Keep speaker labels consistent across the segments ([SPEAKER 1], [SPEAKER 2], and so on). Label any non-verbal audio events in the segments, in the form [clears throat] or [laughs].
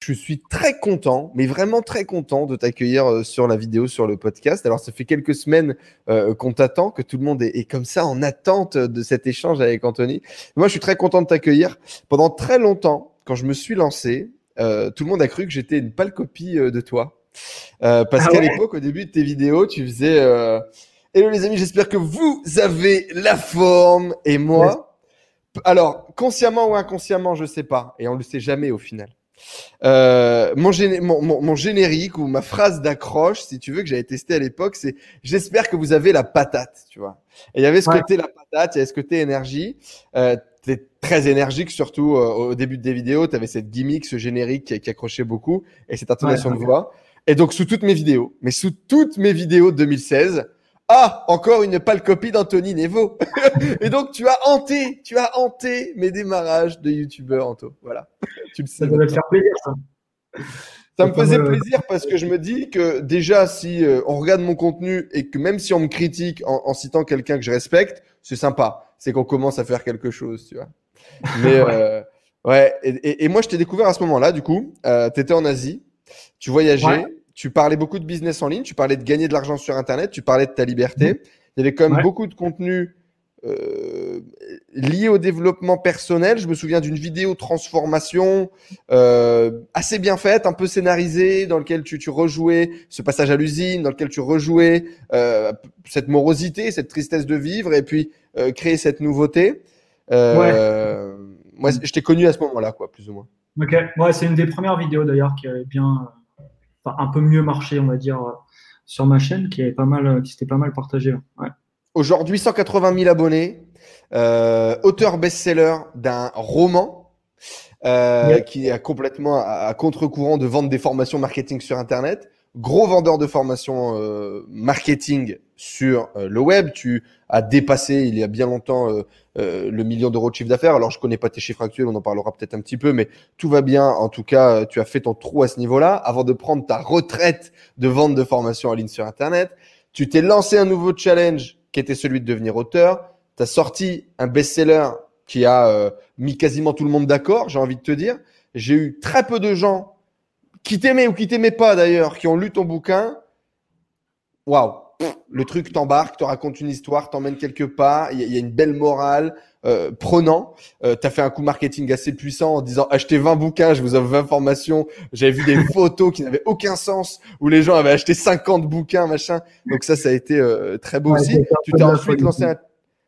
[SPEAKER 1] je suis très content, mais vraiment très content de t'accueillir euh, sur la vidéo, sur le podcast. Alors, ça fait quelques semaines euh, qu'on t'attend, que tout le monde est, comme ça en attente de cet échange avec Anthony. Moi, je suis très content de t'accueillir. Pendant très longtemps, quand je me suis lancé, euh, tout le monde a cru que j'étais une pâle copie de toi. parce ah qu'à l'époque, au début de tes vidéos, tu faisais Hello les amis, j'espère que vous avez la forme. Et moi, alors, consciemment ou inconsciemment, je sais pas. Et on le sait jamais au final. Euh, mon, mon, générique ou ma phrase d'accroche, si tu veux, que j'avais testé à l'époque, c'est j'espère que vous avez la patate, tu vois. Et il y avait ce côté la patate, il y avait ce côté énergie. Euh, tu es très énergique, surtout euh, au début des vidéos. Tu avais cette gimmick, ce générique qui, accrochait beaucoup et cette intonation de voix. Et donc, sous toutes mes vidéos, mais sous toutes mes vidéos de 2016, ah, encore une pâle copie d'Anthony Nevo. [laughs] et donc, tu as hanté, tu as hanté mes démarrages de youtubeur, Anto. Voilà.
[SPEAKER 2] Tu le sais. Ça doit te faire plaisir, ça.
[SPEAKER 1] Ça me faisait plaisir parce que je me dis que déjà, si euh, on regarde mon contenu et que même si on me critique en, citant quelqu'un que je respecte, c'est sympa. C'est qu'on commence à faire quelque chose, tu vois. Mais [laughs] ouais. Euh, et, moi, je t'ai découvert à ce moment-là, du coup. Euh, tu étais en Asie, tu voyageais tu parlais beaucoup de business en ligne, tu parlais de gagner de l'argent sur Internet, tu parlais de ta liberté. Mhm. Il y avait quand même beaucoup de contenu euh, lié au développement personnel. Je me souviens d'une vidéo transformation euh, assez bien faite, un peu scénarisée, dans lequel tu, tu rejouais ce passage à l'usine, dans lequel tu rejouais euh, cette morosité, cette tristesse de vivre, et puis créer cette nouveauté. Euh, moi, je t'ai connu à ce moment-là, quoi, plus ou moins.
[SPEAKER 2] Ok, ouais, c'est une des premières vidéos d'ailleurs qui avait bien un peu mieux marché, on va dire, euh, sur ma chaîne, qui avait pas mal, euh, qui s'était pas mal partagé.
[SPEAKER 1] Aujourd'hui, 180 000 abonnés, euh, auteur best-seller d'un roman. qui est complètement à, contre-courant de vendre des formations marketing sur Internet. Gros vendeur de formations marketing sur le web. Tu as dépassé il y a bien longtemps euh, le million d'euros de chiffre d'affaires. Alors, je connais pas tes chiffres actuels, on en parlera peut-être un petit peu, mais tout va bien. En tout cas, tu as fait ton trou à ce niveau-là avant de prendre ta retraite de vente de formation en ligne sur Internet. Tu t'es lancé un nouveau challenge qui était celui de devenir auteur. Tu as sorti un best-seller qui a euh, mis quasiment tout le monde d'accord, j'ai envie de te dire. J'ai eu très peu de gens qui t'aimaient ou qui t'aimaient pas d'ailleurs, qui ont lu ton bouquin. Waouh, le truc t'embarque, te raconte une histoire, t'emmène quelque part, il y, a une belle morale, euh, prenant. Euh, tu as fait un coup marketing assez puissant en disant achetez 20 bouquins, je vous offre 20 formations. J'avais vu des [laughs] photos qui n'avaient aucun sens où les gens avaient acheté 50 bouquins, machin. Donc ça, ça a été euh, très beau aussi. Tu t'es ensuite lancé un,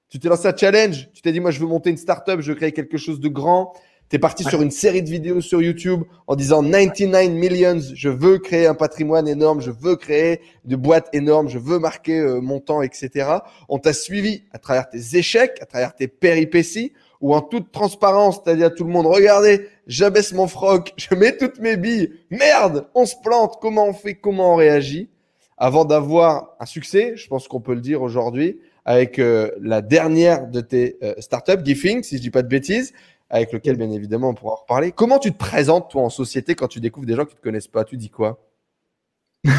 [SPEAKER 1] tu t'es lancé un challenge. Tu t'es dit moi je veux monter une startup, je veux créer quelque chose de grand. Tu es parti sur une série de vidéos sur YouTube en disant 99 millions, je veux créer un patrimoine énorme, je veux créer de boîtes énormes, je veux marquer euh, mon temps, etc. On t'a suivi à travers tes échecs, à travers tes péripéties, ou en toute transparence, c'est-à-dire à tout le monde, regardez, j'abaisse mon froc, [laughs] je mets toutes mes billes, merde, on se plante, comment on fait, comment on réagit, avant d'avoir un succès, je pense qu'on peut le dire aujourd'hui, avec euh, la dernière de tes euh, startups, Gifting, si je dis pas de bêtises, avec lequel, bien évidemment, on pourra en reparler. Comment tu te présentes, toi, en société, quand tu découvres des gens qui ne te connaissent pas? Tu dis quoi? [laughs]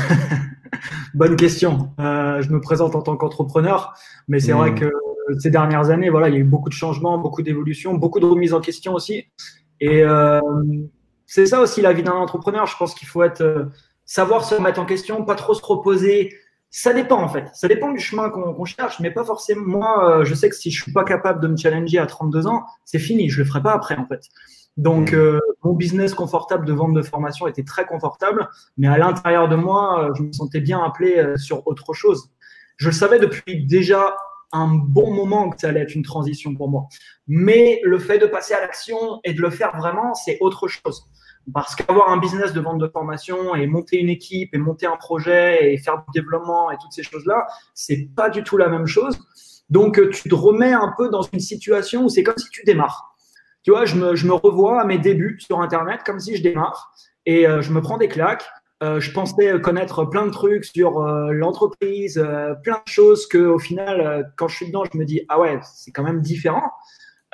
[SPEAKER 2] Bonne question. Euh, je me présente en tant qu'entrepreneur, mais c'est vrai hmm. que ces dernières années, voilà, il y a eu beaucoup de changements, beaucoup d'évolutions, beaucoup de remises en question aussi. Et euh, c'est ça aussi la vie d'un entrepreneur. Je pense qu'il faut être, euh, savoir se remettre en question, pas trop se reposer, ça dépend en fait. Ça dépend du chemin qu'on cherche, mais pas forcément. Moi, euh, je sais que si je suis pas capable de me challenger à 32 ans, c'est fini. Je le ferai pas après en fait. Donc, mm. euh, mon business confortable de vente de formation était très confortable, mais à l'intérieur de moi, euh, je me sentais bien appelé sur autre chose. Je le savais depuis déjà un bon moment que ça allait être une transition pour moi. Mais le fait de passer à l'action et de le faire vraiment, c'est autre chose. Parce qu'avoir un business de vente de formation et monter une équipe et monter un projet et faire du développement et toutes ces choses-là, c'est pas du tout la même chose. Donc, euh, tu te remets un peu dans une situation où c'est comme si tu démarres. Tu vois, je me, je me revois à mes débuts sur Internet comme si je démarre et euh, je me prends des claques. Euh, je pensais connaître plein de trucs sur l'entreprise, plein de choses que au final, quand je suis dedans, je me dis ah ouais, c'est quand même différent.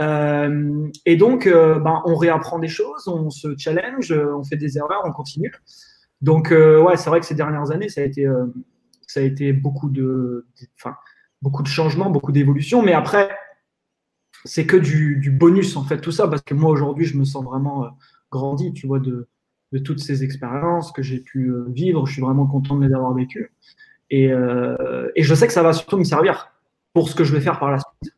[SPEAKER 2] Euh, et donc, euh, ben, on réapprend des choses, on se challenge, on fait des erreurs, on continue. Donc, euh, ouais, c'est vrai que ces dernières années, ça a été, ça a été beaucoup de, enfin, beaucoup de changements, beaucoup d'évolutions. Mais après, c'est que du, bonus en fait tout ça, parce que moi aujourd'hui, je me sens vraiment grandi, tu vois, de toutes ces expériences que j'ai pu euh, vivre. Je suis vraiment content de les avoir vécues. Euh, et je sais que ça va surtout me servir pour ce que je vais faire par la suite.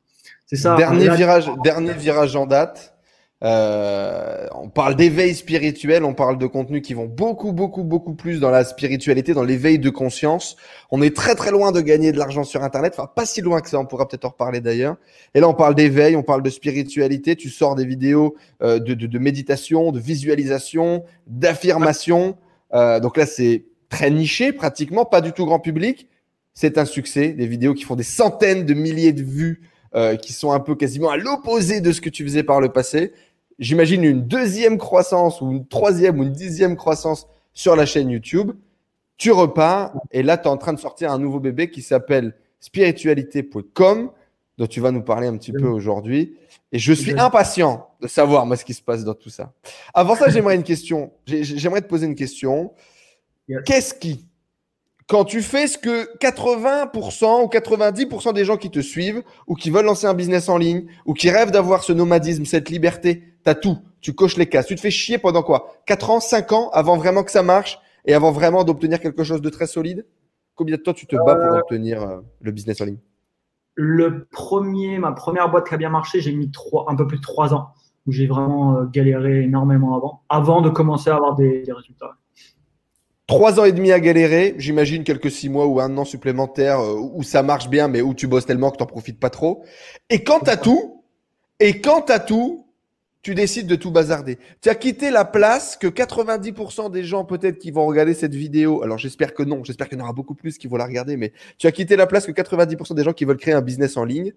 [SPEAKER 1] C'est ça. Dernier virage, dernier virage en date. Euh, on parle d'éveil spirituel, on parle de contenus qui vont beaucoup, beaucoup, beaucoup plus dans la spiritualité, dans l'éveil de conscience. On est très, très loin de gagner de l'argent sur Internet. Enfin, pas si loin que ça. On pourra peut-être en reparler d'ailleurs. Et là, on parle d'éveil, on parle de spiritualité. Tu sors des vidéos euh, de, de, de, méditation, de visualisation, d'affirmation. Euh, donc là, c'est très niché, pratiquement pas du tout grand public. C'est un succès. Des vidéos qui font des centaines de milliers de vues. Euh, qui sont un peu quasiment à l'opposé de ce que tu faisais par le passé j'imagine une deuxième croissance ou une troisième ou une dixième croissance sur la chaîne YouTube. Tu repars et là, tu es en train de sortir un nouveau bébé qui s'appelle spiritualité.com, dont tu vas nous parler un petit peu aujourd'hui. Et je suis impatient de savoir moi ce qui se passe dans tout ça. Avant ça, j'aimerais une question. J'aimerais te poser une question. Qu'est-ce qui quand tu fais ce que 80% ou 90% des gens qui te suivent ou qui veulent lancer un business en ligne ou qui rêvent d'avoir ce nomadisme, cette liberté, tu as tout, tu coches les cases. Tu te fais chier pendant quoi? 4 ans, 5 ans avant vraiment que ça marche et avant vraiment d'obtenir quelque chose de très solide? Combien de temps tu te bats pour euh, obtenir euh, le business en ligne?
[SPEAKER 2] Le premier, ma première boîte qui a bien marché, j'ai mis un peu plus de 3 ans où j'ai vraiment euh, galéré énormément avant, avant de commencer à avoir des résultats.
[SPEAKER 1] Trois ans et demi à galérer, j'imagine quelques six mois ou un an supplémentaire euh, où ça marche bien, mais où tu bosses tellement que tu n'en profites pas trop. Et quand tu tout, et quand tu tout, tu décides de tout bazarder. Tu as quitté la place que 90% des gens peut-être qui vont regarder cette vidéo, alors j'espère que non, j'espère qu'il y en aura beaucoup plus qui vont la regarder, mais tu as quitté la place que 90% des gens qui veulent créer un business en ligne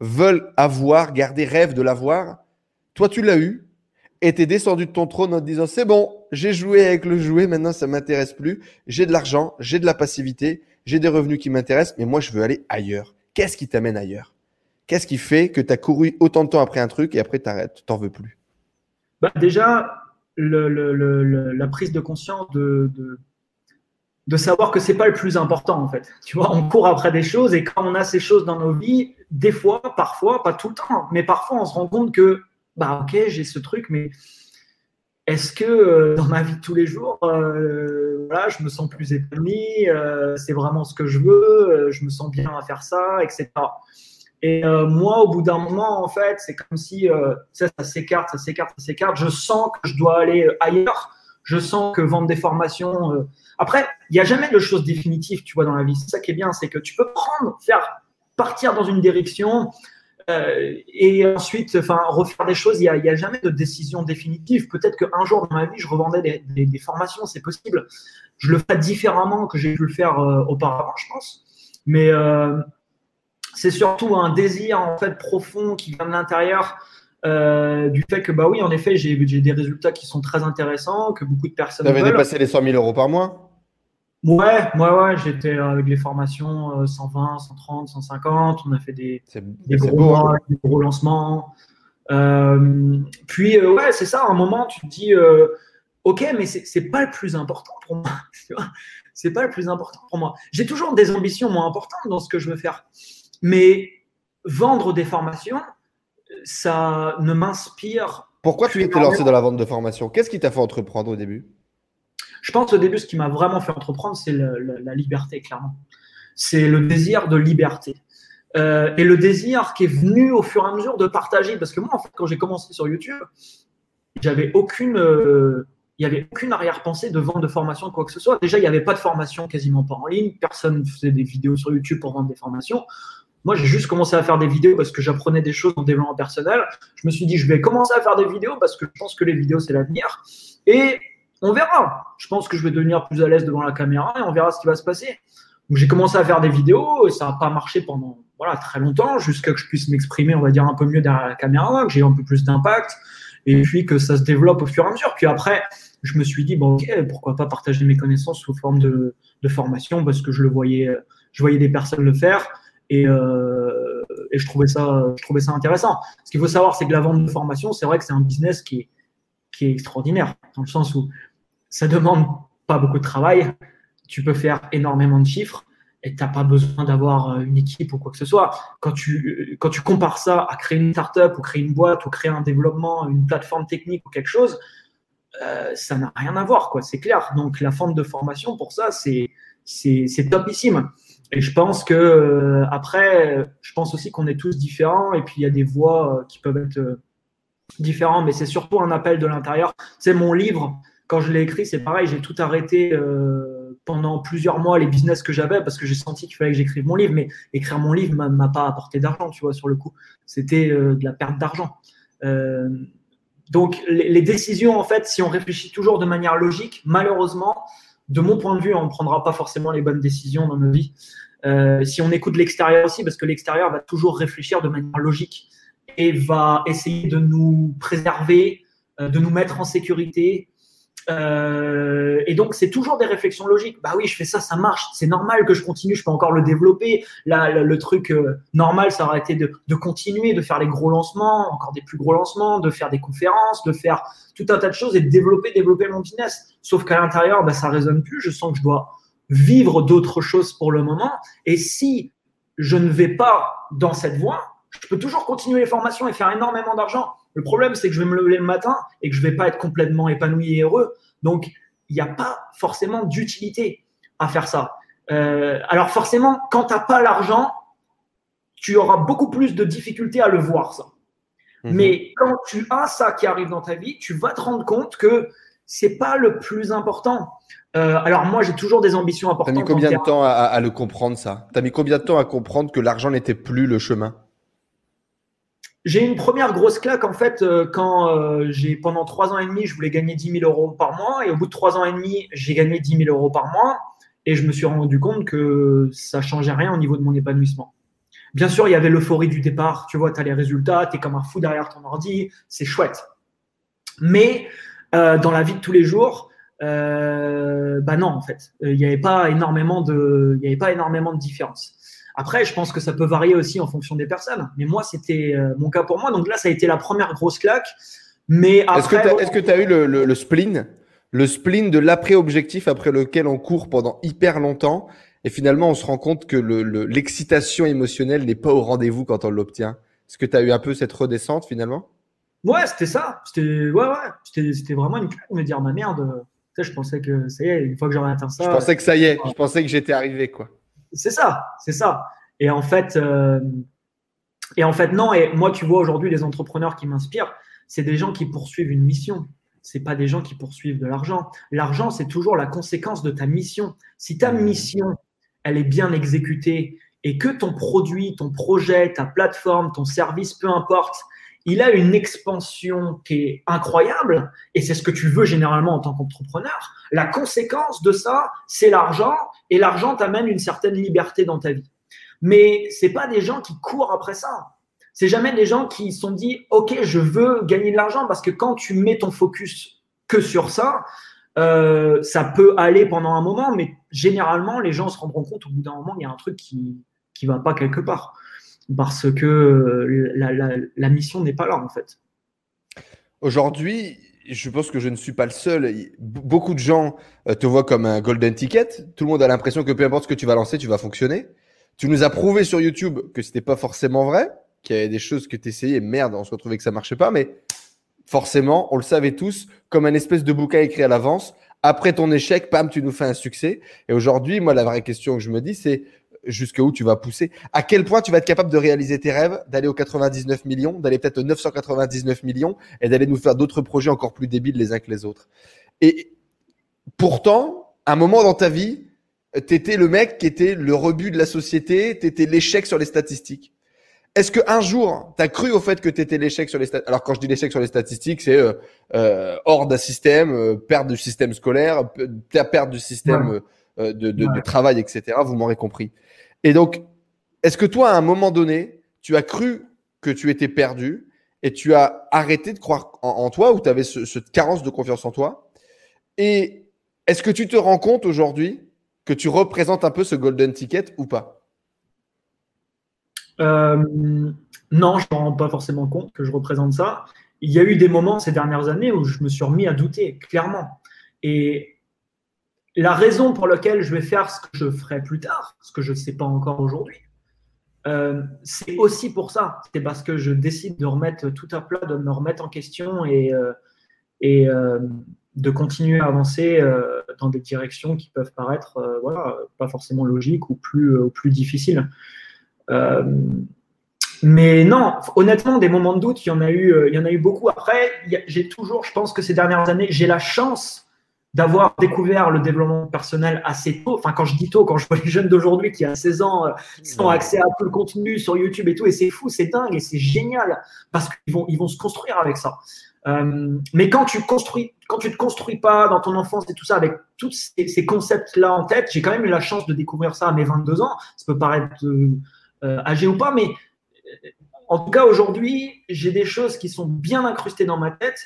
[SPEAKER 1] veulent avoir, garder, rêvent de l'avoir. Toi, tu l'as eu, et t'es descendu de ton trône en te disant c'est bon, j'ai joué avec le jouet, maintenant ça m'intéresse plus, j'ai de l'argent, j'ai de la passivité, j'ai des revenus qui m'intéressent, mais moi je veux aller ailleurs. Qu'est-ce qui t'amène ailleurs? Qu'est-ce qui fait que tu as couru autant de temps après un truc et après t'arrêtes, t'en veux plus?
[SPEAKER 2] Bah Déjà, la prise de conscience de, de, savoir que c'est pas le plus important en fait. Tu vois, on court après des choses et quand on a ces choses dans nos vies, des fois, parfois, pas tout le temps, mais parfois on se rend compte que bah ok, j'ai ce truc, mais est-ce que euh, dans ma vie de tous les jours, euh, voilà, je me sens plus épanoui, euh, c'est vraiment ce que je veux, je me sens bien à faire ça, etc. Et moi, au bout d'un moment, en fait, c'est comme si ça, ça s'écarte, ça s'écarte, ça s'écarte. Je sens que je dois aller ailleurs. Je sens que vendre des formations. Après, il n'y a jamais de choses définitives, tu vois, dans la vie. C'est ça qui est bien, c'est que tu peux prendre, faire partir dans une direction, et ensuite, enfin, refaire des choses, il n'y a, jamais de décision définitive. Peut-être qu'un jour dans ma vie, je revendais des, formations, c'est possible. Je le ferai différemment que j'ai pu le faire euh, auparavant, je pense. Mais euh, c'est surtout un désir en fait profond qui vient de l'intérieur. du fait que bah oui en effet j'ai des résultats qui sont très intéressants que beaucoup de personnes
[SPEAKER 1] tu avais dépassé les 100 000 euros par mois?
[SPEAKER 2] Ouais, ouais, ouais, j'étais avec les formations 120, 130, 150. On a fait des, des gros, hein. des gros lancements. Euh, puis, euh, ouais, c'est ça. À un moment, tu te dis, euh, ok, mais c'est pas le plus important pour moi. [laughs] c'est pas le plus important pour moi. J'ai toujours des ambitions moins importantes dans ce que je veux faire. Mais vendre des formations, ça ne m'inspire.
[SPEAKER 1] Pourquoi tu étais lancé dans la vente de formations? Qu'est-ce qui t'a fait entreprendre au début?
[SPEAKER 2] Je pense au début, ce qui m'a vraiment fait entreprendre, c'est la liberté, clairement. C'est le désir de liberté. Euh, et le désir qui est venu au fur et à mesure de partager. Parce que moi, en fait, quand j'ai commencé sur YouTube, j'avais aucune, euh, il n'y avait aucune arrière-pensée de vente de formation, quoi que ce soit. Déjà, il n'y avait pas de formation quasiment pas en ligne. Personne ne faisait des vidéos sur YouTube pour vendre des formations. Moi, j'ai juste commencé à faire des vidéos parce que j'apprenais des choses en développement personnel. Je me suis dit, je vais commencer à faire des vidéos parce que je pense que les vidéos, c'est l'avenir. Et on verra. Je pense que je vais devenir plus à l'aise devant la caméra et on verra ce qui va se passer. J'ai commencé à faire des vidéos et ça n'a pas marché pendant voilà, très longtemps jusqu'à que je puisse m'exprimer, on va dire, un peu mieux derrière la caméra, que j'ai un peu plus d'impact et puis que ça se développe au fur et à mesure. Puis après, je me suis dit, bon, ok, pourquoi pas partager mes connaissances sous forme de, formation parce que je le voyais, je voyais des personnes le faire et, euh, et je, trouvais ça, je trouvais ça intéressant. Ce qu'il faut savoir, c'est que la vente de formation, c'est vrai que c'est un business qui est, qui est extraordinaire dans le sens où ça demande pas beaucoup de travail. Tu peux faire énormément de chiffres et tu n'as pas besoin d'avoir euh, une équipe ou quoi que ce soit. Quand tu, quand tu compares ça à créer une startup ou créer une boîte ou créer un développement, une plateforme technique ou quelque chose, euh, ça n'a rien à voir, quoi, c'est clair. Donc la forme de formation, pour ça, c'est topissime. Et je pense que euh, après, je pense aussi qu'on est tous différents et puis il y a des voix qui peuvent être différentes, mais c'est surtout un appel de l'intérieur. C'est mon livre, quand je l'ai écrit, c'est pareil, j'ai tout arrêté pendant plusieurs mois les business que j'avais parce que j'ai senti qu'il fallait que j'écrive mon livre, mais écrire mon livre m'a pas apporté d'argent, tu vois, sur le coup. C'était de la perte d'argent. Euh, donc, les, décisions, en fait, si on réfléchit toujours de manière logique, malheureusement, de mon point de vue, on ne prendra pas forcément les bonnes décisions dans nos vies. Euh, si on écoute l'extérieur aussi, parce que l'extérieur va toujours réfléchir de manière logique et va essayer de nous préserver, euh, de nous mettre en sécurité, euh, et donc, c'est toujours des réflexions logiques. Bah oui, je fais ça, ça marche. C'est normal que je continue, je peux encore le développer. Là, le, truc euh, normal, ça aurait été de, de, continuer, de faire les gros lancements, encore des plus gros lancements, de faire des conférences, de faire tout un tas de choses et de développer, développer mon business. Sauf qu'à l'intérieur, bah, ça résonne plus. Je sens que je dois vivre d'autres choses pour le moment. Et si je ne vais pas dans cette voie, je peux toujours continuer les formations et faire énormément d'argent. Le problème, c'est que je vais me lever le matin et que je ne vais pas être complètement épanoui et heureux. Donc, il n'y a pas forcément d'utilité à faire ça. Euh, alors forcément, quand tu n'as pas l'argent, tu auras beaucoup plus de difficultés à le voir, ça. Mhm. Mais quand tu as ça qui arrive dans ta vie, tu vas te rendre compte que c'est pas le plus important. Euh, alors moi, j'ai toujours des ambitions importantes.
[SPEAKER 1] Tu as mis combien de temps à, le comprendre, ça? Tu as mis combien de temps à comprendre que l'argent n'était plus le chemin?
[SPEAKER 2] J'ai une première grosse claque en fait euh, quand euh, j'ai pendant trois ans et demi, je voulais gagner 10 000 euros par mois et au bout de trois ans et demi, j'ai gagné 10 000 euros par mois et je me suis rendu compte que ça changeait rien au niveau de mon épanouissement. Bien sûr, il y avait l'euphorie du départ, tu vois, tu as les résultats, tu es comme un fou derrière ton ordi, c'est chouette. Mais euh, dans la vie de tous les jours, bah non en fait, il n'y avait pas énormément de, il y avait pas énormément de différence. Après, je pense que ça peut varier aussi en fonction des personnes. Mais moi, c'était euh, mon cas pour moi. Donc là, ça a été la première grosse claque. Mais
[SPEAKER 1] après. Est-ce que tu as, eu le, spleen? Le spleen de l'après-objectif après lequel on court pendant hyper longtemps. Et finalement, on se rend compte que l'excitation émotionnelle n'est pas au rendez-vous quand on l'obtient. Est-ce que tu as eu un peu cette redescente finalement?
[SPEAKER 2] Ouais, c'était ça. C'était ouais, ouais. C'était vraiment une claque. Me dire, ma merde, je pensais que ça y est, une fois que j'aurais atteint ça.
[SPEAKER 1] Je pensais que ça y est. Je pensais que j'étais arrivé, quoi.
[SPEAKER 2] C'est ça, c'est ça. Et en fait, euh, et en fait, non. Et moi, tu vois aujourd'hui, les entrepreneurs qui m'inspirent, c'est des gens qui poursuivent une mission. C'est pas des gens qui poursuivent de l'argent. L'argent, c'est toujours la conséquence de ta mission. Si ta mmh. mission, elle est bien exécutée et que ton produit, ton projet, ta plateforme, ton service, peu importe, il a une expansion qui est incroyable, et c'est ce que tu veux généralement en tant qu'entrepreneur. La conséquence de ça, c'est l'argent, et l'argent t'amène une certaine liberté dans ta vie. Mais c'est pas des gens qui courent après ça. C'est jamais des gens qui se sont dit, OK, je veux gagner de l'argent, parce que quand tu mets ton focus que sur ça, euh, ça peut aller pendant un moment, mais généralement, les gens se rendront compte au bout d'un moment, il y a un truc qui qui va pas quelque part parce que euh, la, mission n'est pas là en fait.
[SPEAKER 1] Aujourd'hui, je pense que je ne suis pas le seul. Beaucoup de gens euh, te voient comme un golden ticket. Tout le monde a l'impression que peu importe ce que tu vas lancer, tu vas fonctionner. Tu nous as prouvé sur YouTube que c'était pas forcément vrai, qu'il y avait des choses que tu essayais, merde, on se retrouvait que ça marchait pas, mais forcément, on le savait tous, comme un espèce de bouquin écrit à l'avance. Après ton échec, pam, tu nous fais un succès. Et aujourd'hui, moi, la vraie question que je me dis, c'est jusqu'où tu vas pousser, à quel point tu vas être capable de réaliser tes rêves, d'aller aux 99 millions, d'aller peut-être aux 999 millions et d'aller nous faire d'autres projets encore plus débiles les uns que les autres. Et pourtant, à un moment dans ta vie, tu étais le mec qui était le rebut de la société, tu étais l'échec sur les statistiques. Est-ce qu'un jour, tu as cru au fait que tu étais l'échec sur les statistiques Alors quand je dis l'échec sur les statistiques, c'est euh, euh, hors d'un système, euh, perte du système scolaire, perte du système de, de, de, travail, etc. Vous m'aurez compris. Et donc, est-ce que toi, à un moment donné, tu as cru que tu étais perdu et tu as arrêté de croire en, toi ou tu avais cette carence de confiance en toi? Et est-ce que tu te rends compte aujourd'hui que tu représentes un peu ce golden ticket ou pas?
[SPEAKER 2] Euh, Non, je ne me rends pas forcément compte que je représente ça. Il y a eu des moments ces dernières années où je me suis remis à douter, clairement. Et la raison pour laquelle je vais faire ce que je ferai plus tard, ce que je ne sais pas encore aujourd'hui, euh, c'est aussi pour ça. C'est parce que je décide de remettre tout à plat, de me remettre en question et, euh, et de continuer à avancer dans des directions qui peuvent paraître voilà, pas forcément logiques ou plus, plus difficiles. mais non, honnêtement, des moments de doute, il y en a eu, il y en a eu beaucoup. Après, j'ai toujours, je pense que ces dernières années, j'ai la chance d'avoir découvert le développement personnel assez tôt. Enfin, quand je dis tôt, quand je vois les jeunes d'aujourd'hui qui, à 16 ans, euh, ont accès à tout le contenu sur YouTube et tout, et c'est fou, c'est dingue et c'est génial parce qu'ils vont, ils vont se construire avec ça. Euh, mais quand tu construis, quand tu te construis pas dans ton enfance et tout ça avec tous ces, concepts-là en tête, j'ai quand même eu la chance de découvrir ça à mes 22 ans. Ça peut paraître euh, âgé ou pas, mais en tout cas aujourd'hui, j'ai des choses qui sont bien incrustées dans ma tête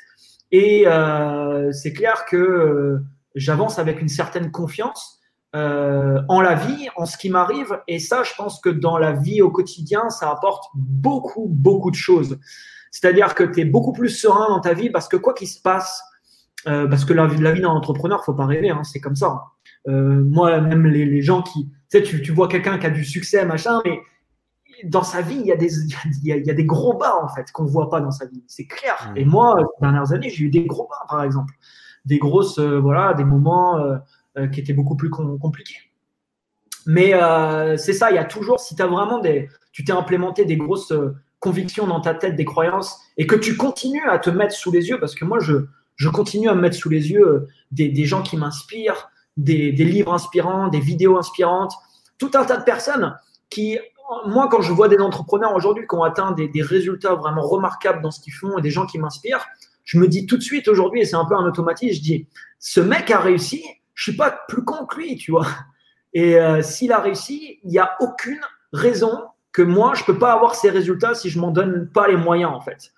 [SPEAKER 2] et euh, c'est clair que euh, j'avance avec une certaine confiance euh, en la vie, en ce qui m'arrive. Et ça, je pense que dans la vie au quotidien, ça apporte beaucoup, beaucoup de choses. C'est-à-dire que tu es beaucoup plus serein dans ta vie parce que quoi qu'il se passe, parce que la, la vie d'un entrepreneur, faut pas rêver, hein, c'est comme ça. moi, même les, gens qui, tu vois quelqu'un qui a du succès, machin, mais dans sa vie, il y, a des, il, y a, des gros bas, en fait, qu'on ne voit pas dans sa vie. C'est clair. Mmh. Et moi, ces dernières années, j'ai eu des gros bas, par exemple. Des grosses, euh, voilà, des moments euh, euh, qui étaient beaucoup plus compliqués. Mais c'est ça, il y a toujours, si tu as vraiment des. Tu t'es implémenté des grosses convictions dans ta tête, des croyances, et que tu continues à te mettre sous les yeux, parce que moi, je, je continue à me mettre sous les yeux des, des gens qui m'inspirent, des, des livres inspirants, des vidéos inspirantes, tout un tas de personnes qui moi, quand je vois des entrepreneurs aujourd'hui qui ont atteint des, résultats vraiment remarquables dans ce qu'ils font et des gens qui m'inspirent, je me dis tout de suite aujourd'hui, et c'est un peu un automatisme, je dis, ce mec a réussi, je suis pas plus con que lui, tu vois. Et euh, s'il a réussi, il n'y a aucune raison que moi, je peux pas avoir ces résultats si je m'en donne pas les moyens, en fait.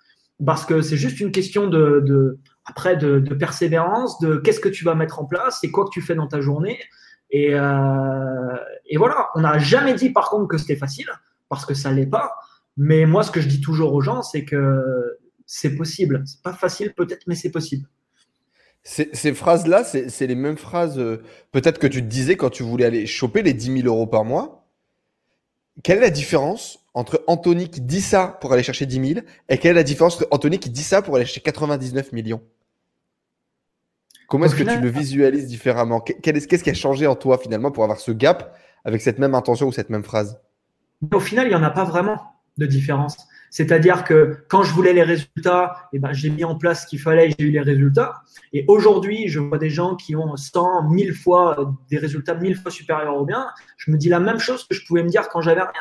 [SPEAKER 2] Parce que c'est juste une question de, après, de persévérance, de qu'est-ce que tu vas mettre en place, c'est quoi que tu fais dans ta journée. Et, euh, et voilà, on n'a jamais dit par contre que c'était facile, parce que ça ne l'est pas. Mais moi, ce que je dis toujours aux gens, c'est que c'est possible. C'est pas facile peut-être, mais c'est possible.
[SPEAKER 1] Ces, phrases-là, c'est les mêmes phrases euh, peut-être que tu te disais quand tu voulais aller choper les 10 000 euros par mois. Quelle est la différence entre Anthony qui dit ça pour aller chercher 10 000 et quelle est la différence entre Anthony qui dit ça pour aller chercher 99 millions? Comment est-ce que tu le visualises différemment Qu'est-ce qui a changé en toi finalement pour avoir ce gap avec cette même intention ou cette même phrase?
[SPEAKER 2] Au final, il n'y en a pas vraiment de différence. C'est-à-dire que quand je voulais les résultats, eh ben, j'ai mis en place ce qu'il fallait et j'ai eu les résultats. Et aujourd'hui, je vois des gens qui ont 100, 1000 fois des résultats 1000 fois supérieurs au bien. Je me dis la même chose que je pouvais me dire quand j'avais rien.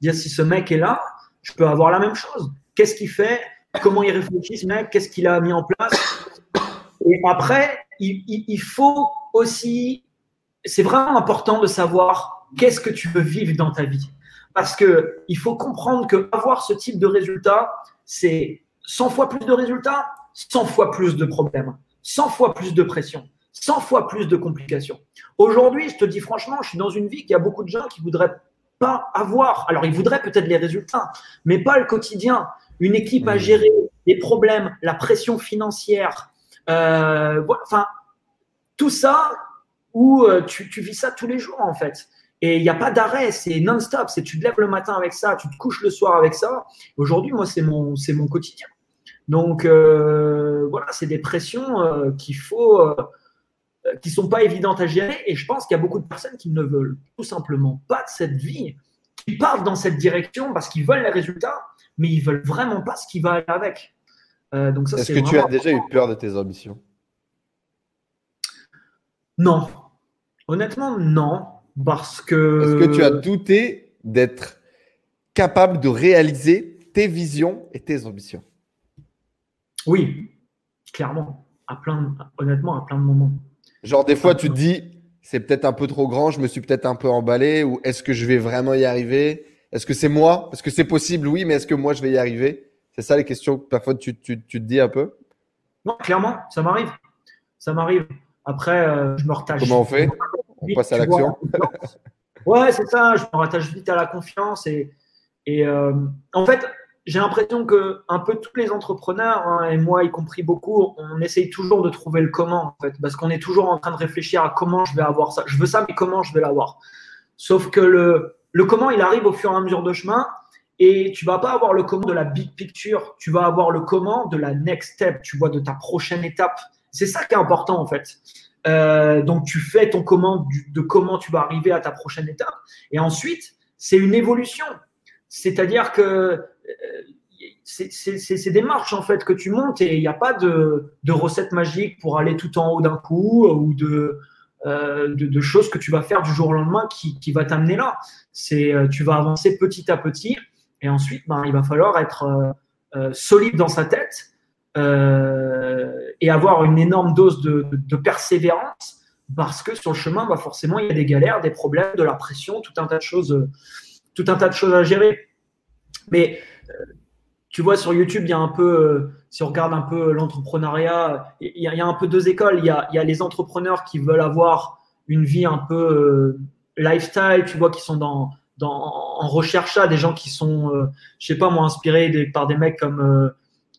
[SPEAKER 2] Dire si ce mec est là, je peux avoir la même chose. Qu'est-ce qu'il fait? Comment il réfléchit ce mec? Qu'est-ce qu'il a mis en place? Et après, il, faut aussi, c'est vraiment important de savoir qu'est-ce que tu veux vivre dans ta vie. Parce que il faut comprendre que avoir ce type de résultat, c'est 100 fois plus de résultats, 100 fois plus de problèmes, 100 fois plus de pression, 100 fois plus de complications. Aujourd'hui, je te dis franchement, je suis dans une vie qui a beaucoup de gens qui voudraient pas avoir. Alors, ils voudraient peut-être les résultats, mais pas le quotidien. Une équipe à mmh. gérer, les problèmes, la pression financière, euh, enfin, tout ça où euh, tu, vis ça tous les jours en fait. Et il n'y a pas d'arrêt, c'est non-stop. C'est tu te lèves le matin avec ça, tu te couches le soir avec ça. Aujourd'hui, moi, c'est mon, quotidien. Donc euh, voilà, c'est des pressions qu'il faut, qui sont pas évidentes à gérer. Et je pense qu'il y a beaucoup de personnes qui ne veulent tout simplement pas de cette vie, qui partent dans cette direction parce qu'ils veulent les résultats, mais ils veulent vraiment pas ce qui va avec.
[SPEAKER 1] Euh, Est-ce que tu as déjà eu peur de tes ambitions?
[SPEAKER 2] Non. Honnêtement, non. Parce que.
[SPEAKER 1] Est-ce que tu as douté d'être capable de réaliser tes visions et tes ambitions?
[SPEAKER 2] Oui, clairement. À plein, honnêtement, à plein de moments.
[SPEAKER 1] Genre, des fois, tu te dis, c'est peut-être un peu trop grand, je me suis peut-être un peu emballé, ou est-ce que je vais vraiment y arriver? Est-ce que c'est moi? Est-ce que c'est possible? Oui, mais est-ce que moi, je vais y arriver? C'est ça les questions que parfois tu, tu, tu, te dis un peu?
[SPEAKER 2] Non, clairement, ça m'arrive. Ça m'arrive. Après, euh, je me retache.
[SPEAKER 1] Comment on fait? On passe à l'action [laughs]
[SPEAKER 2] Ouais, c'est ça. Je me rattache vite à la confiance. Et, et euh, en fait, j'ai l'impression que un peu tous les entrepreneurs, hein, et moi y compris beaucoup, on essaye toujours de trouver le comment, en fait, parce qu'on est toujours en train de réfléchir à comment je vais avoir ça. Je veux ça, mais comment je vais l'avoir? Sauf que le, le comment, il arrive au fur et à mesure de chemin. Et tu vas pas avoir le comment de la big picture, tu vas avoir le comment de la next step, tu vois, de ta prochaine étape. C'est ça qui est important en fait. Euh, donc tu fais ton comment de comment tu vas arriver à ta prochaine étape. Et ensuite, c'est une évolution. C'est-à-dire que euh, c'est des marches en fait que tu montes et il n'y a pas de, recette magique pour aller tout en haut d'un coup ou de, euh, de, choses que tu vas faire du jour au lendemain qui, qui va t'amener là. C'est tu vas avancer petit à petit et ensuite, ben, il va falloir être euh, euh, solide dans sa tête euh, et avoir une énorme dose de, persévérance parce que sur le chemin, bah forcément, il y a des galères, des problèmes, de la pression, tout un tas de choses, tout un tas de choses à gérer. Mais tu vois, sur YouTube, il y a un peu, si on regarde un peu l'entrepreneuriat, il, il y, a un peu deux écoles. Il y a, il y a les entrepreneurs qui veulent avoir une vie un peu lifestyle, tu vois, qui sont dans, en recherche à des gens qui sont, euh, je sais pas moi, inspirés par des mecs comme euh,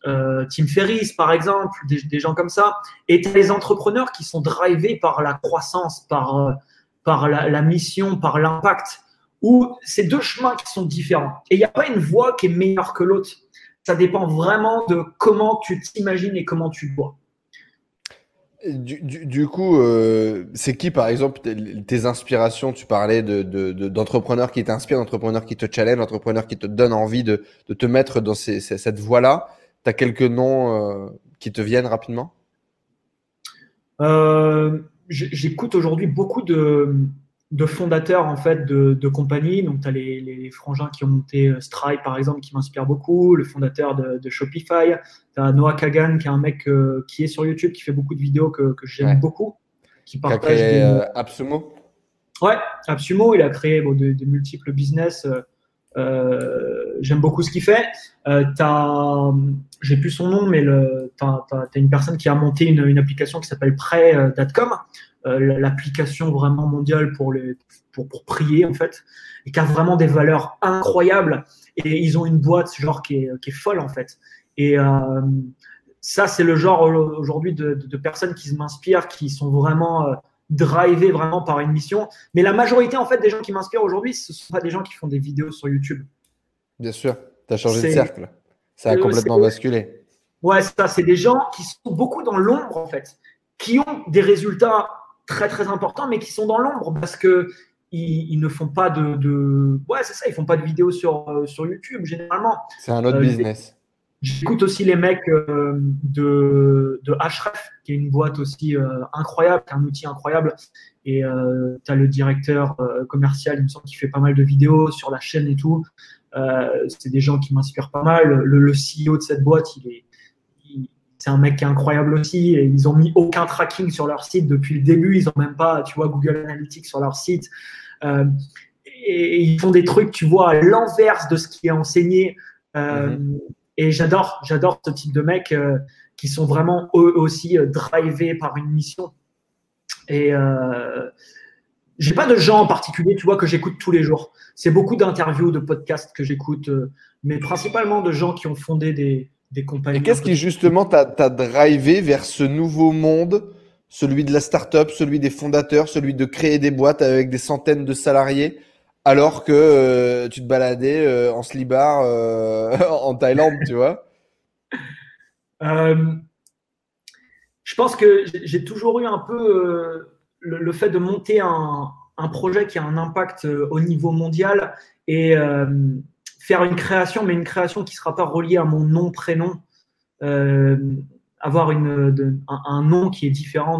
[SPEAKER 2] euh, Tim Ferriss, par exemple, des, gens comme ça. Et tu les entrepreneurs qui sont drivés par la croissance, par, par la, mission, par l'impact, où c'est deux chemins qui sont différents. Et il n'y a pas une voie qui est meilleure que l'autre. Ça dépend vraiment de comment tu t'imagines et comment tu vois.
[SPEAKER 1] Du, coup, euh, c'est qui, par exemple, tes, inspirations? Tu parlais d'entrepreneurs de, qui t'inspirent, d'entrepreneurs qui te challenge, d'entrepreneurs qui te donnent envie de, te mettre dans cette voie-là. Tu as quelques noms euh, qui te viennent rapidement?
[SPEAKER 2] Euh, J'écoute aujourd'hui beaucoup de, de fondateurs en fait de, de compagnies. Donc, tu as les, les, frangins qui ont monté euh, Stripe, par exemple, qui m'inspire beaucoup, le fondateur de, de Shopify. Tu as Noah Kagan, qui est un mec euh, qui est sur YouTube, qui fait beaucoup de vidéos que, que j'aime beaucoup.
[SPEAKER 1] Qui partage a créé euh, Absumo
[SPEAKER 2] Ouais, Absumo, il a créé bon, de, multiples business. j'aime beaucoup ce qu'il fait. Euh, j'ai plus son nom, mais tu as, une personne qui a monté une, une application qui s'appelle Prêt.com l'application vraiment mondiale pour, les, pour, pour prier, en fait, et qui a vraiment des valeurs incroyables. Et ils ont une boîte, genre, qui est, qui est folle, en fait. Et euh, ça, c'est le genre aujourd'hui de, de, personnes qui m'inspirent, qui sont vraiment euh, drivées vraiment par une mission. Mais la majorité, en fait, des gens qui m'inspirent aujourd'hui, ce ne sont pas des gens qui font des vidéos sur YouTube.
[SPEAKER 1] Bien sûr, tu as changé de cercle. Ça a complètement basculé.
[SPEAKER 2] Ouais, ça, c'est des gens qui sont beaucoup dans l'ombre, en fait, qui ont des résultats très très importants, mais qui sont dans l'ombre parce que ils, ne font pas de, ouais c'est ça, ils font pas de vidéos sur euh, sur YouTube généralement.
[SPEAKER 1] C'est un autre euh, business.
[SPEAKER 2] J'écoute aussi les mecs euh, de, de Href, qui est une boîte aussi incroyable, qui est un outil incroyable. Et tu as le directeur commercial, il me semble, qui fait pas mal de vidéos sur la chaîne et tout. c'est des gens qui m'inspirent pas mal. Le, le, CEO de cette boîte, il est, c'est un mec qui est incroyable aussi. Et ils ont mis aucun tracking sur leur site depuis le début. Ils ont même pas, tu vois, Google Analytics sur leur site. Euh, et, ils font des trucs, tu vois, à l'inverse de ce qui est enseigné. Euh, mhm. Et j'adore, j'adore ce type de mecs euh, qui sont vraiment eux aussi drivés par une mission. Et j'ai pas de gens en particulier, tu vois, que j'écoute tous les jours. C'est beaucoup d'interviews, de podcasts que j'écoute, mais principalement de gens qui ont fondé des, compagnies.
[SPEAKER 1] Et qu'est-ce qui justement t'a drivé vers ce nouveau monde, celui de la startup, celui des fondateurs, celui de créer des boîtes avec des centaines de salariés, alors que euh, tu te baladais euh, en slibard euh, [laughs] en Thaïlande, tu vois? [laughs]
[SPEAKER 2] Je pense que j'ai toujours eu un peu le, fait de monter un, un, projet qui a un impact au niveau mondial et faire une création, mais une création qui ne sera pas reliée à mon nom, prénom, euh, avoir une, un, nom qui est différent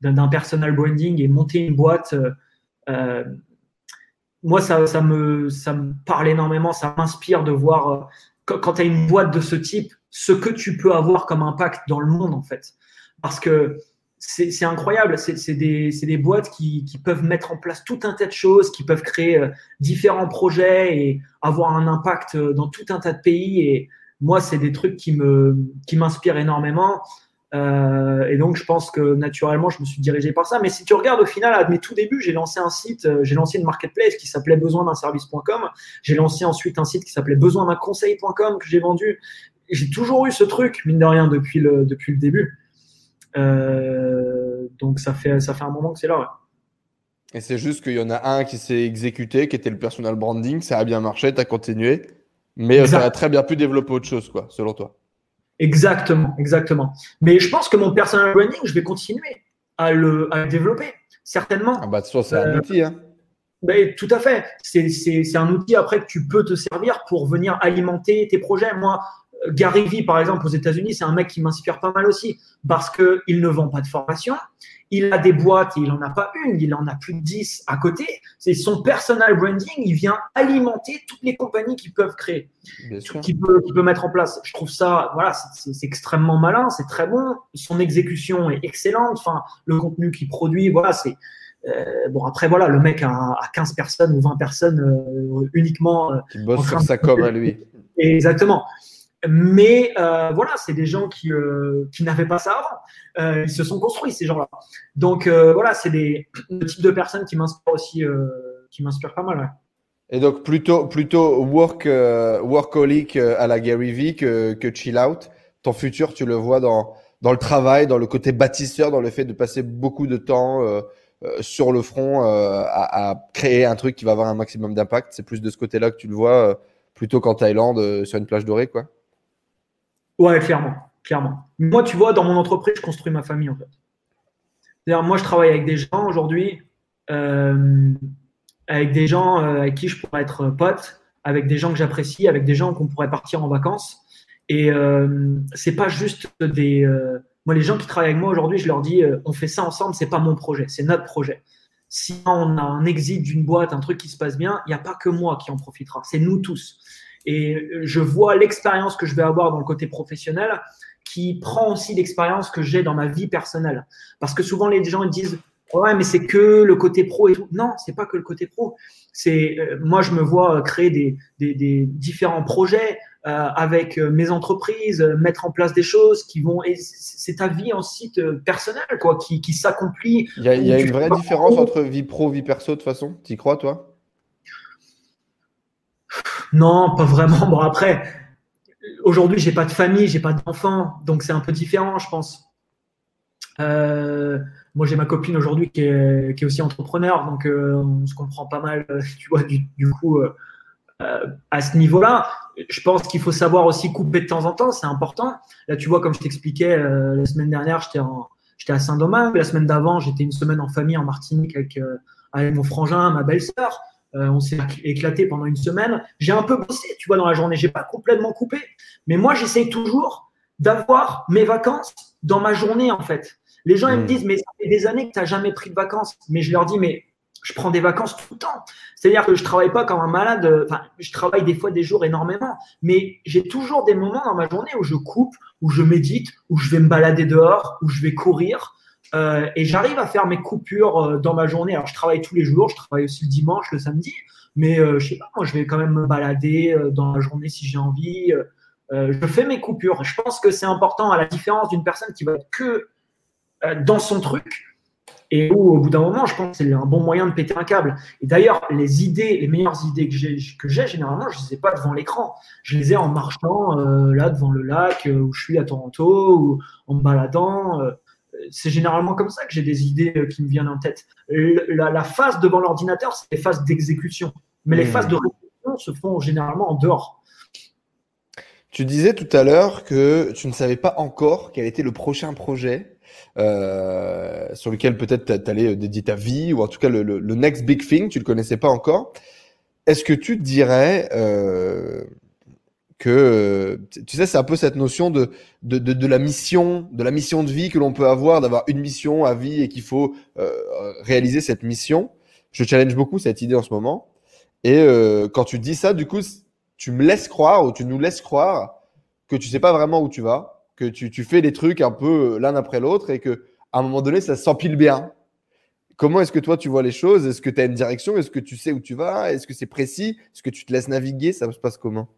[SPEAKER 2] d'un personal branding et monter une boîte. Euh, euh, moi, ça, ça, me, ça me parle énormément, ça m'inspire de voir quand, quand tu as une boîte de ce type, ce que tu peux avoir comme impact dans le monde, en fait. Parce que c'est incroyable. C'est des, boîtes qui, peuvent mettre en place tout un tas de choses, qui peuvent créer euh, différents projets et avoir un impact euh, dans tout un tas de pays. Et moi, c'est des trucs qui m'inspirent énormément. Euh, et donc, je pense que naturellement, je me suis dirigé par ça. Mais si tu regardes au final, à mes tout débuts, j'ai lancé un site, j'ai lancé une marketplace qui s'appelait besoin d'un service.com. J'ai lancé ensuite un site qui s'appelait besoin d'un conseil.com que j'ai vendu. J'ai toujours eu ce truc, mine de rien, depuis le début. Euh, donc ça fait, ça fait un moment que c'est là.
[SPEAKER 1] Et c'est juste qu'il y en a un qui s'est exécuté, qui était le personal branding, ça a bien marché, tu as continué. Mais ça aurait très bien pu développer autre chose, quoi, selon toi.
[SPEAKER 2] Exactement, exactement. Mais je pense que mon personal branding, je vais continuer à le, développer, certainement.
[SPEAKER 1] Ah bah, de toute façon, c'est un euh, outil. Hein.
[SPEAKER 2] Ben, tout à fait. C'est un outil après que tu peux te servir pour venir alimenter tes projets. Moi, Gary Vee, par exemple, aux États-Unis, c'est un mec qui m'inspire pas mal aussi parce qu'il ne vend pas de formation. Il a des boîtes, et il n'en a pas une, il en a plus de 10 à côté. C'est son personal branding, il vient alimenter toutes les compagnies qu'il peuvent créer, qu'il peut, peut, mettre en place. Je trouve ça, voilà, c'est extrêmement malin, c'est très bon. Son exécution est excellente. Enfin, le contenu qu'il produit, voilà, c'est. Euh, bon, après, voilà, le mec a, 15 personnes ou 20 personnes euh, uniquement. Euh,
[SPEAKER 1] qui bosse sur sa com à lui. [laughs]
[SPEAKER 2] Exactement. Mais euh, voilà, c'est des gens qui, euh, qui n'avaient pas ça avant. Euh, ils se sont construits, ces gens-là. Donc voilà, c'est des le type de personnes qui m'inspirent aussi, qui m'inspirent pas mal.
[SPEAKER 1] Et donc plutôt, plutôt work, workaholic à la Gary Vee que, chill out. Ton futur, tu le vois dans, dans le travail, dans le côté bâtisseur, dans le fait de passer beaucoup de temps sur le front à, à, créer un truc qui va avoir un maximum d'impact. C'est plus de ce côté-là que tu le vois, plutôt qu'en Thaïlande, sur une plage dorée, quoi.
[SPEAKER 2] Ouais, clairement, clairement. Moi, tu vois, dans mon entreprise, je construis ma famille en fait. C'est-à-dire, moi, je travaille avec des gens aujourd'hui, euh, avec des gens euh, avec qui je pourrais être pote, avec des gens que j'apprécie, avec des gens qu'on pourrait partir en vacances. Et euh, c'est pas juste des. Euh, moi, les gens qui travaillent avec moi aujourd'hui, je leur dis, on fait ça ensemble, c'est pas mon projet, c'est notre projet. Si on a un exit d'une boîte, un truc qui se passe bien, il n'y a pas que moi qui en profitera, c'est nous tous. Et je vois l'expérience que je vais avoir dans le côté professionnel qui prend aussi l'expérience que j'ai dans ma vie personnelle. Parce que souvent, les gens ils disent Ouais, mais c'est que le côté pro et tout. Non, c'est pas que le côté pro. C'est euh, moi, je me vois créer des, des, des différents projets euh, avec euh, mes entreprises, mettre en place des choses qui vont. Et c'est ta vie en site personnel, quoi, qui, qui s'accomplit.
[SPEAKER 1] Il y a, y a une vraie différence entre vie pro, vie perso, de toute façon? Tu y crois, toi?
[SPEAKER 2] Non, pas vraiment. Bon, après, aujourd'hui, j'ai pas de famille, j'ai pas d'enfants, donc c'est un peu différent, je pense. Euh, moi, j'ai ma copine aujourd'hui qui est, aussi entrepreneur, donc euh, on se comprend pas mal, tu vois, du, coup, euh, à ce niveau-là. Je pense qu'il faut savoir aussi couper de temps en temps, c'est important. Là, tu vois, comme je t'expliquais, la semaine dernière, j'étais à Saint-Domingue. La semaine d'avant, j'étais une semaine en famille en Martinique avec, avec mon frangin, ma belle-sœur. Euh, on s'est éclaté pendant une semaine. J'ai un peu bossé, tu vois, dans la journée. J'ai pas complètement coupé. Mais moi, j'essaye toujours d'avoir mes vacances dans ma journée, en fait. Les gens, ils me hmm. disent, mais ça fait des années que tu n'as jamais pris de vacances. Mais je leur dis, mais je prends des vacances tout le temps. C'est-à-dire que je travaille pas comme un malade. Enfin, je travaille des fois des jours énormément, mais j'ai toujours des moments dans ma journée où je coupe, où je médite, où je vais me balader dehors, où je vais courir, euh, et j'arrive à faire mes coupures euh, dans ma journée. Alors, je travaille tous les jours, je travaille aussi le dimanche, le samedi, mais euh, je sais pas, moi, je vais quand même me balader dans la journée si j'ai envie. je fais mes coupures. Je pense que c'est important à la différence d'une personne qui va être que dans son truc et où, au bout d'un moment, je pense que c'est un bon moyen de péter un câble. Et d'ailleurs, les idées, les meilleures idées que j'ai, que j'ai généralement, je ne les ai pas devant l'écran. Je les ai en marchant là devant le lac où je suis à Toronto ou en me baladant c'est généralement comme ça que j'ai des idées euh, qui me viennent en tête. La, phase devant l'ordinateur, c'est les phases d'exécution. Mais les mmh. phases de réflexion se font généralement en dehors.
[SPEAKER 1] Tu disais tout à l'heure que tu ne savais pas encore quel était le prochain projet euh, sur lequel peut-être tu allais dédier ta vie, ou en tout cas le, next big thing, tu ne le connaissais pas encore. Est-ce que tu dirais, euh, que tu sais c'est un peu cette notion de de, de, la mission de la mission de vie que l'on peut avoir d'avoir une mission à vie et qu'il faut euh, réaliser cette mission. Je challenge beaucoup cette idée en ce moment. Et euh, quand tu dis ça du coup tu me laisses croire ou tu nous laisses croire que tu sais pas vraiment où tu vas que tu, tu fais des trucs un peu l'un après l'autre et que à un moment donné ça s'empile bien. Comment est-ce que toi tu vois les choses? Est-ce que tu as une direction? Est-ce que tu sais où tu vas? Est-ce que c'est précis? Est-ce que tu te laisses naviguer? Ça se passe comment?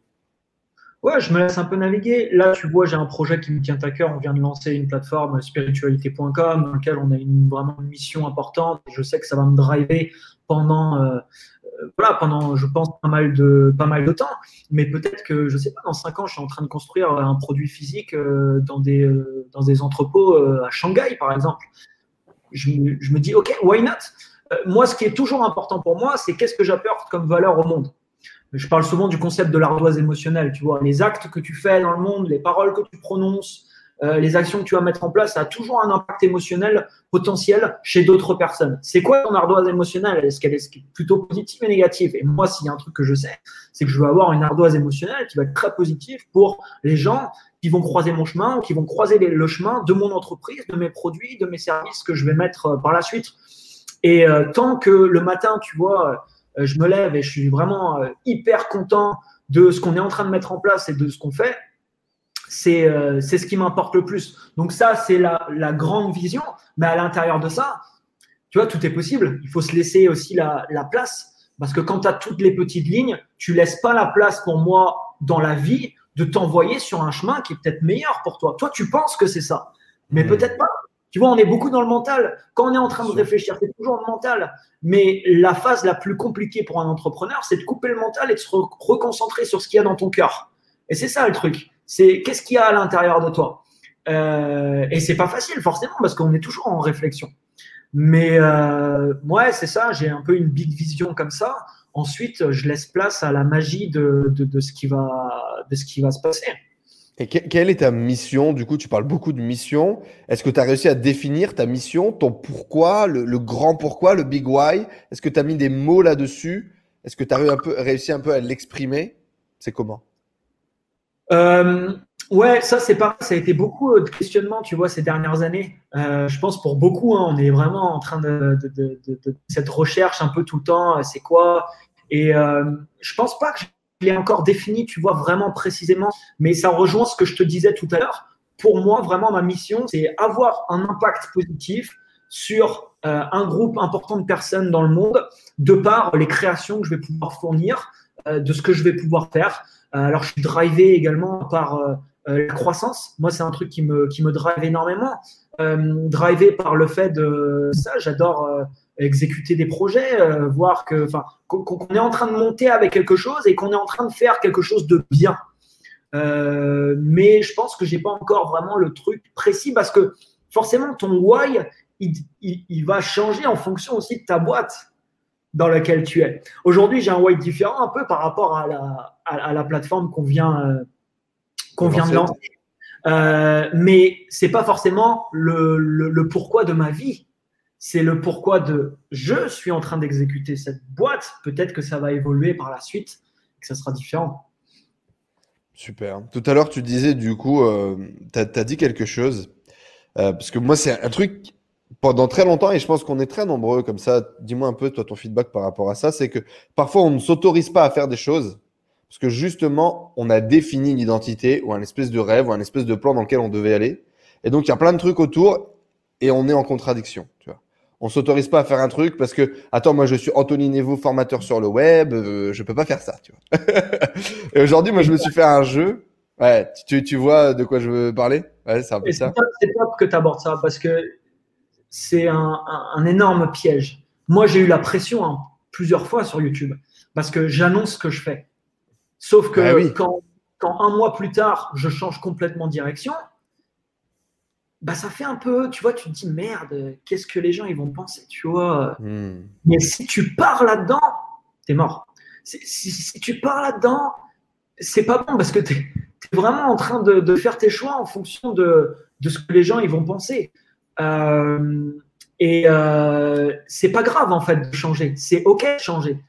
[SPEAKER 2] Ouais, je me laisse un peu naviguer. Là, tu vois, j'ai un projet qui me tient à cœur. On vient de lancer une plateforme spiritualité.com dans laquelle on a une, vraiment une mission importante. Je sais que ça va me driver pendant, euh, euh, voilà, pendant, je pense, pas mal de, pas mal de temps. Mais peut-être que, je sais pas, dans cinq ans, je suis en train de construire un produit physique euh, dans des, dans des entrepôts à Shanghai, par exemple. Je me dis, OK, why not? Moi, ce qui est toujours important pour moi, c'est qu'est-ce que j'apporte comme valeur au monde? Je parle souvent du concept de l'ardoise émotionnelle. Tu vois, les actes que tu fais dans le monde, les paroles que tu prononces, euh, les actions que tu vas mettre en place, ça a toujours un impact émotionnel potentiel chez d'autres personnes. C'est quoi ton ardoise émotionnelle? Est-ce qu'elle est plutôt positive et négative? Et moi, s'il y a un truc que je sais, c'est que je veux avoir une ardoise émotionnelle qui va être très positive pour les gens qui vont croiser mon chemin ou qui vont croiser le chemin de mon entreprise, de mes produits, de mes services que je vais mettre euh, par la suite. Et euh, tant que le matin, tu vois, je me lève et je suis vraiment hyper content de ce qu'on est en train de mettre en place et de ce qu'on fait, euh, c'est ce qui m'importe le plus. Donc ça, c'est la, la, grande vision. Mais à l'intérieur de ça, tu vois, tout est possible. Il faut se laisser aussi la, la place. Parce que quand tu as toutes les petites lignes, tu laisses pas la place pour moi dans la vie de t'envoyer sur un chemin qui est peut-être meilleur pour toi. Toi, tu penses que c'est ça. Mais mmh. peut-être pas. Tu vois, on est beaucoup dans le mental. Quand on est en train de réfléchir, c'est toujours le mental. Mais la phase la plus compliquée pour un entrepreneur, c'est de couper le mental et de se reconcentrer sur ce qu'il y a dans ton cœur. Et c'est ça le truc c'est qu'est-ce qu'il y a à l'intérieur de toi? Euh, et c'est pas facile forcément parce qu'on est toujours en réflexion. Mais euh, ouais, c'est ça, j'ai un peu une big vision comme ça. Ensuite, je laisse place à la magie de, de, ce, qui va, de ce qui va se passer.
[SPEAKER 1] Et quelle est ta mission? Du coup, tu parles beaucoup de mission. Est-ce que tu as réussi à définir ta mission, ton pourquoi, le, grand pourquoi, le big why? Est-ce que tu as mis des mots là-dessus? Est-ce que tu as réussi un peu à l'exprimer? C'est comment?
[SPEAKER 2] Euh, ouais, ça c'est pas, ça a été beaucoup de questionnements, tu vois, ces dernières années. Euh, je pense pour beaucoup, hein, on est vraiment en train de, cette recherche un peu tout le temps. Euh, c'est quoi? Et euh, je pense pas que je l'ai encore défini, tu vois, vraiment précisément. Mais ça rejoint ce que je te disais tout à l'heure. Pour moi, vraiment, ma mission, c'est avoir un impact positif sur euh, un groupe important de personnes dans le monde, de par les créations que je vais pouvoir fournir, euh, de ce que je vais pouvoir faire. Euh, alors, je suis drivé également par la croissance. Moi, c'est un truc qui me, qui me drive énormément. drivé par le fait de ça, j'adore exécuter des projets, voir que, enfin, qu'on est en train de monter avec quelque chose et qu'on est en train de faire quelque chose de bien. mais je pense que j'ai pas encore vraiment le truc précis parce que forcément ton why il, il, va changer en fonction aussi de ta boîte dans laquelle tu es. Aujourd'hui, j'ai un white différent un peu par rapport à la, à, la plateforme qu'on vient, euh, qu'on vient de lancer. Euh, mais c'est pas forcément le, le, pourquoi de ma vie. C'est le pourquoi de je suis en train d'exécuter cette boîte. Peut-être que ça va évoluer par la suite, que ça sera différent.
[SPEAKER 1] Super. Tout à l'heure, tu disais du coup, euh, tu as, dit quelque chose. Euh, parce que moi, c'est un truc pendant très longtemps, et je pense qu'on est très nombreux comme ça, dis-moi un peu toi ton feedback par rapport à ça, c'est que parfois on ne s'autorise pas à faire des choses parce que justement on a défini une identité ou un espèce de rêve ou un espèce de plan dans lequel on devait aller. Et donc il y a plein de trucs autour et on est en contradiction. Tu vois. On s'autorise pas à faire un truc parce que attends moi je suis Anthony Nevo formateur sur le web, euh, je peux pas faire ça. Tu vois. [laughs] et aujourd'hui moi je me suis fait un jeu. Ouais, tu, tu vois de quoi je veux parler? Ouais, c'est un peu ça.
[SPEAKER 2] C'est top que tu abordes ça parce que c'est un, énorme piège. Moi, j'ai eu la pression hein, plusieurs fois sur YouTube parce que j'annonce ce que je fais. Sauf que bah quand, un mois plus tard, je change complètement de direction, bah ça fait un peu, tu vois, tu te dis merde, qu'est-ce que les gens ils vont penser, tu vois? Hmm. Mais si tu pars là-dedans, t'es mort. Si, tu pars là-dedans, c'est pas bon parce que tu es, vraiment en train de, faire tes choix en fonction de, de ce que les gens ils vont penser. Euh, et euh, c'est pas grave en fait de changer, c'est ok de changer.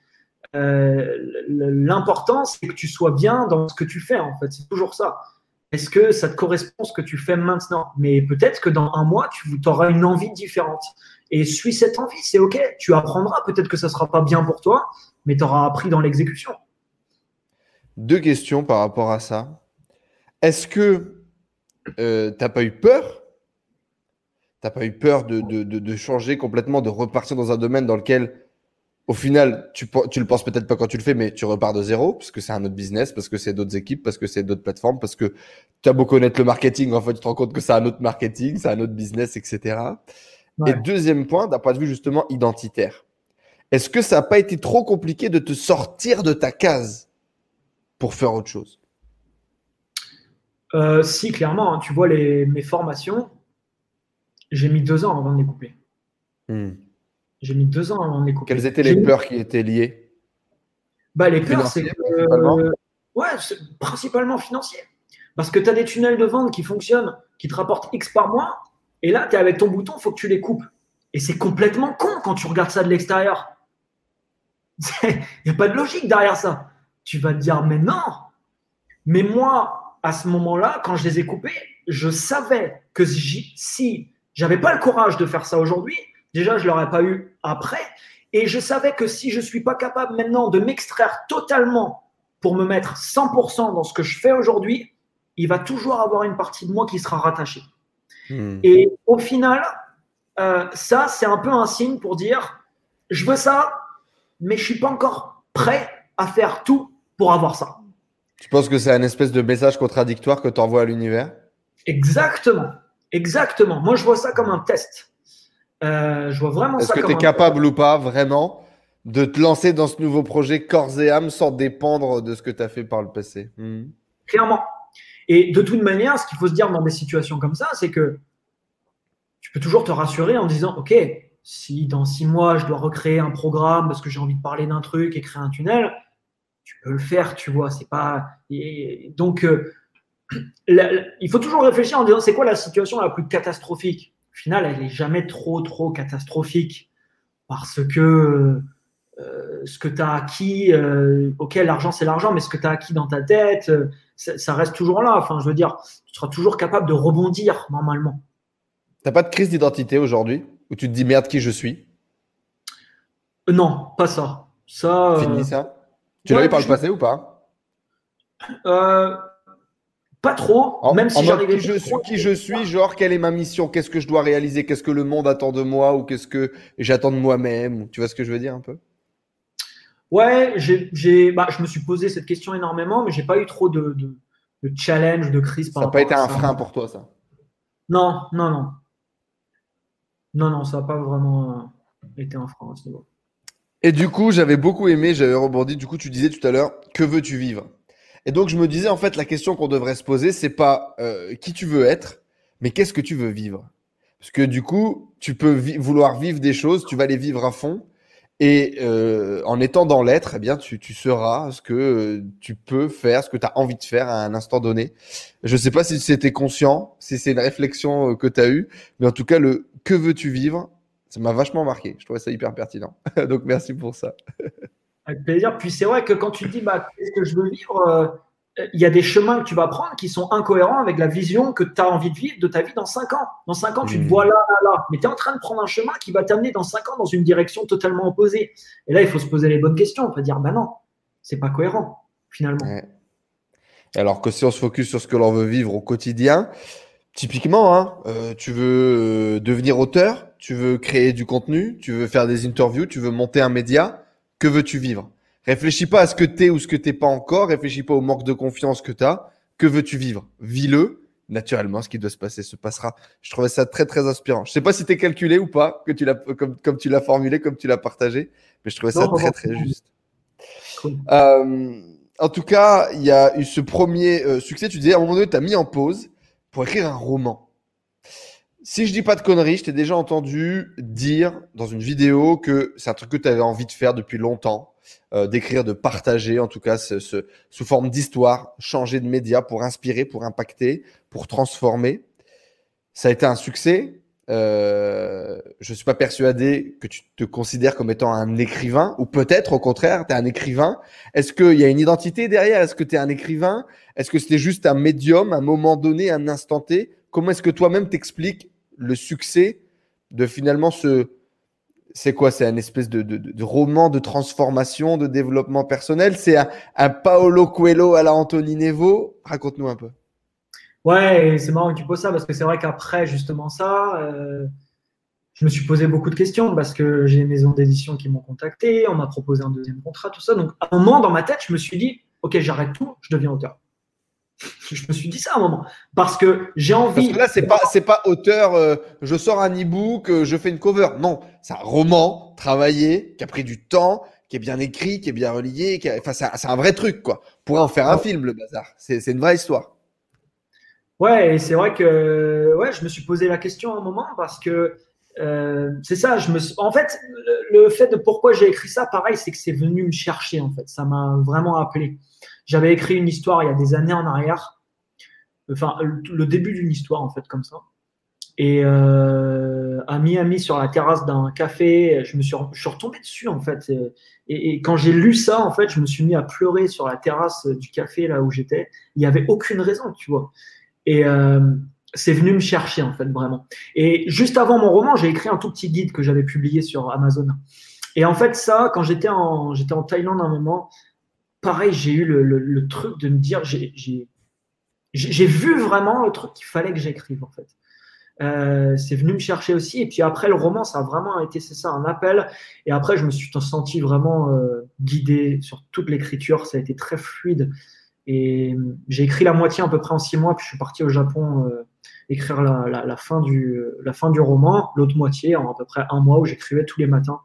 [SPEAKER 2] Euh, L'important c'est que tu sois bien dans ce que tu fais en fait, c'est toujours ça. Est-ce que ça te correspond ce que tu fais maintenant? Mais peut-être que dans un mois, tu auras une envie différente. Et suis cette envie, c'est OK. Tu apprendras. Peut-être que ça ne sera pas bien pour toi, mais tu auras appris dans l'exécution.
[SPEAKER 1] Deux questions par rapport à ça. Est-ce que euh, tu n'as pas eu peur? T'as pas eu peur de, changer complètement, de repartir dans un domaine dans lequel, au final, tu, tu le penses peut-être pas quand tu le fais, mais tu repars de zéro, parce que c'est un autre business, parce que c'est d'autres équipes, parce que c'est d'autres plateformes, parce que tu as beau connaître le marketing, en fait, tu te rends compte que c'est un autre marketing, c'est un autre business, etc. Et deuxième point, d'un point de vue justement identitaire. Est-ce que ça n'a pas été trop compliqué de te sortir de ta case pour faire autre chose?
[SPEAKER 2] Euh, Si, clairement. Hein. tu vois, les, mes formations, j'ai mis deux ans avant de les couper. Hmm. J'ai mis deux ans avant de les couper.
[SPEAKER 1] Quelles étaient les peurs qui étaient liées
[SPEAKER 2] bah, Les peurs, c'est que. ouais, principalement financier. Parce que tu as des tunnels de vente qui fonctionnent, qui te rapportent X par mois, et là, tu es avec ton bouton, il faut que tu les coupes. Et c'est complètement con quand tu regardes ça de l'extérieur. [laughs] Il n'y a pas de logique derrière ça. Tu vas te dire, mais non. Mais moi, à ce moment-là, quand je les ai coupés, je savais que si, si j'avais pas le courage de faire ça aujourd'hui, déjà, je l'aurais pas eu après. Et je savais que si je suis pas capable maintenant de m'extraire totalement pour me mettre 100% dans ce que je fais aujourd'hui, il va toujours avoir une partie de moi qui sera rattachée. Hmm. Et au final, euh, ça, c'est un peu un signe pour dire, je veux ça, mais je suis pas encore prêt à faire tout pour avoir ça.
[SPEAKER 1] Tu penses que c'est un espèce de message contradictoire que tu envoies à l'univers?
[SPEAKER 2] Exactement. Exactement. Moi, je vois ça comme un test. Euh, je vois vraiment
[SPEAKER 1] Est-ce que tu es capable ou pas, vraiment, de te lancer dans ce nouveau projet corps et âme sans dépendre de ce que tu as fait par le passé?
[SPEAKER 2] Hmm. Clairement. Et de toute manière, ce qu'il faut se dire dans des situations comme ça, c'est que tu peux toujours te rassurer en disant, OK, si dans six mois, je dois recréer un programme parce que j'ai envie de parler d'un truc et créer un tunnel, tu peux le faire, tu vois. C'est pas. donc, euh, [clears throat] il faut toujours réfléchir en disant c'est quoi la situation la plus catastrophique? Au final, elle n'est jamais trop, trop catastrophique parce que euh, ce que tu as acquis, euh, ok, l'argent c'est l'argent, mais ce que tu as acquis dans ta tête, ça, reste toujours là. Enfin, je veux dire, tu seras toujours capable de rebondir normalement.
[SPEAKER 1] Tu n'as pas de crise d'identité aujourd'hui où tu te dis merde qui je suis?
[SPEAKER 2] Euh, Non, pas ça. Ça.
[SPEAKER 1] Euh, Fini ça? Tu l'avais par le passé ou pas?
[SPEAKER 2] Euh, Pas trop. même si
[SPEAKER 1] j'arrivais. Qui je suis, qui je suis, genre quelle est ma mission, qu'est-ce que je dois réaliser, qu'est-ce que le monde attend de moi ou qu'est-ce que j'attends de moi-même. Tu vois ce que je veux dire un peu?
[SPEAKER 2] Ouais, j'ai, bah, je me suis posé cette question énormément, mais j'ai pas eu trop de, de, challenge, de crise.
[SPEAKER 1] ça n'a pas été un frein pour toi, ça?
[SPEAKER 2] Non, non, non. Non, non, ça n'a pas vraiment été un frein à ce niveau.
[SPEAKER 1] Et du coup, j'avais beaucoup aimé, j'avais rebondi. Du coup, tu disais tout à l'heure, que veux-tu vivre? Et donc, je me disais, en fait, la question qu'on devrait se poser, c'est pas euh, qui tu veux être, mais qu'est-ce que tu veux vivre? Parce que du coup, tu peux vouloir vivre des choses, tu vas les vivre à fond, et euh, en étant dans l'être, eh bien, tu, tu seras ce que euh, tu peux faire, ce que tu as envie de faire à un instant donné. Je ne sais pas si c'était conscient, si c'est une réflexion que tu as eue, mais en tout cas, le que veux-tu vivre, ça m'a vachement marqué. Je trouvais ça hyper pertinent. [laughs] Donc, merci pour ça. [laughs]
[SPEAKER 2] Avec plaisir. Puis c'est vrai que quand tu dis, bah, qu'est-ce que je veux vivre il y a des chemins que tu vas prendre qui sont incohérents avec la vision que tu as envie de vivre de ta vie dans 5 ans. Dans 5 ans, tu te hmm. vois là, là, là. Mais tu es en train de prendre un chemin qui va t'amener dans 5 ans dans une direction totalement opposée. Et là, il faut se poser les bonnes questions. On peut dire, bah non, c'est pas cohérent, finalement.
[SPEAKER 1] Alors que si on se focus sur ce que l'on veut vivre au quotidien, typiquement, hein, euh, tu veux euh, devenir auteur, tu veux créer du contenu, tu veux faire des interviews, tu veux monter un média, que veux-tu vivre? Réfléchis pas à ce que t'es ou ce que t'es pas encore. Réfléchis pas au manque de confiance que t'as. Que veux-tu vivre? Vis-le. Naturellement, ce qui doit se passer se passera. Je trouvais ça très très inspirant. Je sais pas si t'es calculé ou pas, que tu l'as comme, comme tu l'as formulé, comme tu l'as partagé, mais je trouvais ça très très juste. Euh, en tout cas, il y a eu ce premier euh, succès. Tu disais à un moment donné, tu as mis en pause pour écrire un roman. Si je dis pas de conneries, je t'ai déjà entendu dire dans une vidéo que c'est un truc que tu avais envie de faire depuis longtemps, euh, d'écrire, de partager, en tout cas, sous forme d'histoire, changer de média pour inspirer, pour impacter, pour transformer. Ça a été un succès. Euh, je ne suis pas persuadé que tu te considères comme étant un écrivain, ou peut-être au contraire, tu es un écrivain. Est-ce qu'il y a une identité derrière? Est-ce que tu es un écrivain? Est-ce que c'était juste un médium, un moment donné, un instant T? Comment est-ce que toi-même t'expliques le succès de finalement ce, c'est quoi? C'est un espèce de, roman de transformation, de développement personnel? C'est un, Paolo Coelho à la Anthony Nevo? Raconte-nous un peu.
[SPEAKER 2] Ouais, c'est marrant que tu poses ça parce que c'est vrai qu'après justement ça, euh, je me suis posé beaucoup de questions parce que j'ai des maisons d'édition qui m'ont contacté, on m'a proposé un deuxième contrat, tout ça. Donc à un moment dans ma tête, je me suis dit, ok, j'arrête tout, je deviens auteur. Je me suis dit ça à un moment. Parce que j'ai envie.
[SPEAKER 1] Parce que là, c'est pas, c'est pas auteur, euh, je sors un e-book, euh, je fais une cover. Non, c'est un roman travaillé, qui a pris du temps, qui est bien écrit, qui est bien relié. Qui Enfin, c'est un, vrai truc, quoi. Pour en faire un film, le bazar. C'est, une vraie histoire.
[SPEAKER 2] Ouais, et c'est vrai que ouais, je me suis posé la question à un moment parce que c'est ça. Je me, en fait, le, fait de pourquoi j'ai écrit ça, pareil, c'est que c'est venu me chercher. En fait, ça m'a vraiment appelé. J'avais écrit une histoire il y a des années en arrière, enfin le début d'une histoire en fait comme ça. Et euh, à Miami, sur la terrasse d'un café, je me suis, je suis retombé dessus en fait. Et, quand j'ai lu ça, en fait, je me suis mis à pleurer sur la terrasse du café là où j'étais. Il n'y avait aucune raison, tu vois. Et euh, c'est venu me chercher en fait vraiment. Et juste avant mon roman, j'ai écrit un tout petit guide que j'avais publié sur Amazon. Et en fait, ça, quand j'étais en, j'étais en Thaïlande un moment, pareil, j'ai eu le, truc de me dire, j'ai vu vraiment le truc qu'il fallait que j'écrive en fait. Euh, c'est venu me chercher aussi. Et puis après, le roman, ça a vraiment été, c'est ça, un appel. Et après, je me suis senti vraiment euh, guidé sur toute l'écriture. Ça a été très fluide. Et j'ai écrit la moitié à peu près en six mois, puis je suis parti au Japon euh, écrire la, fin du, la fin du roman, l'autre moitié en à peu près un mois où j'écrivais tous les matins.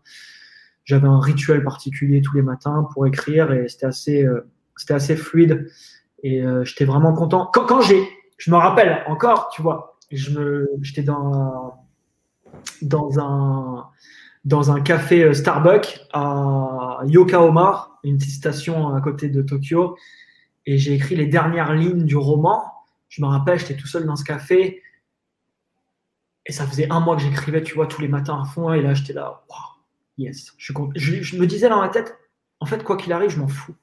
[SPEAKER 2] J'avais un rituel particulier tous les matins pour écrire et c'était assez, c'était assez fluide. Et j'étais vraiment content. Quand, j'ai, je me rappelle encore, tu vois, je me, j'étais dans, dans, un, dans un café euh, Starbucks à Yokohama, une petite station à côté de Tokyo, et j'ai écrit les dernières lignes du roman. Je me rappelle, j'étais tout seul dans ce café, et ça faisait un mois que j'écrivais, tu vois, tous les matins à fond, et là j'étais là, wow, yes. Je, je, me disais dans ma tête, en fait, quoi qu'il arrive, je m'en fous.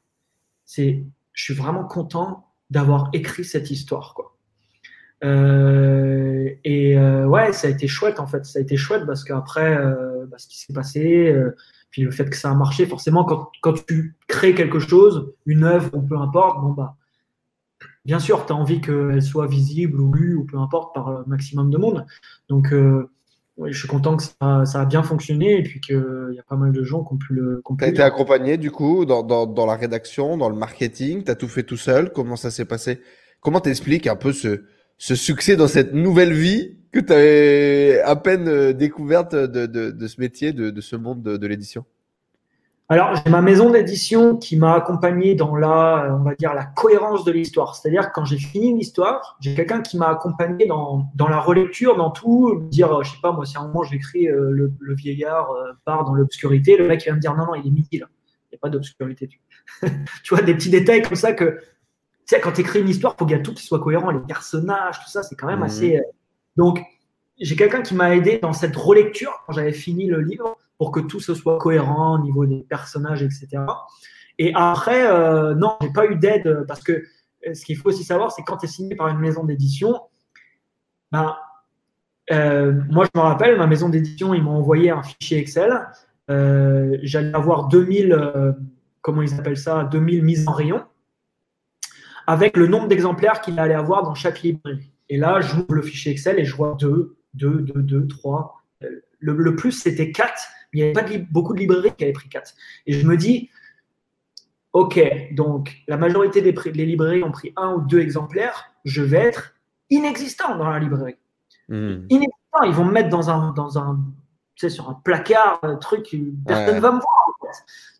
[SPEAKER 2] C'est, je suis vraiment content d'avoir écrit cette histoire, quoi. Euh, et euh, ouais, ça a été chouette en fait. Ça a été chouette parce qu'après, euh, bah, ce qui s'est passé, puis le fait que ça a marché, forcément, quand, quand tu crées quelque chose, une œuvre ou peu importe, bon bah, bien sûr, tu as envie qu'elle soit visible ou lue ou peu importe par le maximum de monde. Donc, je suis content que ça, ça, a bien fonctionné et puis qu'il y a pas mal de gens qui ont pu le.
[SPEAKER 1] Tu as été accompagné du coup dans, dans, dans, la rédaction, dans le marketing, tu as tout fait tout seul? Comment ça s'est passé? Comment t'expliques un peu ce, ce succès dans cette nouvelle vie que tu avais à peine euh, découverte de, de, de ce métier, de, de ce monde de, l'édition?
[SPEAKER 2] Alors, j'ai ma maison d'édition qui m'a accompagné dans la, euh, on va dire, la cohérence de l'histoire. C'est-à-dire, quand j'ai fini l'histoire, j'ai quelqu'un qui m'a accompagné dans, dans, la relecture, dans tout, me dire, je sais pas, moi, si à un moment j'écris euh, le, le, vieillard part dans l'obscurité, le mec il va me dire, non, non, il est midi là. Il n'y a pas d'obscurité. Tu... [laughs] tu vois, des petits détails comme ça que sais, quand tu écris une histoire, il faut qu'il y tout qui soit cohérent, les personnages, tout ça, c'est quand même mhm. assez. Euh, donc, j'ai quelqu'un qui m'a aidé dans cette relecture quand j'avais fini le livre pour que tout ce soit cohérent au niveau des personnages, etc. Et après, euh, non, j'ai pas eu d'aide parce que euh, ce qu'il faut aussi savoir, c'est quand tu es signé par une maison d'édition, ben, moi je me rappelle, ma maison d'édition, ils m'ont envoyé un fichier Excel. J'allais avoir 2000, comment ils appellent ça, 2000 mises en rayon avec le nombre d'exemplaires qu'il allait avoir dans chaque librairie. Et là, j'ouvre le fichier Excel et je vois 2, 2, 2, 2, 3. Le, plus, c'était 4. Il n'y avait pas beaucoup de librairies qui avaient pris 4. Et je me dis, OK, donc la majorité des, librairies ont pris un ou deux exemplaires. Je vais être inexistant dans la librairie. Hmm. Inexistant. Ils vont me mettre dans un, dans un, tu sais, sur un placard, un truc, personne ne va me voir.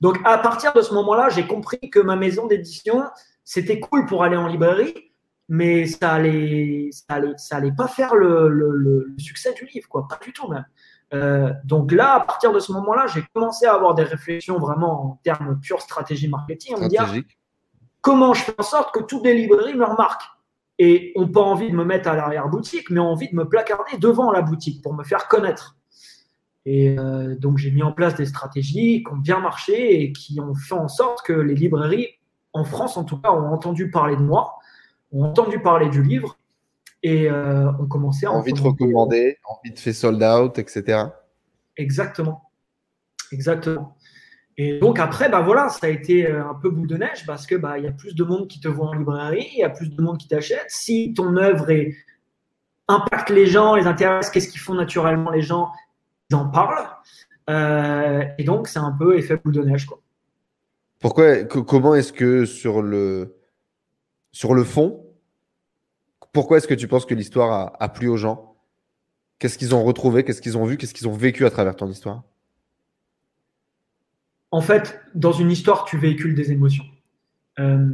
[SPEAKER 2] Donc, à partir de ce moment-là, j'ai compris que ma maison d'édition, c'était cool pour aller en librairie, mais ça allait, ça allait, ça allait pas faire le, le, succès du livre, quoi, pas du tout même. Euh, donc là, à partir de ce moment-là, j'ai commencé à avoir des réflexions vraiment en termes pure stratégie marketing, me dire comment je fais en sorte que toutes les librairies me remarquent? Et n'ont pas envie de me mettre à l'arrière-boutique, mais ont envie de me placarder devant la boutique pour me faire connaître. Et euh, donc j'ai mis en place des stratégies qui ont bien marché et qui ont fait en sorte que les librairies en France en tout cas, ont entendu parler de moi, ont entendu parler du livre et euh, ont commencé à.
[SPEAKER 1] Envie de recommander, envie de faire sold out, etc.
[SPEAKER 2] Exactement. Exactement. Et donc après, bah voilà, ça a été euh, un peu boule de neige parce que bah il y a plus de monde qui te voit en librairie, il y a plus de monde qui t'achète. Si ton œuvre est, impacte les gens, les intéresse, qu'est-ce qu'ils font naturellement les gens Ils en parlent. Euh, et donc c'est un peu effet boule de neige quoi.
[SPEAKER 1] Pourquoi, comment est-ce que sur le, sur le fond, pourquoi est-ce que tu penses que l'histoire a, plu aux gens? Qu'est-ce qu'ils ont retrouvé? Qu'est-ce qu'ils ont vu? Qu'est-ce qu'ils ont vécu à travers ton histoire?
[SPEAKER 2] En fait, dans une histoire, tu véhicules des émotions. Euh,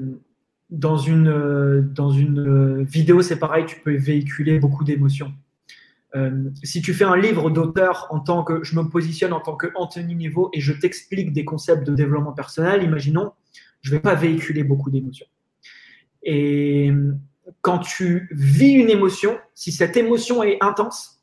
[SPEAKER 2] dans, une, dans une vidéo, c'est pareil, tu peux véhiculer beaucoup d'émotions. Euh, si tu fais un livre d'auteur en tant que je me positionne en tant que Anthony Niveau et je t'explique des concepts de développement personnel, imaginons, je ne vais pas véhiculer beaucoup d'émotions. Et quand tu vis une émotion, si cette émotion est intense,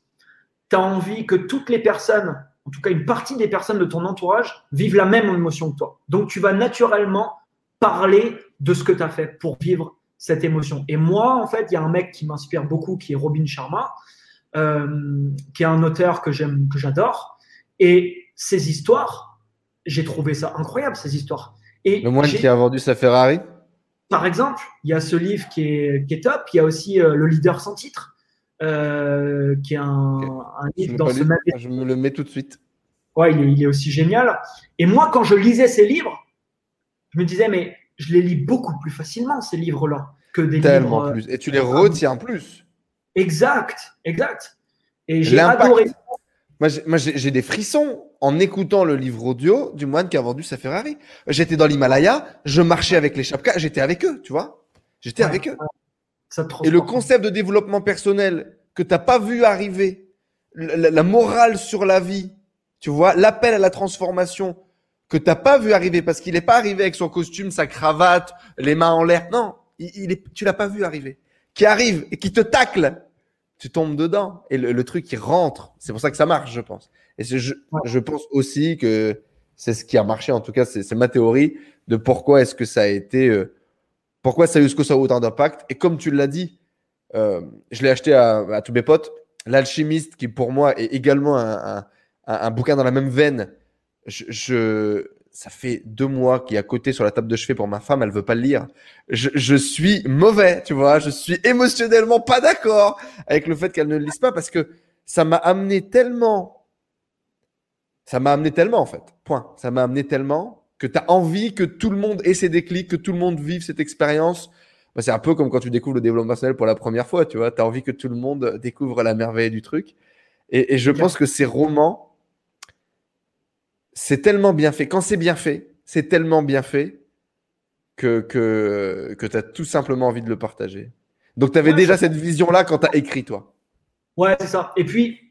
[SPEAKER 2] tu as envie que toutes les personnes, en tout cas une partie des personnes de ton entourage, vivent la même émotion que toi. Donc tu vas naturellement parler de ce que tu as fait pour vivre cette émotion. Et moi, en fait, il y a un mec qui m'inspire beaucoup, qui est Robin Sharma, euh, qui est un auteur que j'aime, que j'adore. Et ces histoires, j'ai trouvé ça incroyable, ces histoires. Et
[SPEAKER 1] le moine qui a vendu sa Ferrari?
[SPEAKER 2] Par exemple, il y a ce livre qui est, qui est top. Il y a aussi euh, Le leader sans titre, euh, qui est un, livre dans ce
[SPEAKER 1] même. Je me le mets tout de suite.
[SPEAKER 2] Ouais, il est, il est aussi génial. Et moi, quand je lisais ces livres, je me disais, mais je les lis beaucoup plus facilement, ces livres-là, que des
[SPEAKER 1] Tellement livres. plus. Et tu les retiens plus.
[SPEAKER 2] Exact, exact. Et j'ai adoré.
[SPEAKER 1] Moi, j'ai des frissons en écoutant le livre audio du moine qui a vendu sa Ferrari. J'étais dans l'Himalaya, je marchais avec les chapkas, j'étais avec eux, tu vois. J'étais avec eux. Et le concept de développement personnel que tu n'as pas vu arriver, la, morale sur la vie, tu vois, l'appel à la transformation que tu n'as pas vu arriver parce qu'il n'est pas arrivé avec son costume, sa cravate, les mains en l'air. Non, il, est, tu l'as pas vu arriver. Qui arrive et qui te tacle tu tombes dedans et le, truc il rentre. C'est pour ça que ça marche, je pense. Et je, je pense aussi que c'est ce qui a marché. En tout cas, c'est ma théorie de pourquoi est-ce que ça a été, euh, pourquoi ça a eu ce que ça a autant d'impact. Et comme tu l'as dit, euh, je l'ai acheté à, tous mes potes. L'alchimiste, qui pour moi est également un, un, bouquin dans la même veine. je, ça fait deux mois qu'il est à côté sur la table de chevet pour ma femme, elle veut pas le lire. Je, je suis mauvais, tu vois, je suis émotionnellement pas d'accord avec le fait qu'elle ne le lise pas parce que ça m'a amené tellement, ça m'a amené tellement en fait, point. Ça m'a amené tellement que tu as envie que tout le monde ait ses déclics, que tout le monde vive cette expérience. Bah, c'est un peu comme quand tu découvres le développement personnel pour la première fois, tu vois, tu as envie que tout le monde découvre la merveille du truc. Et, et je pense que ces romans, c'est tellement bien fait. Quand c'est bien fait, c'est tellement bien fait que, que, que tu as tout simplement envie de le partager. Donc, tu avais déjà cette vision-là quand tu as écrit, toi.
[SPEAKER 2] Ouais, c'est ça. Et puis,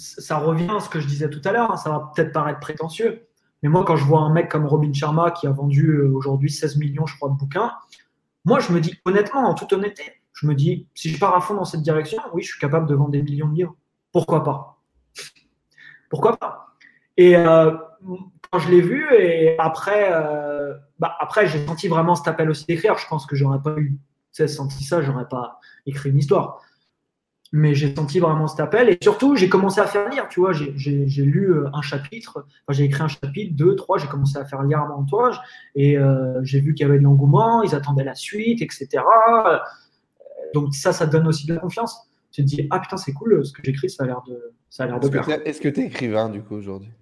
[SPEAKER 2] ça revient à ce que je disais tout à l'heure. Hein. Ça va peut-être paraître prétentieux. Mais moi, quand je vois un mec comme Robin Sharma qui a vendu euh, aujourd'hui 16 millions, je crois, de bouquins, moi, je me dis, honnêtement, en toute honnêteté, je me dis, si je pars à fond dans cette direction, oui, je suis capable de vendre des millions de livres. Pourquoi pas? Pourquoi pas? Et euh, quand je l'ai vu et après, euh, bah après j'ai senti vraiment cet appel aussi d'écrire. Je pense que j'aurais pas eu, tu senti ça, j'aurais pas écrit une histoire. Mais j'ai senti vraiment cet appel et surtout j'ai commencé à faire lire. Tu vois, j'ai lu euh, un chapitre, enfin, j'ai écrit un chapitre, deux, trois. J'ai commencé à faire lire à mon entourage et euh, j'ai vu qu'il y avait de l'engouement, ils attendaient la suite, etc. Donc ça, ça donne aussi de la confiance. Tu te dis ah putain c'est cool, ce que j'écris, ça a l'air de, ça a l'air de
[SPEAKER 1] Est-ce que tu es écrivain du coup aujourd'hui?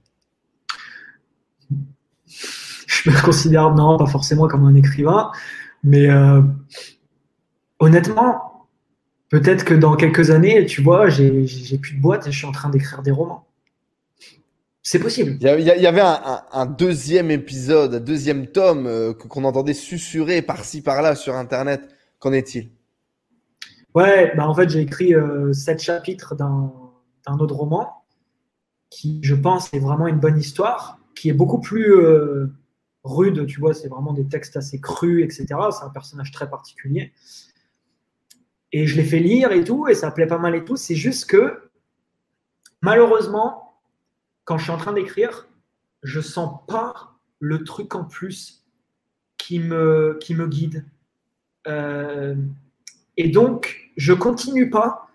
[SPEAKER 2] Je me considère, non, pas forcément comme un écrivain, mais euh, honnêtement, peut-être que dans quelques années, tu vois, j'ai plus de boîte et je suis en train d'écrire des romans. C'est possible.
[SPEAKER 1] Il y, avait un, deuxième épisode, un deuxième tome euh, qu'on entendait susurrer par-ci par-là sur Internet. Qu'en est-il?
[SPEAKER 2] Ouais, bah en fait, j'ai écrit euh, sept chapitres d'un autre roman qui, je pense, est vraiment une bonne histoire qui est beaucoup plus euh, rude, tu vois, c'est vraiment des textes assez crus, etc. C'est un personnage très particulier. Et je l'ai fait lire et tout, et ça plaît pas mal et tout. C'est juste que, malheureusement, quand je suis en train d'écrire, je sens pas le truc en plus qui me, qui me guide. Euh, et donc, je continue pas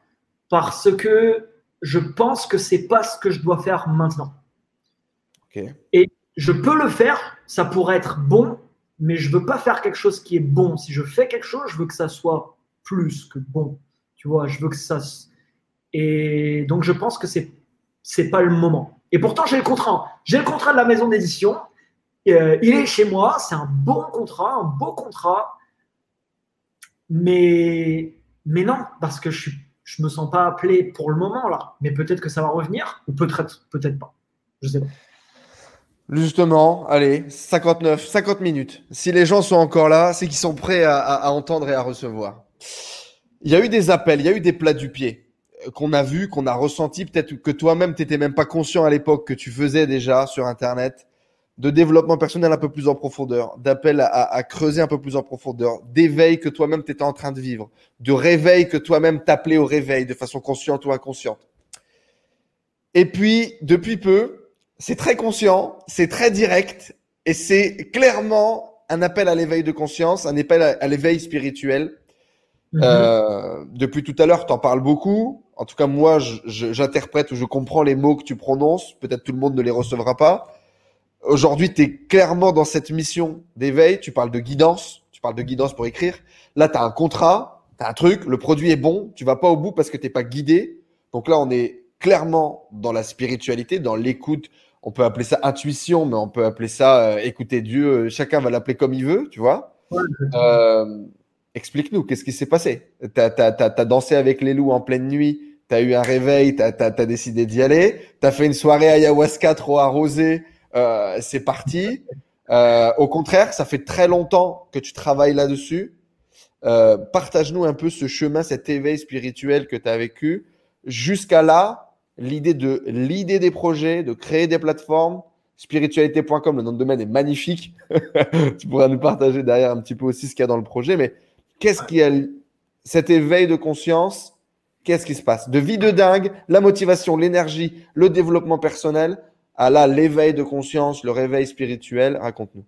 [SPEAKER 2] parce que je pense que c'est pas ce que je dois faire maintenant. Et je peux le faire, ça pourrait être bon, mais je veux pas faire quelque chose qui est bon. Si je fais quelque chose, je veux que ça soit plus que bon. Tu vois, je veux que ça. Et donc, je pense que c'est c'est pas le moment. Et pourtant, j'ai le contrat. J'ai le contrat de la maison d'édition. Euh, il est chez moi. C'est un bon contrat, un beau contrat. Mais mais non, parce que je suis je me sens pas appelé pour le moment là. Mais peut-être que ça va revenir ou peut-être peut-être pas. Je sais pas.
[SPEAKER 1] Justement, allez, 59, 50 minutes. Si les gens sont encore là, c'est qu'ils sont prêts à, entendre et à recevoir. Il y a eu des appels, il y a eu des plats du pied. qu'on a vu, qu'on a ressenti, peut-être que toi-même, tu n'étais même pas conscient à l'époque que tu faisais déjà sur Internet, de développement personnel un peu plus en profondeur, d'appel à, creuser un peu plus en profondeur, d'éveil que toi-même tu étais en train de vivre, de réveil que toi-même t'appelais au réveil de façon consciente ou inconsciente. Et puis, depuis peu, c'est très conscient, c'est très direct et c'est clairement un appel à l'éveil de conscience, un appel à, l'éveil spirituel. Mhm. Euh, depuis tout à l'heure, tu en parles beaucoup. En tout cas, moi, j'interprète ou je comprends les mots que tu prononces. Peut-être tout le monde ne les recevra pas. Aujourd'hui, tu es clairement dans cette mission d'éveil. Tu parles de guidance. Tu parles de guidance pour écrire. Là, tu as un contrat, tu as un truc, le produit est bon. Tu vas pas au bout parce que tu pas guidé. Donc là, on est clairement dans la spiritualité, dans l'écoute. On peut appeler ça intuition, mais on peut appeler ça euh, écouter Dieu. Euh, chacun va l'appeler comme il veut, tu vois. Euh, explique-nous, qu'est-ce qui s'est passé? Tu as, dansé avec les loups en pleine nuit, tu as eu un réveil, tu as, décidé d'y aller, tu as fait une soirée ayahuasca trop arrosée, euh, c'est parti. Euh, au contraire, ça fait très longtemps que tu travailles là-dessus. Euh, partage-nous un peu ce chemin, cet éveil spirituel que tu as vécu. Jusqu'à là, l'idée de l'idée des projets, de créer des plateformes, spiritualité.com, le nom de domaine est magnifique. [laughs] tu pourras nous partager derrière un petit peu aussi ce qu'il y a dans le projet. Mais qu'est-ce qui a cet éveil de conscience Qu'est-ce qui se passe? De vie de dingue, la motivation, l'énergie, le développement personnel à là l'éveil de conscience, le réveil spirituel Raconte-nous.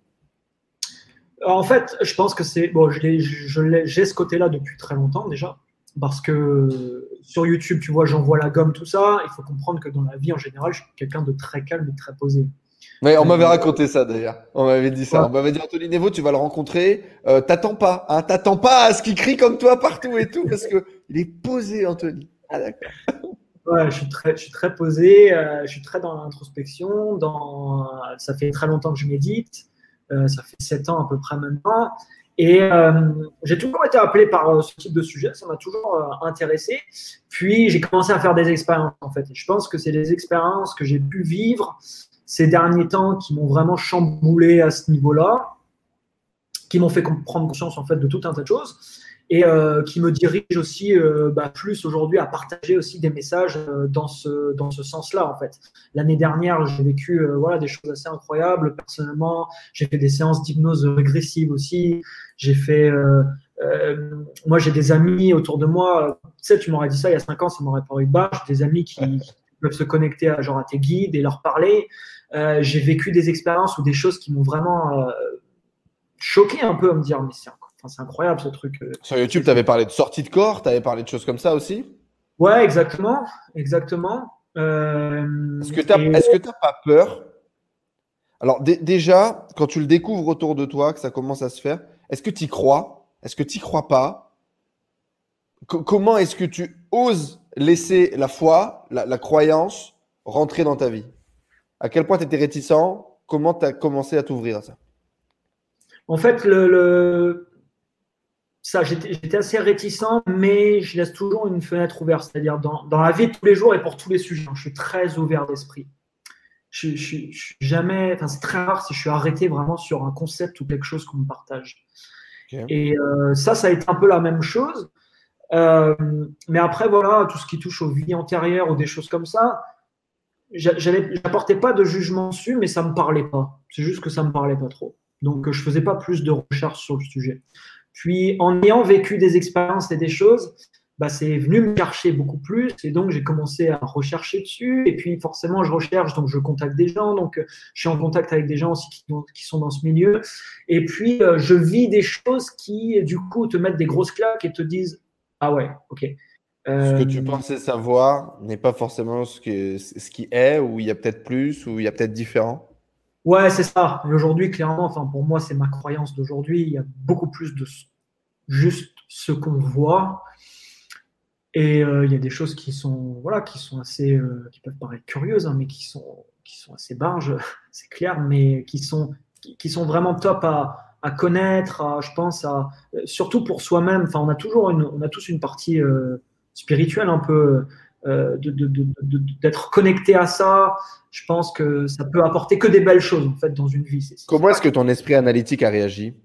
[SPEAKER 2] En fait, je pense que c'est bon. J'ai ce côté-là depuis très longtemps déjà, parce que sur YouTube, tu vois, j'envoie la gomme, tout ça. Il faut comprendre que dans la vie en général, je suis quelqu'un de très calme et très posé.
[SPEAKER 1] Oui, on m'avait raconté ça d'ailleurs. On m'avait dit ça. On m'avait dit Anthony Nevo, tu vas le rencontrer. Euh, t'attends pas, hein, t'attends pas à ce qu'il crie comme toi partout et tout, parce que [laughs] il est posé, Anthony. Ah d'accord. [laughs]
[SPEAKER 2] Ouais, je suis très, je suis très posé, euh, je suis très dans l'introspection. Dans, ça fait très longtemps que je médite, euh, ça fait sept ans à peu près maintenant. Et euh, j'ai toujours été appelé par ce type de sujet, ça m'a toujours intéressé. Puis j'ai commencé à faire des expériences en fait. Et je pense que c'est des expériences que j'ai pu vivre ces derniers temps qui m'ont vraiment chamboulé à ce niveau-là, qui m'ont fait prendre conscience en fait de tout un tas de choses et euh, qui me dirige aussi euh, bah, plus aujourd'hui à partager aussi des messages euh, dans ce, dans ce sens-là en fait. L'année dernière, j'ai vécu voilà, des choses assez incroyables personnellement. J'ai fait des séances d'hypnose régressive aussi. J'ai fait, moi j'ai des amis autour de moi. Tu sais, tu m'aurais dit ça il y a cinq ans, ça m'aurait paru bas. J'ai des amis qui, peuvent se connecter à genre à tes guides et leur parler. j'ai vécu des expériences ou des choses qui m'ont vraiment choqué un peu à me dire mais c'est incroyable ce truc. Euh.
[SPEAKER 1] Sur YouTube, tu avais parlé de sortie de corps, tu avais parlé de choses comme ça aussi?
[SPEAKER 2] Ouais, exactement. exactement. Euh,
[SPEAKER 1] est-ce que tu n'as pas peur? Alors, déjà, quand tu le découvres autour de toi, que ça commence à se faire, est-ce que tu y crois? Est-ce que tu n'y crois pas? Comment est-ce que tu oses laisser la foi, la, croyance rentrer dans ta vie À quel point tu étais réticent Comment tu as commencé à t'ouvrir à ça?
[SPEAKER 2] En fait, le, ça, j'étais assez réticent, mais je laisse toujours une fenêtre ouverte. C'est-à-dire, dans, la vie de tous les jours et pour tous les sujets, je suis très ouvert d'esprit. Je, je, jamais, enfin, c'est très rare si je suis arrêté vraiment sur un concept ou quelque chose qu'on me partage. Et euh, ça, ça a été un peu la même chose. Euh, mais après, voilà, tout ce qui touche aux vies antérieures ou des choses comme ça, j'apportais pas de jugement dessus, mais ça me parlait pas. C'est juste que ça me parlait pas trop. Donc, je faisais pas plus de recherches sur le sujet. Puis en ayant vécu des expériences et des choses, bah, c'est venu me chercher beaucoup plus et donc j'ai commencé à rechercher dessus et puis forcément je recherche donc je contacte des gens donc je suis en contact avec des gens aussi qui, sont dans ce milieu et puis euh, je vis des choses qui du coup te mettent des grosses claques et te disent ah ouais ok
[SPEAKER 1] ce que tu euh, pensais savoir n'est pas forcément ce, que, ce qui est ou il y a peut-être plus ou il y a peut-être différent
[SPEAKER 2] Ouais, c'est ça. aujourd'hui, clairement, enfin, pour moi, c'est ma croyance d'aujourd'hui. Il y a beaucoup plus de juste ce qu'on voit. Et euh, il y a des choses qui sont, voilà, qui sont assez, euh, qui peuvent paraître curieuses, hein, mais qui sont, qui sont assez barges, [laughs] c'est clair, mais qui sont, qui, sont vraiment top à, à connaître, je pense, à, surtout pour soi-même. Enfin, on a toujours une, on a tous une partie euh, spirituelle un peu euh, d'être connecté à ça. Je pense que ça peut apporter que des belles choses en fait dans une vie.
[SPEAKER 1] Comment est-ce que ton esprit analytique a réagi?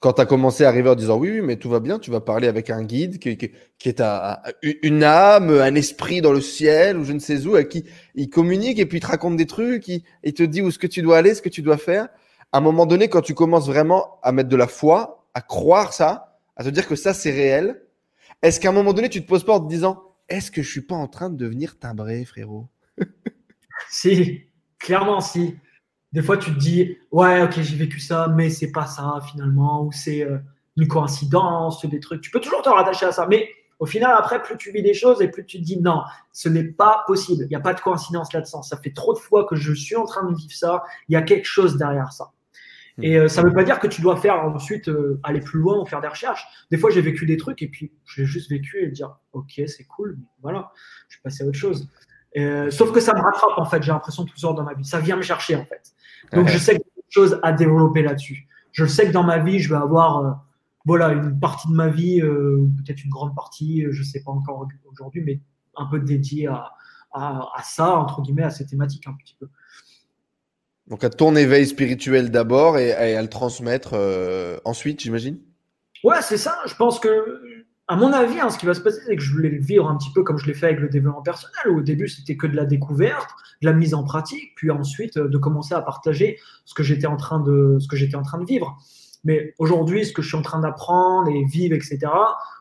[SPEAKER 1] Quand tu as commencé à arriver en disant oui, oui, mais tout va bien, tu vas parler avec un guide qui, qui, est à, une âme, un esprit dans le ciel ou je ne sais où, à qui il communique et puis il te raconte des trucs, il, il te dit où ce que tu dois aller, ce que tu dois faire. À un moment donné, quand tu commences vraiment à mettre de la foi, à croire ça, à te dire que ça c'est réel, est-ce qu'à un moment donné, tu te poses pas en te disant est-ce que je suis pas en train de devenir timbré, frérot? [laughs]
[SPEAKER 2] Si, clairement, si. Des fois, tu te dis, ouais, ok, j'ai vécu ça, mais c'est pas ça finalement, ou c'est euh, une coïncidence, des trucs. Tu peux toujours te rattacher à ça, mais au final, après, plus tu vis des choses et plus tu te dis, non, ce n'est pas possible. Il n'y a pas de coïncidence là-dedans. Ça fait trop de fois que je suis en train de vivre ça. Il y a quelque chose derrière ça. Et euh, ça ne veut pas dire que tu dois faire ensuite euh, aller plus loin ou faire des recherches. Des fois, j'ai vécu des trucs et puis j'ai juste vécu et dire ok, c'est cool, voilà, je suis passé à autre chose. Euh, sauf que ça me rattrape en fait. J'ai l'impression toujours dans ma vie. Ça vient me chercher en fait. Donc je sais qu'il y a quelque chose à développer là-dessus. Je sais que dans ma vie, je vais avoir voilà une partie de ma vie, peut-être une grande partie, je ne sais pas encore aujourd'hui, mais un peu dédiée à, à, à, ça entre guillemets, à ces thématiques un petit peu.
[SPEAKER 1] Donc à ton éveil spirituel d'abord et, à le transmettre euh, ensuite, j'imagine?
[SPEAKER 2] Ouais, c'est ça. Je pense que, à mon avis, hein, ce qui va se passer, c'est que je voulais le vivre un petit peu comme je l'ai fait avec le développement personnel. Au début, c'était que de la découverte, de la mise en pratique, puis ensuite euh, de commencer à partager ce que j'étais en train de, en train de vivre. Mais aujourd'hui, ce que je suis en train d'apprendre et vivre, etc.,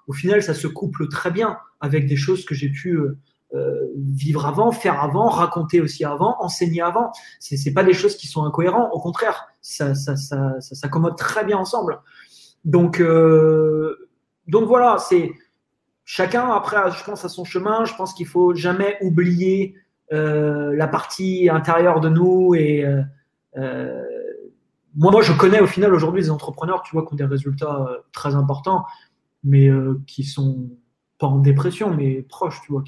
[SPEAKER 2] au final, ça se couple très bien avec des choses que j'ai pu euh, euh, vivre avant, faire avant, raconter aussi avant, enseigner avant. Ce n'est pas des choses qui sont incohérentes, au contraire, ça, ça, ça, ça s'accommode très bien ensemble. Donc, euh, donc voilà, c'est chacun après, je pense à son chemin. Je pense qu'il faut jamais oublier euh, la partie intérieure de nous et moi, moi, je connais au final aujourd'hui des entrepreneurs, tu vois, qui ont des résultats très importants, mais qui sont pas en dépression, mais proches, tu vois,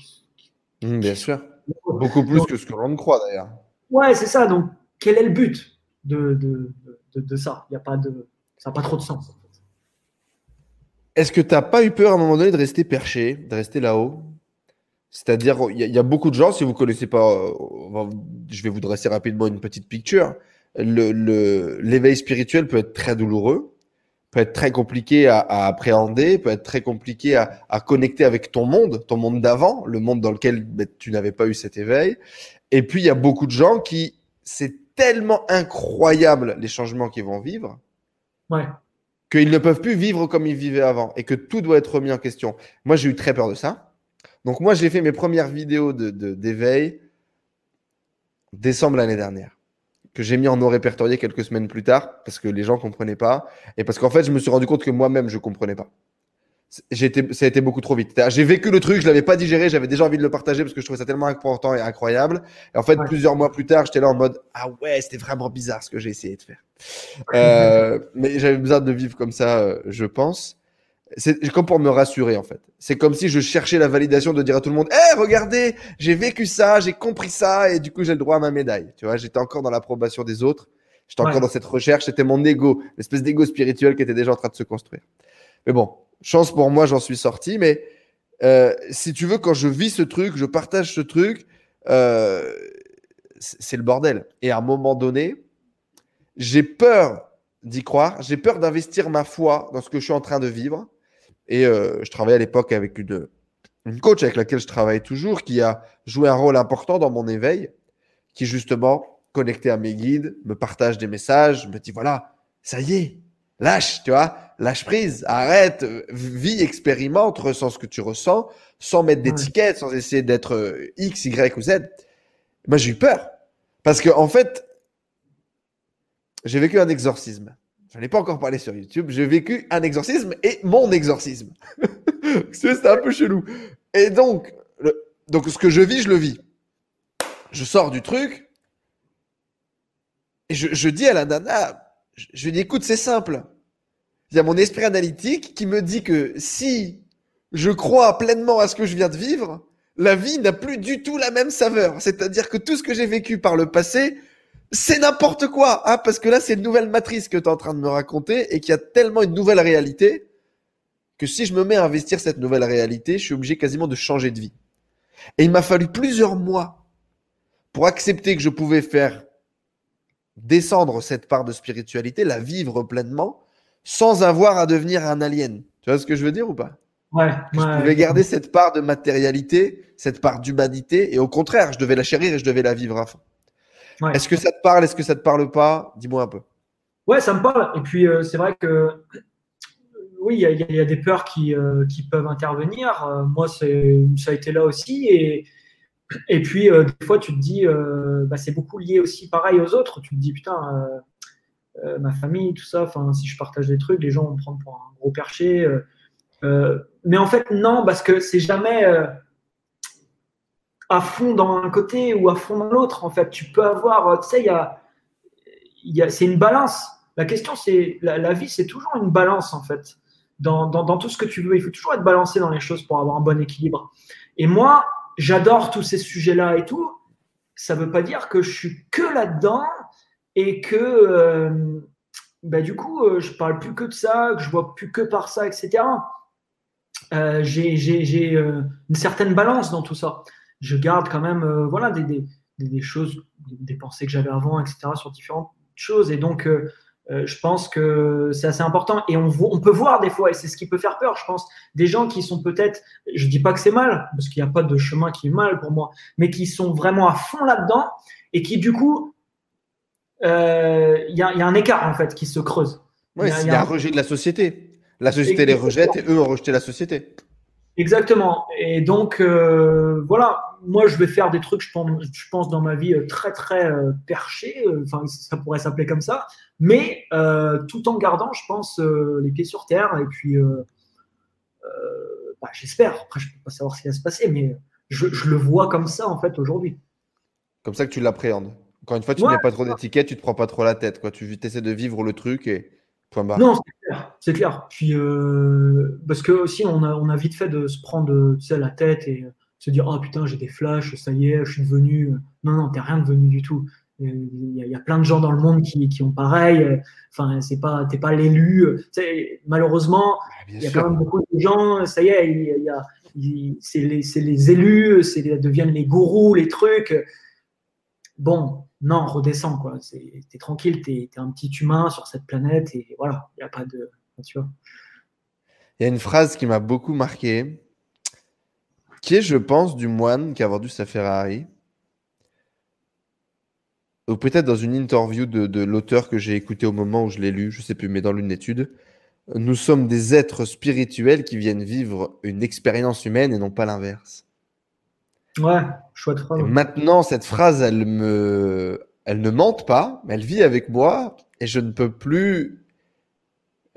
[SPEAKER 1] Mmh, bien sûr. Beaucoup plus que ce que l'on croit d'ailleurs.
[SPEAKER 2] Ouais, c'est ça. Donc, quel est le but de, de, de, ça? Il y a pas de, Ça n'a pas trop de sens.
[SPEAKER 1] Est-ce que tu n'as pas eu peur à un moment donné de rester perché, de rester là-haut? C'est-à-dire, il y, a beaucoup de gens, si vous ne connaissez pas, euh, je vais vous dresser rapidement une petite picture. L'éveil le, spirituel peut être très douloureux peut être très compliqué à, appréhender, peut être très compliqué à, connecter avec ton monde, ton monde d'avant, le monde dans lequel ben, tu n'avais pas eu cet éveil. Et puis, il y a beaucoup de gens qui, c'est tellement incroyable les changements qu'ils vont vivre, qu'ils ne peuvent plus vivre comme ils vivaient avant et que tout doit être remis en question. Moi, j'ai eu très peur de ça. Donc, moi, j'ai fait mes premières vidéos d'éveil de, décembre l'année dernière que j'ai mis en non répertorié quelques semaines plus tard parce que les gens comprenaient pas et parce qu'en fait je me suis rendu compte que moi-même je comprenais pas. Été, ça a été beaucoup trop vite. J'ai vécu le truc, je l'avais pas digéré, j'avais déjà envie de le partager parce que je trouvais ça tellement important et incroyable. Et en fait, plusieurs mois plus tard, j'étais là en mode ah ouais, c'était vraiment bizarre ce que j'ai essayé de faire. Euh, mais j'avais besoin de vivre comme ça, euh, je pense. C'est comme pour me rassurer en fait. C'est comme si je cherchais la validation de dire à tout le monde "Eh, regardez, j'ai vécu ça, j'ai compris ça et du coup j'ai le droit à ma médaille." Tu vois, j'étais encore dans l'approbation des autres. J'étais encore dans cette recherche, c'était mon ego, l'espèce d'ego spirituel qui était déjà en train de se construire. Mais bon, chance pour moi, j'en suis sorti. Mais euh, si tu veux, quand je vis ce truc, je partage ce truc, euh, c'est le bordel. Et à un moment donné, j'ai peur d'y croire, j'ai peur d'investir ma foi dans ce que je suis en train de vivre et euh, je travaillais à l'époque avec une, une coach avec laquelle je travaille toujours, qui a joué un rôle important dans mon éveil, qui justement, connecté à mes guides, me partage des messages, me dit voilà, ça y est, lâche, tu vois, lâche prise, arrête, vis, expérimente, ressens ce que tu ressens, sans mettre d'étiquette, sans essayer d'être euh, X, Y ou Z. Moi, j'ai eu peur. Parce que, en fait, j'ai vécu un exorcisme. Je n'ai pas encore parlé sur YouTube. J'ai vécu un exorcisme et mon exorcisme. [laughs] c'est un peu chelou. Et donc, donc, ce que je vis, je le vis. Je sors du truc et je, dis à la nana, je, écoute, c'est simple. Il y a mon esprit analytique qui me dit que si je crois pleinement à ce que je viens de vivre, la vie n'a plus du tout la même saveur. C'est-à-dire que tout ce que j'ai vécu par le passé, c'est n'importe quoi, hein, parce que là, c'est une nouvelle matrice que tu es en train de me raconter et qu'il y a tellement une nouvelle réalité que si je me mets à investir cette nouvelle réalité, je suis obligé quasiment de changer de vie. Et il m'a fallu plusieurs mois pour accepter que je pouvais faire descendre cette part de spiritualité, la vivre pleinement, sans avoir à devenir un alien. Tu vois ce que je veux dire ou pas?
[SPEAKER 2] Ouais.
[SPEAKER 1] je pouvais garder cette part de matérialité, cette part d'humanité, et au contraire, je devais la chérir et je devais la vivre à fond. Est-ce que ça te parle Est-ce que ça te parle pas? Dis-moi un peu.
[SPEAKER 2] Ouais, ça me parle. Et puis, euh, c'est vrai que oui, il y, a des peurs qui, euh, peuvent intervenir. Euh, moi, ça a été là aussi. Et, et puis, des fois, tu te dis, bah, c'est beaucoup lié aussi pareil aux autres. Tu te dis, putain, ma famille, tout ça, si je partage des trucs, les gens vont me prendre pour un gros perché. mais en fait, non, parce que c'est jamais à fond dans un côté ou à fond dans l'autre. En fait, tu peux avoir, tu sais, il y a, c'est une balance. La question, c'est la, vie, c'est toujours une balance en fait. Dans, dans, tout ce que tu veux, il faut toujours être balancé dans les choses pour avoir un bon équilibre. Et moi, j'adore tous ces sujets-là et tout. Ça ne veut pas dire que je suis que là-dedans et que euh, bah, du coup, euh, je parle plus que de ça, que je vois plus que par ça, etc. Euh, j'ai une certaine balance dans tout ça je garde quand même euh, voilà, des, des, des, choses, des pensées que j'avais avant, etc., sur différentes choses. Et donc, euh, euh, je pense que c'est assez important. Et on, on, peut voir des fois, et c'est ce qui peut faire peur, je pense, des gens qui sont peut-être, je dis pas que c'est mal, parce qu'il n'y a pas de chemin qui est mal pour moi, mais qui sont vraiment à fond là-dedans et qui, du coup, il y, a, y, a un écart, en fait, qui se creuse.
[SPEAKER 1] Oui, il y, a un rejet de la société. La société les rejette et eux ont rejeté la société.
[SPEAKER 2] Exactement. Et donc, euh, voilà, moi, je vais faire des trucs, je pense, je pense dans ma vie, euh, très, très euh, perchés. Enfin, ça pourrait s'appeler comme ça. Mais tout en gardant, je pense, les pieds sur terre. Et puis, bah, j'espère. Après, je ne peux pas savoir ce qui va se passer, mais je, le vois comme ça, en fait, aujourd'hui.
[SPEAKER 1] Comme ça que tu l'appréhendes. Encore une fois, tu n'as pas trop d'étiquette, tu ne te prends pas trop la tête. Quoi. Tu essaies de vivre le truc et
[SPEAKER 2] non, c'est clair. C'est clair. Puis, euh, parce que aussi, on a, on a vite fait de se prendre tu sais, la tête et se dire Oh putain, j'ai des flashs, ça y est, je suis devenu. Non, non, t'es rien devenu du tout. Il y, a, plein de gens dans le monde qui, qui ont pareil. Enfin, c'est pas, t'es pas l'élu. malheureusement, ah, il y a quand même beaucoup de gens. Ça y est, il y a, c'est les, les, élus, c'est deviennent les gourous, les trucs. Bon, non, redescends, quoi. T'es tranquille, t'es es un petit humain sur cette planète et voilà, il n'y a pas de. Tu vois.
[SPEAKER 1] Il y a une phrase qui m'a beaucoup marqué, qui est, je pense, du moine qui a vendu sa Ferrari. Ou peut-être dans une interview de, l'auteur que j'ai écouté au moment où je l'ai lu, je ne sais plus, mais dans l'une étude. Nous sommes des êtres spirituels qui viennent vivre une expérience humaine et non pas l'inverse.
[SPEAKER 2] Ouais, chouette phrase.
[SPEAKER 1] maintenant, cette phrase, elle me, elle ne mente pas, mais elle vit avec moi et je ne peux plus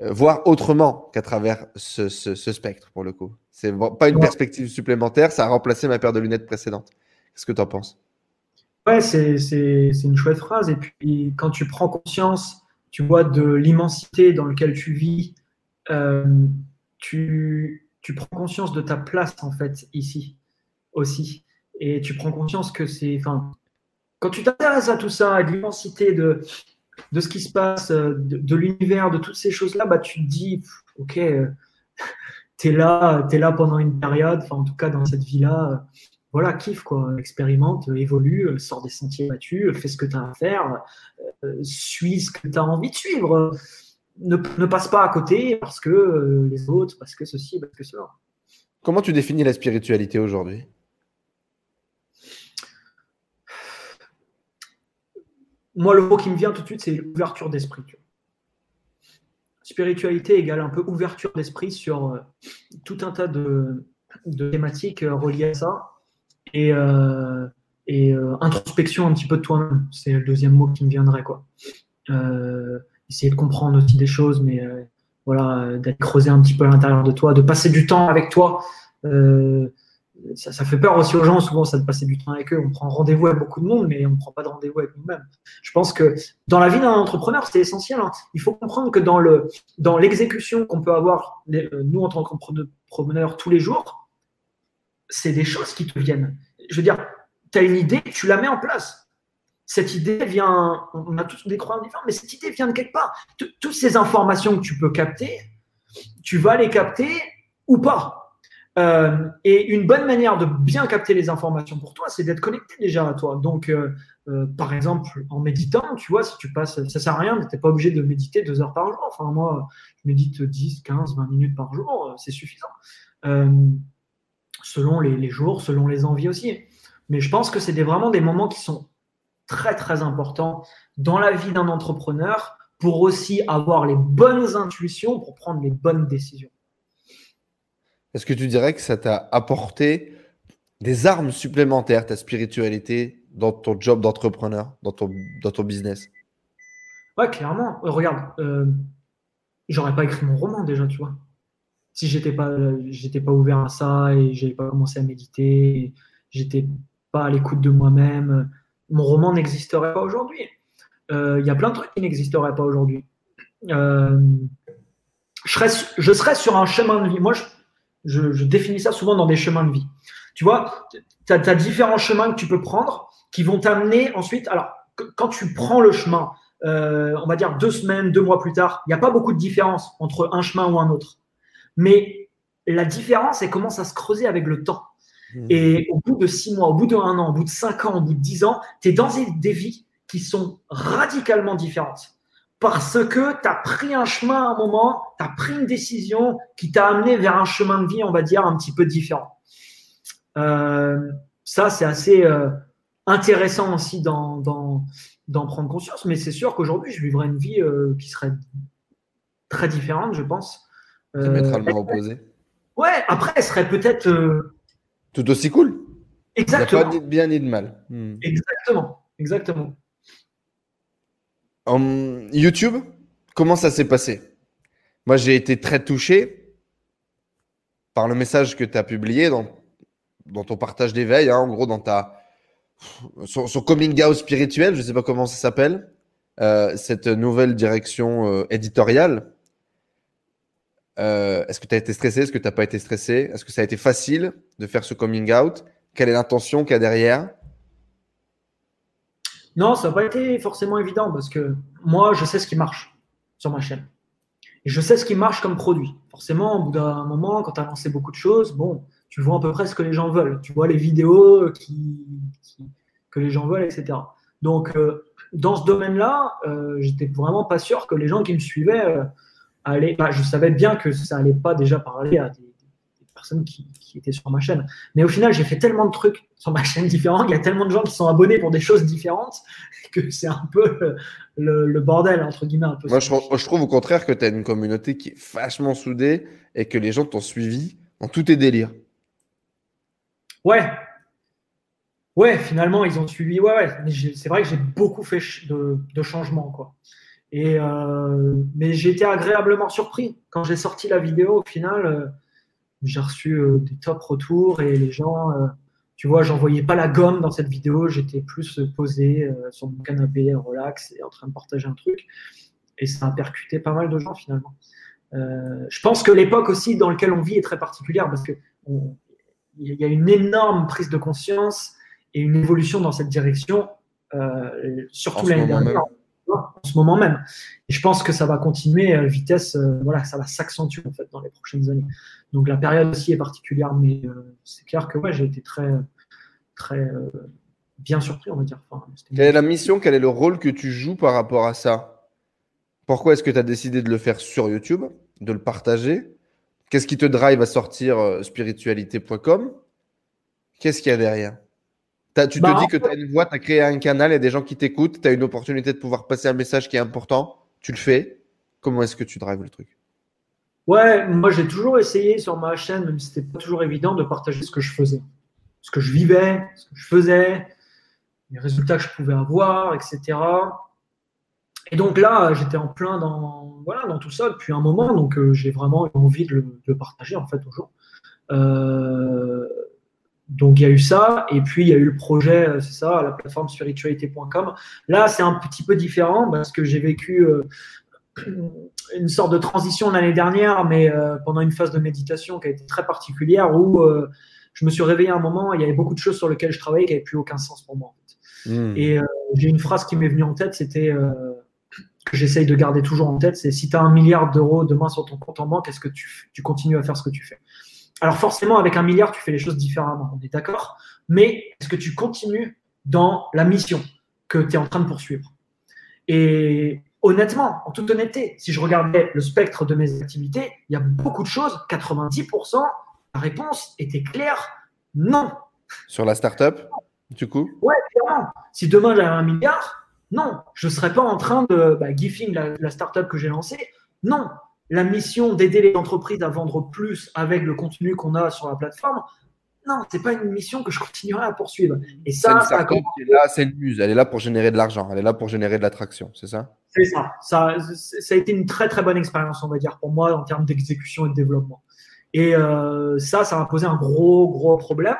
[SPEAKER 1] euh, voir autrement qu'à travers ce, spectre pour le coup. C'est pas une perspective supplémentaire, ça a remplacé ma paire de lunettes précédente. Qu'est-ce que tu en penses?
[SPEAKER 2] Ouais, c'est une chouette phrase. Et puis, quand tu prends conscience, tu vois, de l'immensité dans laquelle tu vis, euh, tu, tu prends conscience de ta place, en fait, ici aussi et tu prends conscience que c'est. Enfin, quand tu t'intéresses à tout ça, à l'immensité de, de ce qui se passe, euh, de, l'univers, de toutes ces choses-là, bah, tu te dis, ok, euh, tu es là, es là pendant une période, enfin, en tout cas dans cette vie-là, euh, voilà, kiffe, quoi, expérimente, évolue, sors des sentiers battus, fais ce que tu as à faire, suis ce que tu as envie de suivre. Ne, ne, passe pas à côté parce que les autres, parce que ceci, parce que cela.
[SPEAKER 1] Comment tu définis la spiritualité aujourd'hui?
[SPEAKER 2] Moi, le mot qui me vient tout de suite, c'est l'ouverture d'esprit. Spiritualité égale un peu ouverture d'esprit sur euh, tout un tas de, thématiques euh, reliées à ça. Et, euh, introspection un petit peu de toi-même. C'est le deuxième mot qui me viendrait. Quoi. essayer de comprendre aussi des choses, mais voilà, d'être creusé un petit peu à l'intérieur de toi, de passer du temps avec toi ça, fait peur aussi aux gens, souvent, ça de passer du temps avec eux. On prend rendez-vous avec beaucoup de monde, mais on ne prend pas de rendez-vous avec nous-mêmes. Je pense que dans la vie d'un entrepreneur, c'est essentiel. Hein. Il faut comprendre que dans, le, dans l'exécution qu'on peut avoir, euh, nous, en tant qu'entrepreneurs, tous les jours, c'est des choses qui te viennent. Je veux dire, tu as une idée, tu la mets en place. Cette idée vient, on a tous des croyances différentes, mais cette idée vient de quelque part. Toutes ces informations que tu peux capter, tu vas les capter ou pas Euh, et une bonne manière de bien capter les informations pour toi, c'est d'être connecté déjà à toi. Donc, euh, euh, par exemple, en méditant, tu vois, si tu passes, ça sert à rien, tu n'es pas obligé de méditer deux heures par jour. Enfin, moi, je médite 10, 15, 20 minutes par jour, c'est suffisant. selon les, les, jours, selon les envies aussi. Mais je pense que c'est vraiment des moments qui sont très, très importants dans la vie d'un entrepreneur pour aussi avoir les bonnes intuitions pour prendre les bonnes décisions.
[SPEAKER 1] Est-ce que tu dirais que ça t'a apporté des armes supplémentaires, ta spiritualité, dans ton job d'entrepreneur, dans ton, dans ton business?
[SPEAKER 2] Ouais, clairement. Euh, regarde, euh, j'aurais pas écrit mon roman déjà, tu vois. Si j'étais pas, j'étais pas ouvert à ça et j'avais pas commencé à méditer, j'étais pas à l'écoute de moi-même, mon roman n'existerait pas aujourd'hui. Euh, il y a plein de trucs qui n'existeraient pas aujourd'hui. je, serais, je serais sur un chemin de vie. Moi, je, je, définis ça souvent dans des chemins de vie. Tu vois, tu as, différents chemins que tu peux prendre qui vont t'amener ensuite. Alors, quand tu prends le chemin, euh, on va dire deux semaines, deux mois plus tard, il n'y a pas beaucoup de différence entre un chemin ou un autre. Mais la différence, elle commence à se creuser avec le temps. Mmh. Et au bout de six mois, au bout de un an, au bout de cinq ans, au bout de dix ans, tu es dans des vies qui sont radicalement différentes parce que tu as pris un chemin à un moment, tu as pris une décision qui t'a amené vers un chemin de vie, on va dire, un petit peu différent. Euh, ça, c'est assez euh, intéressant aussi d'en prendre conscience, mais c'est sûr qu'aujourd'hui, je vivrais une vie euh, qui serait très différente, je pense.
[SPEAKER 1] Diamétralement opposée.
[SPEAKER 2] Ouais, après, elle serait peut-être.
[SPEAKER 1] Tout aussi cool.
[SPEAKER 2] Exactement.
[SPEAKER 1] Il a pas de bien ni de mal.
[SPEAKER 2] Hmm. Exactement, exactement.
[SPEAKER 1] YouTube, comment ça s'est passé? Moi, j'ai été très touché par le message que tu as publié dans, ton partage d'éveil, hein, en gros, dans ta coming out spirituel, je ne sais pas comment ça s'appelle, euh, cette nouvelle direction euh, éditoriale. Euh, est-ce que tu as été stressé? Est-ce que tu n'as pas été stressé? Est-ce que ça a été facile de faire ce coming out? Quelle est l'intention qu'il y a derrière?
[SPEAKER 2] Non, ça n'a pas été forcément évident parce que moi, je sais ce qui marche sur ma chaîne. Je sais ce qui marche comme produit. Forcément, au bout d'un moment, quand tu as lancé beaucoup de choses, bon, tu vois à peu près ce que les gens veulent. Tu vois les vidéos que les gens veulent, etc. Donc, euh, dans ce domaine-là, euh, j'étais vraiment pas sûr que les gens qui me suivaient euh, allaient. Bah, je savais bien que ça allait pas déjà parler à des personnes qui, étaient sur ma chaîne. Mais au final, j'ai fait tellement de trucs sur ma chaîne différents, il y a tellement de gens qui sont abonnés pour des choses différentes que c'est un peu le, bordel, entre guillemets. Un peu
[SPEAKER 1] Moi, je, trouve au contraire que tu as une communauté qui est vachement soudée et que les gens t'ont suivi dans tous tes délires.
[SPEAKER 2] Ouais. Ouais, finalement, ils ont suivi. Ouais, ouais. C'est vrai que j'ai beaucoup fait de, changements, quoi. Et euh, mais j'ai été agréablement surpris quand j'ai sorti la vidéo. Au final, euh, j'ai reçu euh, des top retours et les gens, euh, tu vois, j'envoyais pas la gomme dans cette vidéo, j'étais plus posé euh, sur mon canapé, relax et en train de partager un truc. Et ça a percuté pas mal de gens finalement. je pense que l'époque aussi dans laquelle on vit est très particulière parce que il y a une énorme prise de conscience et une évolution dans cette direction, surtout l'année dernière en ce moment même. Et je pense que ça va continuer à vitesse, euh, voilà, ça va s'accentuer en fait dans les prochaines années. Donc la période aussi est particulière, mais euh, c'est clair que ouais, j'ai été très, très euh, bien surpris, on va dire.
[SPEAKER 1] quelle est la mission, quel est le rôle que tu joues par rapport à ça? Pourquoi est-ce que tu as décidé de le faire sur YouTube, de le partager? Qu'est-ce qui te drive à sortir spiritualité.com Qu'est-ce qu'il y a derrière? Tu te bah, dis que tu as une voix, tu as créé un canal, il y a des gens qui t'écoutent, tu as une opportunité de pouvoir passer un message qui est important, tu le fais. Comment est-ce que tu drives le truc?
[SPEAKER 2] Ouais, moi j'ai toujours essayé sur ma chaîne, même si c'était pas toujours évident, de partager ce que je faisais, ce que je vivais, ce que je faisais, les résultats que je pouvais avoir, etc. Et donc là, j'étais en plein dans, voilà, dans tout ça depuis un moment, donc euh, j'ai vraiment eu envie de le, partager en fait aux gens. Euh, donc il y a eu ça, et puis il y a eu le projet, euh, c'est ça, la plateforme spiritualité.com. Là, c'est un petit peu différent parce que j'ai vécu euh, [clears throat] une sorte de transition l'année dernière, mais euh, pendant une phase de méditation qui a été très particulière où je me suis réveillé à un moment, il y avait beaucoup de choses sur lesquelles je travaillais qui n'avaient plus aucun sens pour moi. Hmm. Et j'ai une phrase qui m'est venue en tête, c'était que j'essaye de garder toujours en tête, c'est si tu as un milliard d'euros demain sur ton compte en banque, est-ce que tu, tu continues à faire ce que tu fais? Alors forcément, avec un milliard, tu fais les choses différemment, on est d'accord. Mais est-ce que tu continues dans la mission que tu es en train de poursuivre? Et honnêtement, en toute honnêteté, si je regardais le spectre de mes activités, il y a beaucoup de choses, 90%, la réponse était claire, non.
[SPEAKER 1] Sur la startup, du coup?
[SPEAKER 2] Ouais, clairement. Si demain j'avais un milliard, non, je ne serais pas en train de bah, gifing la, la startup que j'ai lancée. Non, la mission d'aider les entreprises à vendre plus avec le contenu qu'on a sur la plateforme, non, c'est pas une mission que je continuerai à poursuivre. Et ça,
[SPEAKER 1] ça là, c'est le muse. Elle est là pour générer de l'argent. Elle est là pour générer de l'attraction. C'est ça?
[SPEAKER 2] C'est ça. ça. Ça a été une très très bonne expérience, on va dire, pour moi en termes d'exécution et de développement. Et euh, ça, ça m'a posé un gros gros problème.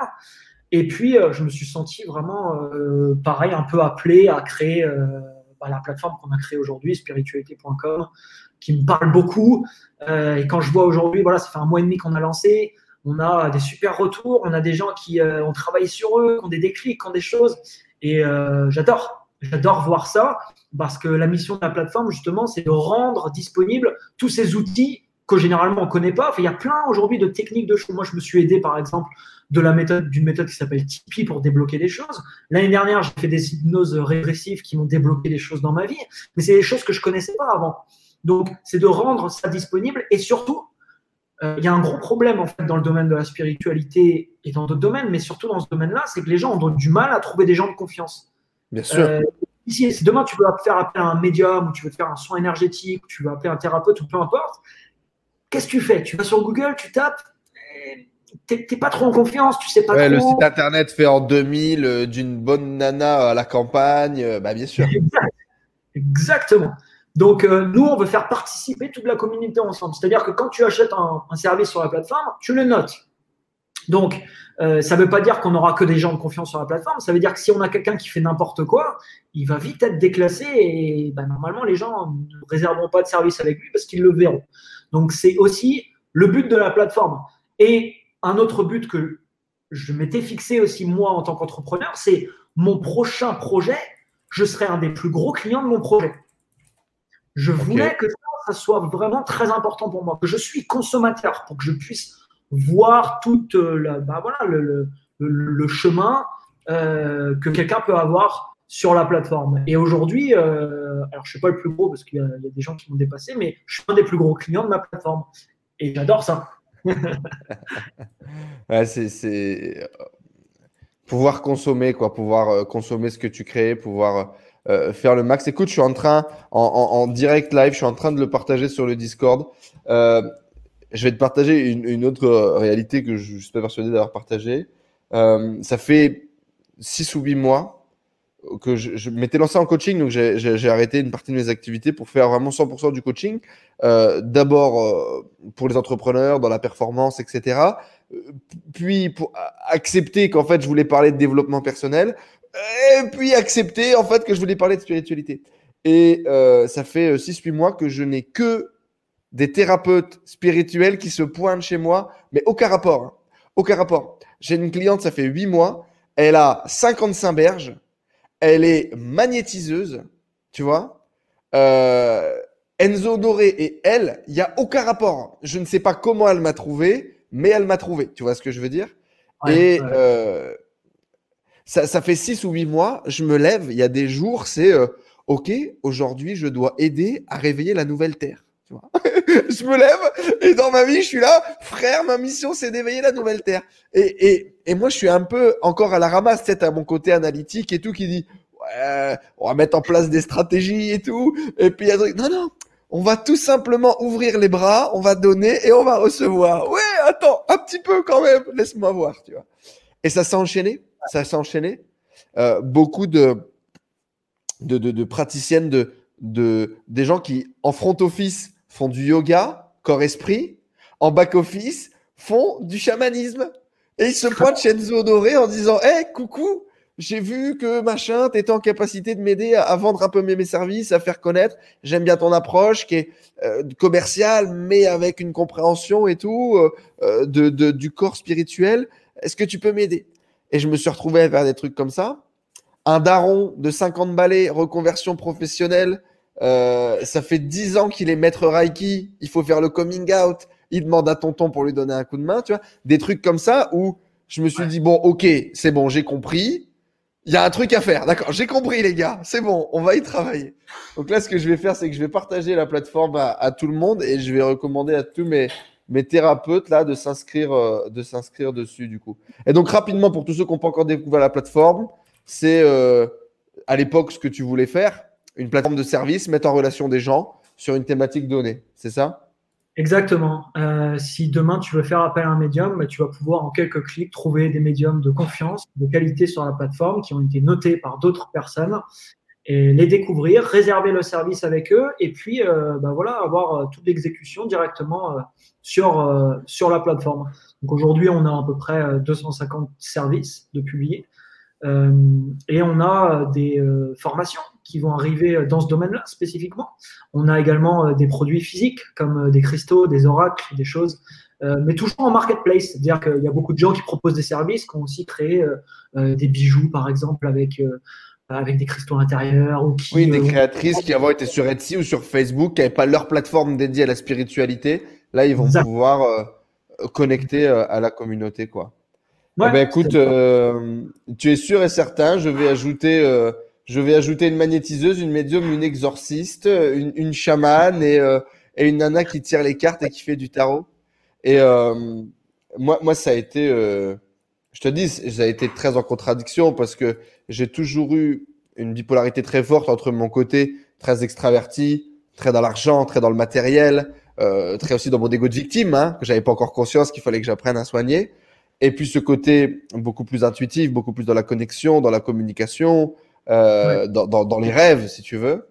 [SPEAKER 2] Et puis, euh, je me suis senti vraiment, euh, pareil, un peu appelé à créer bah, la plateforme qu'on a créée aujourd'hui, spiritualité.com, qui me parle beaucoup. Euh, et quand je vois aujourd'hui, voilà, ça fait un mois et demi qu'on a lancé, on a des super retours, on a des gens qui euh, ont travaillé sur eux, qui ont des déclics, qui ont des choses. Et euh, j'adore, j'adore voir ça parce que la mission de la plateforme, justement, c'est de rendre disponibles tous ces outils que généralement on ne connaît pas. Enfin, il y a plein aujourd'hui de techniques de choses. Moi, je me suis aidé, par exemple, de méthode d'une méthode qui s'appelle Tipeee pour débloquer des choses. L'année dernière, j'ai fait des hypnoses régressives qui m'ont débloqué des choses dans ma vie, mais c'est des choses que je connaissais pas avant. Donc, c'est de rendre ça disponible et surtout, euh, il y a un gros problème en fait dans le domaine de la spiritualité et dans d'autres domaines, mais surtout dans ce domaine-là, c'est que les gens ont du mal à trouver des gens de confiance.
[SPEAKER 1] Bien sûr. Euh,
[SPEAKER 2] si demain tu veux faire appel à un médium ou tu veux faire un soin énergétique, ou tu veux appeler un thérapeute ou peu importe, qu'est-ce que tu fais? Tu vas sur Google, tu tapes, t'es pas trop en confiance, tu sais pas
[SPEAKER 1] ouais,
[SPEAKER 2] trop.
[SPEAKER 1] Le site internet fait en 2000 euh, d'une bonne nana à la campagne, bah bien sûr.
[SPEAKER 2] Exactement. Donc, euh, nous, on veut faire participer toute la communauté ensemble. C'est-à-dire que quand tu achètes un, service sur la plateforme, tu le notes. Donc, euh, ça ne veut pas dire qu'on n'aura que des gens de confiance sur la plateforme. Ça veut dire que si on a quelqu'un qui fait n'importe quoi, il va vite être déclassé et bah, normalement, les gens ne réserveront pas de service avec lui parce qu'ils le verront. Donc, c'est aussi le but de la plateforme. Et un autre but que je m'étais fixé aussi moi en tant qu'entrepreneur, c'est mon prochain projet, je serai un des plus gros clients de mon projet. Je voulais que ça, soit vraiment très important pour moi, que je suis consommateur pour que je puisse voir tout euh, bah voilà, le, le, chemin euh, que quelqu'un peut avoir sur la plateforme. Et aujourd'hui, euh, alors je ne suis pas le plus gros parce qu'il y, a des gens qui m'ont dépassé, mais je suis un des plus gros clients de ma plateforme. Et j'adore ça. [laughs]
[SPEAKER 1] ouais, c'est pouvoir consommer, quoi, pouvoir consommer ce que tu crées, pouvoir euh, faire le max. Écoute, je suis en train, en, direct live, je suis en train de le partager sur le Discord. Euh, je vais te partager une, autre réalité que je, suis pas persuadé d'avoir partagée. Euh, ça fait 6 ou 8 mois que je, m'étais lancé en coaching, donc j'ai arrêté une partie de mes activités pour faire vraiment 100% du coaching. D'abord pour les entrepreneurs, dans la performance, etc. Puis pour accepter qu'en fait je voulais parler de développement personnel et puis accepter en fait que je voulais parler de spiritualité. Et euh, ça fait 6-8 euh, mois que je n'ai que des thérapeutes spirituels qui se pointent chez moi, mais aucun rapport. Hein. Aucun rapport. J'ai une cliente, ça fait 8 mois, elle a 55 berges, elle est magnétiseuse, tu vois. Euh, Enzo Doré et elle, il n'y a aucun rapport. Je ne sais pas comment elle m'a trouvé, mais elle m'a trouvé. Tu vois ce que je veux dire? Et Euh, ça, fait six ou huit mois, je me lève, il y a des jours, c'est euh, OK, aujourd'hui, je dois aider à réveiller la nouvelle Terre. [laughs] je me lève et dans ma vie, je suis là, frère, ma mission, c'est d'éveiller la nouvelle Terre. Et, et, moi, je suis un peu encore à la ramasse, peut-être à mon côté analytique et tout, qui dit, ouais, on va mettre en place des stratégies et tout. Et puis, il y a non, non, on va tout simplement ouvrir les bras, on va donner et on va recevoir. Ouais, attends, un petit peu quand même, laisse-moi voir, tu vois. Et ça s'est enchaîné ça s'est enchaîné. Euh, beaucoup de, de, de, praticiennes, de, de, des gens qui, en front office, font du yoga, corps-esprit, en back-office, font du chamanisme. Et ils se [laughs] pointent chez Enzo en disant Hé, coucou, j'ai vu que machin, tu étais en capacité de m'aider à, vendre un peu mes, mes, services, à faire connaître. J'aime bien ton approche qui est euh, commerciale, mais avec une compréhension et tout euh, de, de, du corps spirituel. Est-ce que tu peux m'aider? Et je me suis retrouvé à faire des trucs comme ça. Un daron de 50 balais, reconversion professionnelle. Euh, ça fait 10 ans qu'il est maître Reiki. Il faut faire le coming out. il demande à tonton pour lui donner un coup de main, tu vois. Des trucs comme ça où je me suis dit, bon, ok, c'est bon, j'ai compris. Il y a un truc à faire, d'accord, j'ai compris les gars, c'est bon, on va y travailler. Donc là, ce que je vais faire, c'est que je vais partager la plateforme à, tout le monde et je vais recommander à tous mes, mes thérapeutes là de s'inscrire euh, de s'inscrire dessus du coup. Et donc rapidement pour tous ceux qui n'ont pas encore découvert la plateforme, c'est euh, à l'époque ce que tu voulais faire, une plateforme de service, mettre en relation des gens sur une thématique donnée, c'est ça?
[SPEAKER 2] Exactement. Euh, si demain tu veux faire appel à un médium, bah, tu vas pouvoir en quelques clics trouver des médiums de confiance, de qualité sur la plateforme qui ont été notés par d'autres personnes et les découvrir, réserver le service avec eux et puis bah, voilà avoir toute l'exécution directement sur sur la plateforme. Donc aujourd'hui on a à peu près 250 services de publiés et on a des formations qui vont arriver dans ce domaine-là spécifiquement. On a également euh, des produits physiques comme euh, des cristaux, des oracles, des choses, euh, mais toujours en marketplace. C'est-à-dire qu'il y a beaucoup de gens qui proposent des services, qui ont aussi créé des bijoux, par exemple, avec avec des cristaux intérieurs. Ou
[SPEAKER 1] qui, oui, des créatrices qui avant étaient sur Etsy ou sur Facebook, qui n'avaient pas leur plateforme dédiée à la spiritualité. Là, ils vont pouvoir connecter à la communauté. quoi. Eh ben, écoute, tu es sûr et certain, je vais ajouter je vais ajouter une magnétiseuse, une médium, une exorciste, une, une chamane et, euh, et, une nana qui tire les cartes et qui fait du tarot. Et euh, moi, moi, ça a été, euh, je te dis, ça a été très en contradiction parce que j'ai toujours eu une bipolarité très forte entre mon côté très extraverti, très dans l'argent, très dans le matériel, euh, très aussi dans mon égo de victime, hein, que j'avais pas encore conscience qu'il fallait que j'apprenne à soigner. Et puis ce côté beaucoup plus intuitif, beaucoup plus dans la connexion, dans la communication, euh, dans, dans, dans, les rêves, si tu veux.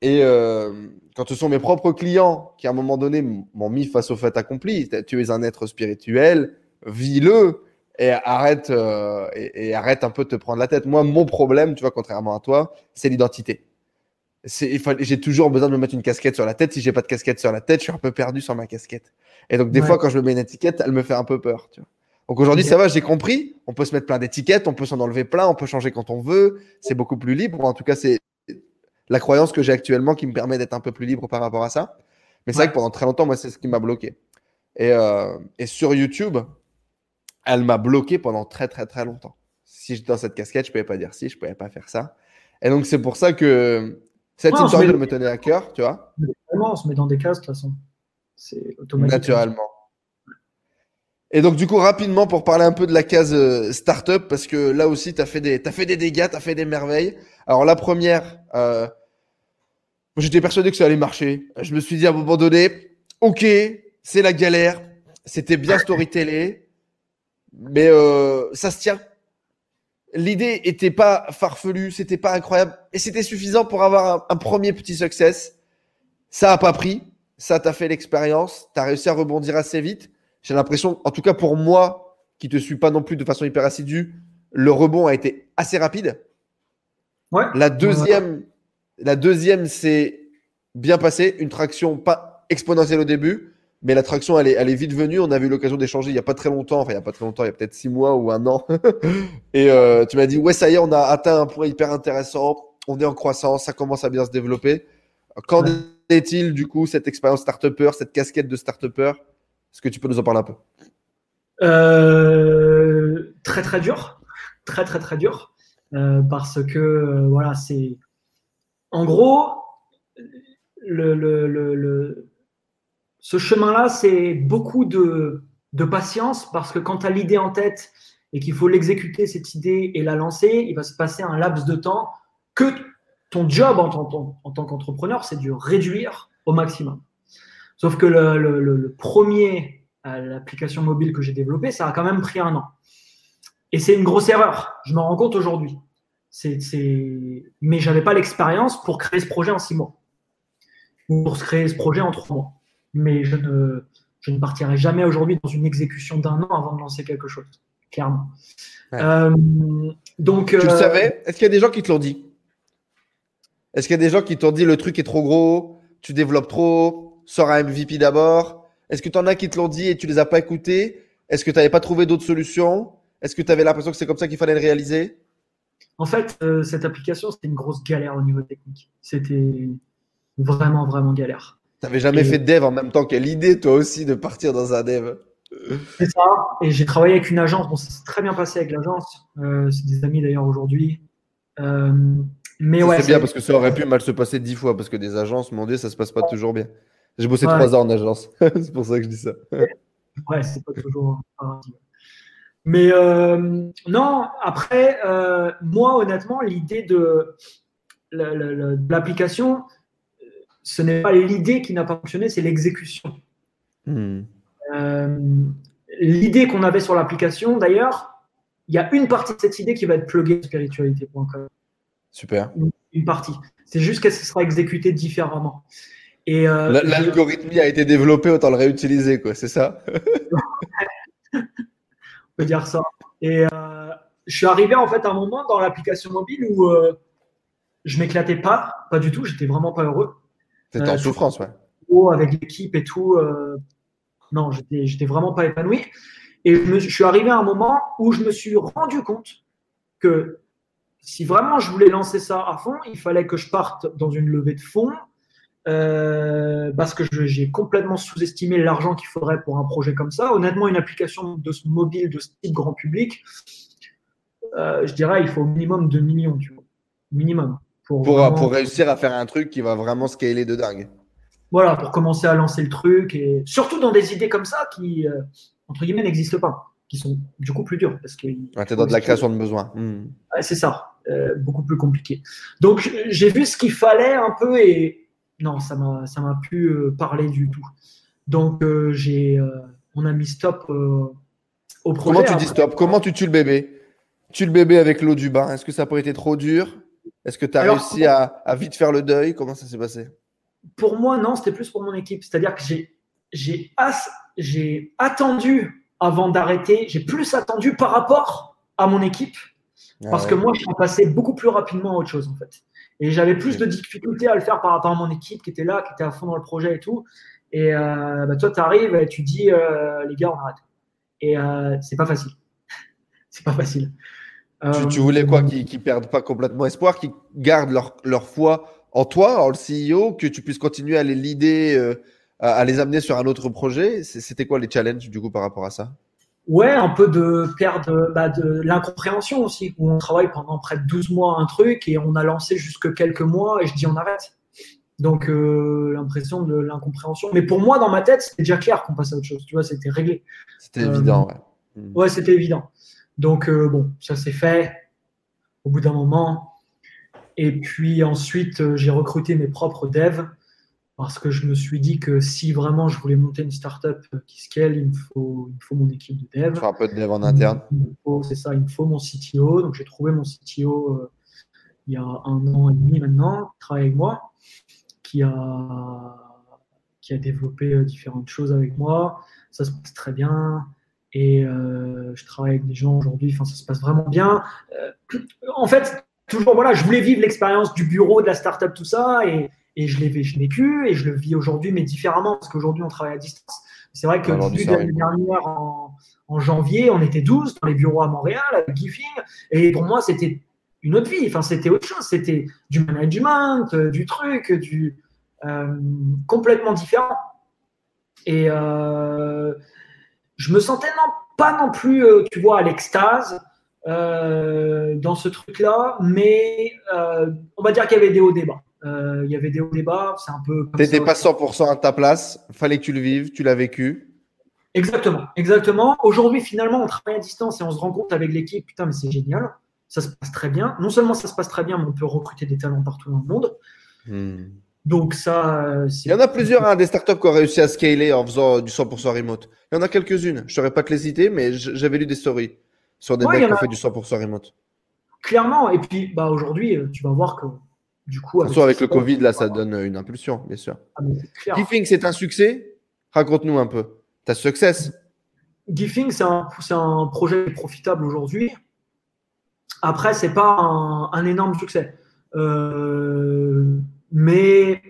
[SPEAKER 1] Et euh, quand ce sont mes propres clients qui, à un moment donné, m'ont mis face au fait accompli, tu es un être spirituel, vis-le et arrête, euh, et, arrête un peu de te prendre la tête. Moi, mon problème, tu vois, contrairement à toi, c'est l'identité. J'ai toujours besoin de me mettre une casquette sur la tête. Si j'ai pas de casquette sur la tête, je suis un peu perdu sur ma casquette. Et donc, des fois, quand je me mets une étiquette, elle me fait un peu peur. Tu vois. Donc aujourd'hui, ça va, j'ai compris. On peut se mettre plein d'étiquettes, on peut s'en enlever plein, on peut changer quand on veut. C'est beaucoup plus libre. En tout cas, c'est la croyance que j'ai actuellement qui me permet d'être un peu plus libre par rapport à ça. Mais c'est vrai que pendant très longtemps, moi, c'est ce qui m'a bloqué. Et, euh, et, sur YouTube, elle m'a bloqué pendant très, très, très longtemps. Si j'étais dans cette casquette, je ne pouvais pas dire si, je ne pouvais pas faire ça. Et donc, c'est pour ça que cette histoire me tenait à cœur, tu vois.
[SPEAKER 2] on se met dans des cases, de toute façon. C'est
[SPEAKER 1] automatique. Naturellement. Et donc, du coup, rapidement, pour parler un peu de la case euh, startup, parce que là aussi, tu as, fait des, as fait des dégâts, tu as fait des merveilles. Alors, la première, euh, j'étais persuadé que ça allait marcher. Je me suis dit à un moment donné, OK, c'est la galère, c'était bien storytellé, mais euh, ça se tient. L'idée était pas farfelue, c'était pas incroyable, et c'était suffisant pour avoir un, un, premier petit success. Ça a pas pris, ça t'a fait l'expérience, tu as réussi à rebondir assez vite. J'ai l'impression, en tout cas pour moi, qui te suis pas non plus de façon hyper assidue, le rebond a été assez rapide.
[SPEAKER 2] Ouais.
[SPEAKER 1] La deuxième, la deuxième, c'est bien passé. Une traction pas exponentielle au début, mais la traction, elle est, elle est vite venue. On a eu l'occasion d'échanger il n'y a pas très longtemps. Enfin, il n'y a pas très longtemps, il y a peut-être six mois ou un an. [laughs] Et euh, tu m'as dit, ouais, ça y est, on a atteint un point hyper intéressant. On est en croissance, ça commence à bien se développer. Qu'en est-il du coup, cette expérience start cette casquette de start est-ce que tu peux nous en parler un peu?
[SPEAKER 2] Euh, Très très dur, très très très dur, euh, parce que voilà, c'est en gros le, ce chemin-là, c'est beaucoup de, patience parce que quand tu as l'idée en tête et qu'il faut l'exécuter cette idée et la lancer, il va se passer un laps de temps que ton job en, tant qu'entrepreneur, c'est de réduire au maximum. Sauf que le, premier, euh, l'application mobile que j'ai développée, ça a quand même pris un an. Et c'est une grosse erreur. Je m'en rends compte aujourd'hui. Mais je n'avais pas l'expérience pour créer ce projet en six mois. Ou pour créer ce projet en trois mois. Mais je ne, je ne partirai jamais aujourd'hui dans une exécution d'un an avant de lancer quelque chose. Clairement. Euh, donc,
[SPEAKER 1] tu le euh, savais? Est-ce qu'il y a des gens qui te l'ont dit? Est-ce qu'il y a des gens qui t'ont dit le truc est trop gros, tu développes trop, sors un MVP d'abord Est-ce que tu en as qui te l'ont dit et tu les as pas écoutés? Est-ce que tu n'avais pas trouvé d'autres solutions? Est-ce que tu avais l'impression que c'est comme ça qu'il fallait le réaliser?
[SPEAKER 2] En fait, euh, cette application, c'était une grosse galère au niveau technique. C'était vraiment, vraiment galère.
[SPEAKER 1] T'avais jamais fait de dev en même temps. Quelle idée, toi aussi, de partir dans un dev.
[SPEAKER 2] C'est ça. Et j'ai travaillé avec une agence. Bon, ça s'est très bien passé avec l'agence. Euh, c'est des amis d'ailleurs aujourd'hui. Euh, mais ouais.
[SPEAKER 1] C'est bien parce que ça aurait pu mal se passer dix fois parce que des agences, mon Dieu, ça se passe pas toujours bien. J'ai bossé trois ans en agence. [laughs] c'est pour ça que je dis ça. [laughs]
[SPEAKER 2] ouais, c'est pas toujours. Mais euh, non, après, moi, honnêtement, l'idée de l'application, ce n'est pas l'idée qui n'a pas fonctionné, c'est l'exécution. Hmm. Euh, l'idée qu'on avait sur l'application, d'ailleurs, il y a une partie de cette idée qui va être pluguée sur spiritualité.com.
[SPEAKER 1] Super.
[SPEAKER 2] Une, partie. C'est juste qu'elle sera exécutée différemment. Et
[SPEAKER 1] euh, L'algorithme a été développé, autant le réutiliser, quoi. C'est ça? [laughs]
[SPEAKER 2] On peut dire ça. Et euh, je suis arrivé en fait à un moment dans l'application mobile où je m'éclatais pas, pas du tout. J'étais vraiment pas heureux.
[SPEAKER 1] C'était en euh, souffrance, ouais.
[SPEAKER 2] Avec l'équipe et tout. Euh, non, j'étais vraiment pas épanoui. Et je, suis arrivé à un moment où je me suis rendu compte que si vraiment je voulais lancer ça à fond, il fallait que je parte dans une levée de fonds. Euh, parce que j'ai complètement sous-estimé l'argent qu'il faudrait pour un projet comme ça. Honnêtement, une application de ce mobile de ce type grand public, je dirais il faut au minimum 2 millions, tu vois. Minimum.
[SPEAKER 1] Pour, pour, réussir à faire un truc qui va vraiment scaler de dingue.
[SPEAKER 2] Voilà, pour commencer à lancer le truc. Et surtout dans des idées comme ça qui, euh, entre guillemets, n'existent pas, qui sont du coup plus dures. Parce que
[SPEAKER 1] tu dans de la création de besoins. Hmm.
[SPEAKER 2] c'est ça, euh, beaucoup plus compliqué. Donc j'ai vu ce qu'il fallait un peu et non, ça m'a, ça m'a pu euh, parler du tout. Donc j'ai, on a mis stop au projet.
[SPEAKER 1] Comment tu dis stop? Comment tu tues le bébé? Tu le bébé avec l'eau du bain. Est-ce que ça pourrait être trop dur? Est-ce que tu as réussi à, vite faire le deuil? Comment ça s'est passé?
[SPEAKER 2] Pour moi, non, c'était plus pour mon équipe. C'est-à-dire que j'ai attendu avant d'arrêter, j'ai plus attendu par rapport à mon équipe, ah parce que moi, je suis passé beaucoup plus rapidement à autre chose, en fait. Et j'avais plus de difficultés à le faire par rapport à mon équipe qui était là, qui était à fond dans le projet et tout. Et euh, bah, toi, tu arrives et tu dis, euh, les gars, on arrête. Et euh, c'est pas facile. [laughs] c'est pas facile.
[SPEAKER 1] Tu, voulais quoi Qu'ils ne perdent pas complètement espoir, qu'ils gardent leur, foi en toi, en le CEO, que tu puisses continuer à les leader, euh, à, les amener sur un autre projet? C'était quoi les challenges du coup par rapport à ça?
[SPEAKER 2] Ouais, un peu de perdre bah, de l'incompréhension aussi, où on travaille pendant près de 12 mois un truc et on a lancé jusque quelques mois et je dis on arrête. Donc euh, l'impression de l'incompréhension. Mais pour moi, dans ma tête, c'était déjà clair qu'on passait à autre chose. Tu vois, c'était réglé.
[SPEAKER 1] C'était évident, ouais.
[SPEAKER 2] Ouais, c'était évident. Donc, euh, bon, ça s'est fait au bout d'un moment. Et puis ensuite, euh, j'ai recruté mes propres devs parce que je me suis dit que si vraiment je voulais monter une startup qui scale, il me faut, il faut mon équipe de dev.
[SPEAKER 1] Faire un peu de dev en interne.
[SPEAKER 2] C'est ça, il me faut mon CTO. Donc j'ai trouvé mon CTO euh, il y a un an et demi maintenant, qui travaille avec moi, qui a, qui a développé différentes choses avec moi. Ça se passe très bien et euh, je travaille avec des gens aujourd'hui, enfin ça se passe vraiment bien. Euh, en fait, toujours voilà, je voulais vivre l'expérience du bureau, de la startup, tout ça, et, et je l'ai vécu et je le vis aujourd'hui, mais différemment parce qu'aujourd'hui on travaille à distance. C'est vrai que début l'année dernière, en, en, janvier, on était 12 dans les bureaux à Montréal avec Gifing, et pour moi c'était une autre vie, enfin c'était autre chose, c'était du management, euh, du truc, du euh, complètement différent. Et euh, je me sentais non, pas non plus, euh, tu vois, à l'extase euh, dans ce truc-là, mais euh, on va dire qu'il y avait des hauts débats. il y avait des hauts débats, c'est un peu.
[SPEAKER 1] Tu n'étais pas 100% à ta place, fallait que tu le vives, tu l'as vécu.
[SPEAKER 2] Exactement, exactement. Aujourd'hui, finalement, on travaille à distance et on se rend compte avec l'équipe, putain, mais c'est génial, ça se passe très bien. Non seulement ça se passe très bien, mais on peut recruter des talents partout dans le monde. Hmm. Donc ça.
[SPEAKER 1] Euh, il y en a plusieurs, hein, des startups qui ont réussi à scaler en faisant du 100% remote. Il y en a quelques-unes. Je ne saurais pas te les citer, mais j'avais lu des stories sur des mecs qui ont fait du 100% remote.
[SPEAKER 2] Clairement. Et puis, bah, aujourd'hui, euh, tu vas voir que du coup.
[SPEAKER 1] Avec, avec le Covid, là, ça donne une impulsion, bien sûr. Ah, Gifing, c'est un succès? Raconte-nous un peu. Ta success
[SPEAKER 2] Gifing, c'est un, un, projet profitable aujourd'hui. Après, c'est pas un, un, énorme succès. Euh, mais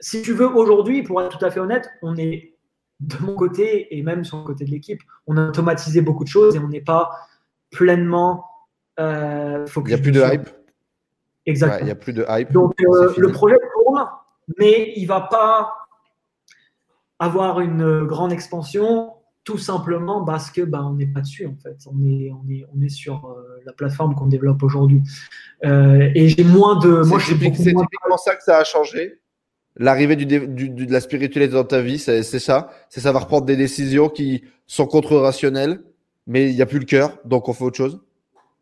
[SPEAKER 2] si tu veux, aujourd'hui, pour être tout à fait honnête, on est de mon côté et même sur le côté de l'équipe, on a automatisé beaucoup de choses et on n'est pas pleinement
[SPEAKER 1] euh, Il n'y a plus de hype.
[SPEAKER 2] Exactement.
[SPEAKER 1] il n'y a plus de hype.
[SPEAKER 2] Donc euh, le projet tourne, mais il va pas avoir une grande expansion tout simplement parce que bah, on n'est pas dessus en fait. On est, on est, on est sur euh, la plateforme qu'on développe aujourd'hui. Euh, et j'ai moins de.
[SPEAKER 1] Moi, c'est typiquement ça que ça a changé. L'arrivée du, de la spiritualité dans ta vie, c'est ça. C'est savoir prendre des décisions qui sont contre-rationnelles, mais il n'y a plus le cœur, donc on fait autre chose.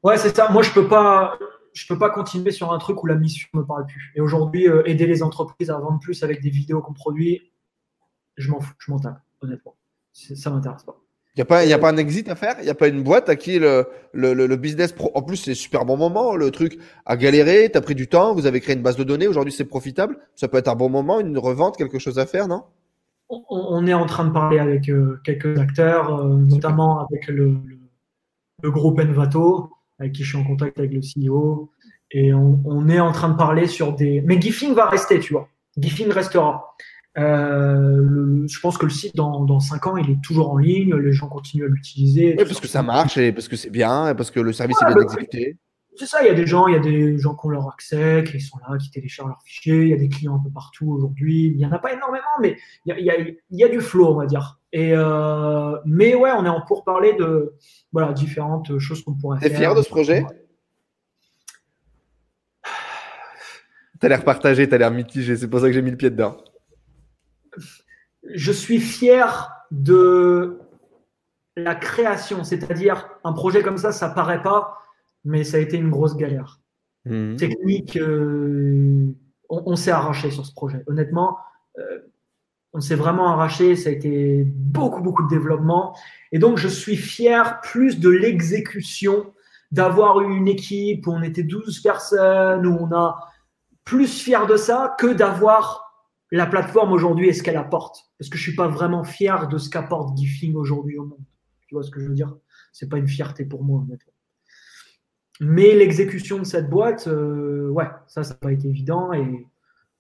[SPEAKER 2] Ouais, c'est ça. Moi, je peux pas. Je peux pas continuer sur un truc où la mission me parle plus. Et aujourd'hui, euh, aider les entreprises à vendre plus avec des vidéos qu'on produit, je m'en fous, je m'en tape, honnêtement. Ça m'intéresse pas.
[SPEAKER 1] Il n'y a, pas, a pas un exit à faire? Il n'y a pas une boîte à qui le, le, le, business pro. En plus, c'est super bon moment. Le truc a galéré, tu as pris du temps, vous avez créé une base de données. Aujourd'hui, c'est profitable. Ça peut être un bon moment, une revente, quelque chose à faire, non?
[SPEAKER 2] On, est en train de parler avec euh, quelques acteurs, euh, notamment avec le, le, groupe Envato, avec qui je suis en contact avec le CEO. Et on, on est en train de parler sur des. Mais Gifing va rester, tu vois. Gifing restera. Euh, je pense que le site, dans, dans 5 ans, il est toujours en ligne, les gens continuent à l'utiliser.
[SPEAKER 1] Oui, parce que ça marche, et parce que c'est bien, et parce que le service est bien bah, exécuté.
[SPEAKER 2] C'est ça, il y a des gens, il y a des gens qui ont leur accès, qui sont là, qui téléchargent leurs fichiers, il y a des clients un peu partout aujourd'hui. Il n'y en a pas énormément, mais il y a, il y a, du flow, on va dire. Et euh, mais ouais, on est en pour parler de voilà, différentes choses qu'on pourrait
[SPEAKER 1] faire. T'es fier de ce projet? T'as l'air partagé, t'as l'air mitigé, c'est pour ça que j'ai mis le pied dedans
[SPEAKER 2] je suis fier de la création, c'est-à-dire un projet comme ça, ça paraît pas, mais ça a été une grosse galère. Mhm. Technique, euh, on, s'est arraché sur ce projet. Honnêtement, euh, on s'est vraiment arraché, ça a été beaucoup, beaucoup de développement. Et donc, je suis fier plus de l'exécution, d'avoir eu une équipe où on était 12 personnes, où on a plus fier de ça que d'avoir la plateforme aujourd'hui est ce qu'elle apporte? Parce que je suis pas vraiment fier de ce qu'apporte Gifing aujourd'hui au monde? Tu vois ce que je veux dire? C'est pas une fierté pour moi, honnêtement. Mais l'exécution de cette boîte, euh, ouais, ça, ça n'a pas été évident. Et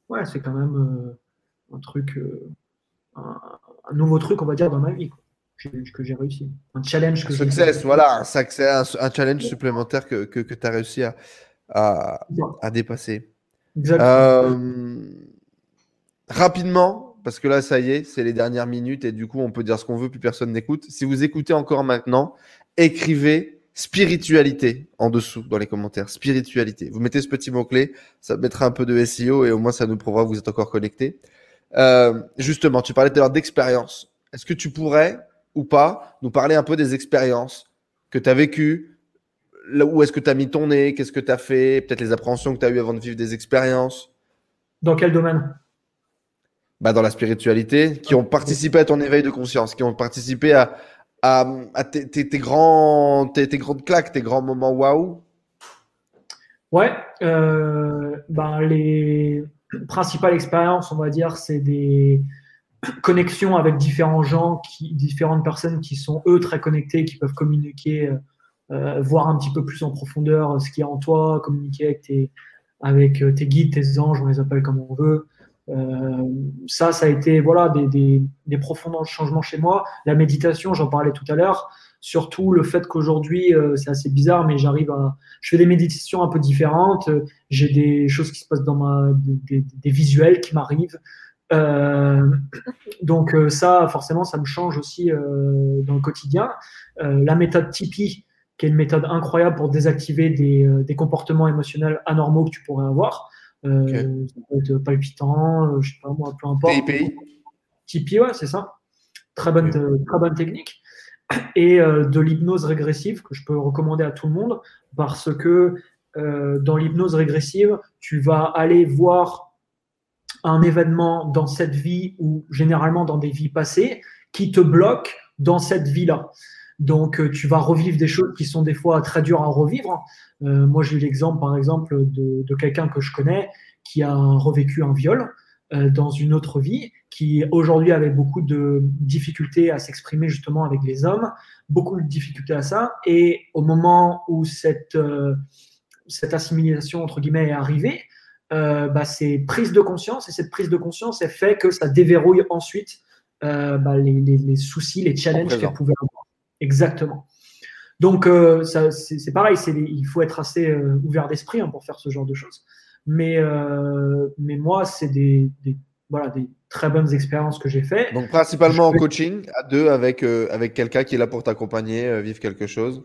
[SPEAKER 2] ouais, c'est quand même euh, un truc, euh, un, nouveau truc, on va dire, dans ma vie. que j'ai réussi. Un challenge que
[SPEAKER 1] Success, voilà, un, un, challenge supplémentaire que, que, tu as réussi à, à, à dépasser. Exactement rapidement, parce que là, ça y est, c'est les dernières minutes et du coup, on peut dire ce qu'on veut, plus personne n'écoute. Si vous écoutez encore maintenant, écrivez spiritualité en dessous dans les commentaires. Spiritualité. Vous mettez ce petit mot-clé, ça mettra un peu de SEO et au moins ça nous prouvera que vous êtes encore connecté. Euh, justement, tu parlais tout à l'heure d'expérience. Est-ce que tu pourrais ou pas nous parler un peu des expériences que tu as vécues Où est-ce que tu as mis ton nez? Qu'est-ce que tu as fait? Peut-être les appréhensions que tu as eues avant de vivre des expériences?
[SPEAKER 2] Dans quel domaine?
[SPEAKER 1] Bah, dans la spiritualité, qui ont participé à ton éveil de conscience, qui ont participé à, à, tes, tes, tes, grandes claques, tes grands moments waouh
[SPEAKER 2] Ouais, euh, ben les principales expériences, on va dire, c'est des connexions avec différents gens, qui, différentes personnes qui sont eux très connectés, qui peuvent communiquer, euh, voir un petit peu plus en profondeur ce qu'il y a en toi, communiquer avec tes, avec tes guides, tes anges, on les appelle comme on veut. Euh, ça, ça a été voilà des, des, profonds changements chez moi. La méditation, j'en parlais tout à l'heure. Surtout le fait qu'aujourd'hui, euh, c'est assez bizarre, mais j'arrive à, je fais des méditations un peu différentes. J'ai des choses qui se passent dans ma, des, visuels qui m'arrivent. Euh, donc ça, forcément, ça me change aussi dans le quotidien. la méthode Tipeee, qui est une méthode incroyable pour désactiver des comportements émotionnels anormaux que tu pourrais avoir. Euh, ça peut être palpitant, euh, je sais pas moi, peu importe.
[SPEAKER 1] TPI
[SPEAKER 2] Tipeee, ouais, c'est ça. Très bonne, très bonne technique. [clears throat] Et euh, de l'hypnose régressive que je peux recommander à tout le monde parce que dans l'hypnose régressive, tu vas aller voir un événement dans cette vie ou généralement dans des vies passées qui te bloque dans cette vie-là. Donc, tu vas revivre des choses qui sont des fois très dures à revivre. Euh, moi, j'ai eu l'exemple, par exemple, de, quelqu'un que je connais qui a revécu un viol euh, dans une autre vie, qui aujourd'hui avait beaucoup de difficultés à s'exprimer justement avec les hommes, beaucoup de difficultés à ça. Et au moment où cette, euh, cette assimilation, entre guillemets, est arrivée, bah, c'est prise de conscience et cette prise de conscience elle fait que ça déverrouille ensuite bah, les, les, soucis, les challenges qu'elle pouvait avoir. Exactement. Donc, euh, c'est pareil, il faut être assez euh, ouvert d'esprit hein, pour faire ce genre de choses. Mais, euh, mais moi, c'est des, voilà, des très bonnes expériences que j'ai fait.
[SPEAKER 1] Donc principalement en coaching, à deux, avec, euh, avec quelqu'un qui est là pour t'accompagner, vivre quelque chose?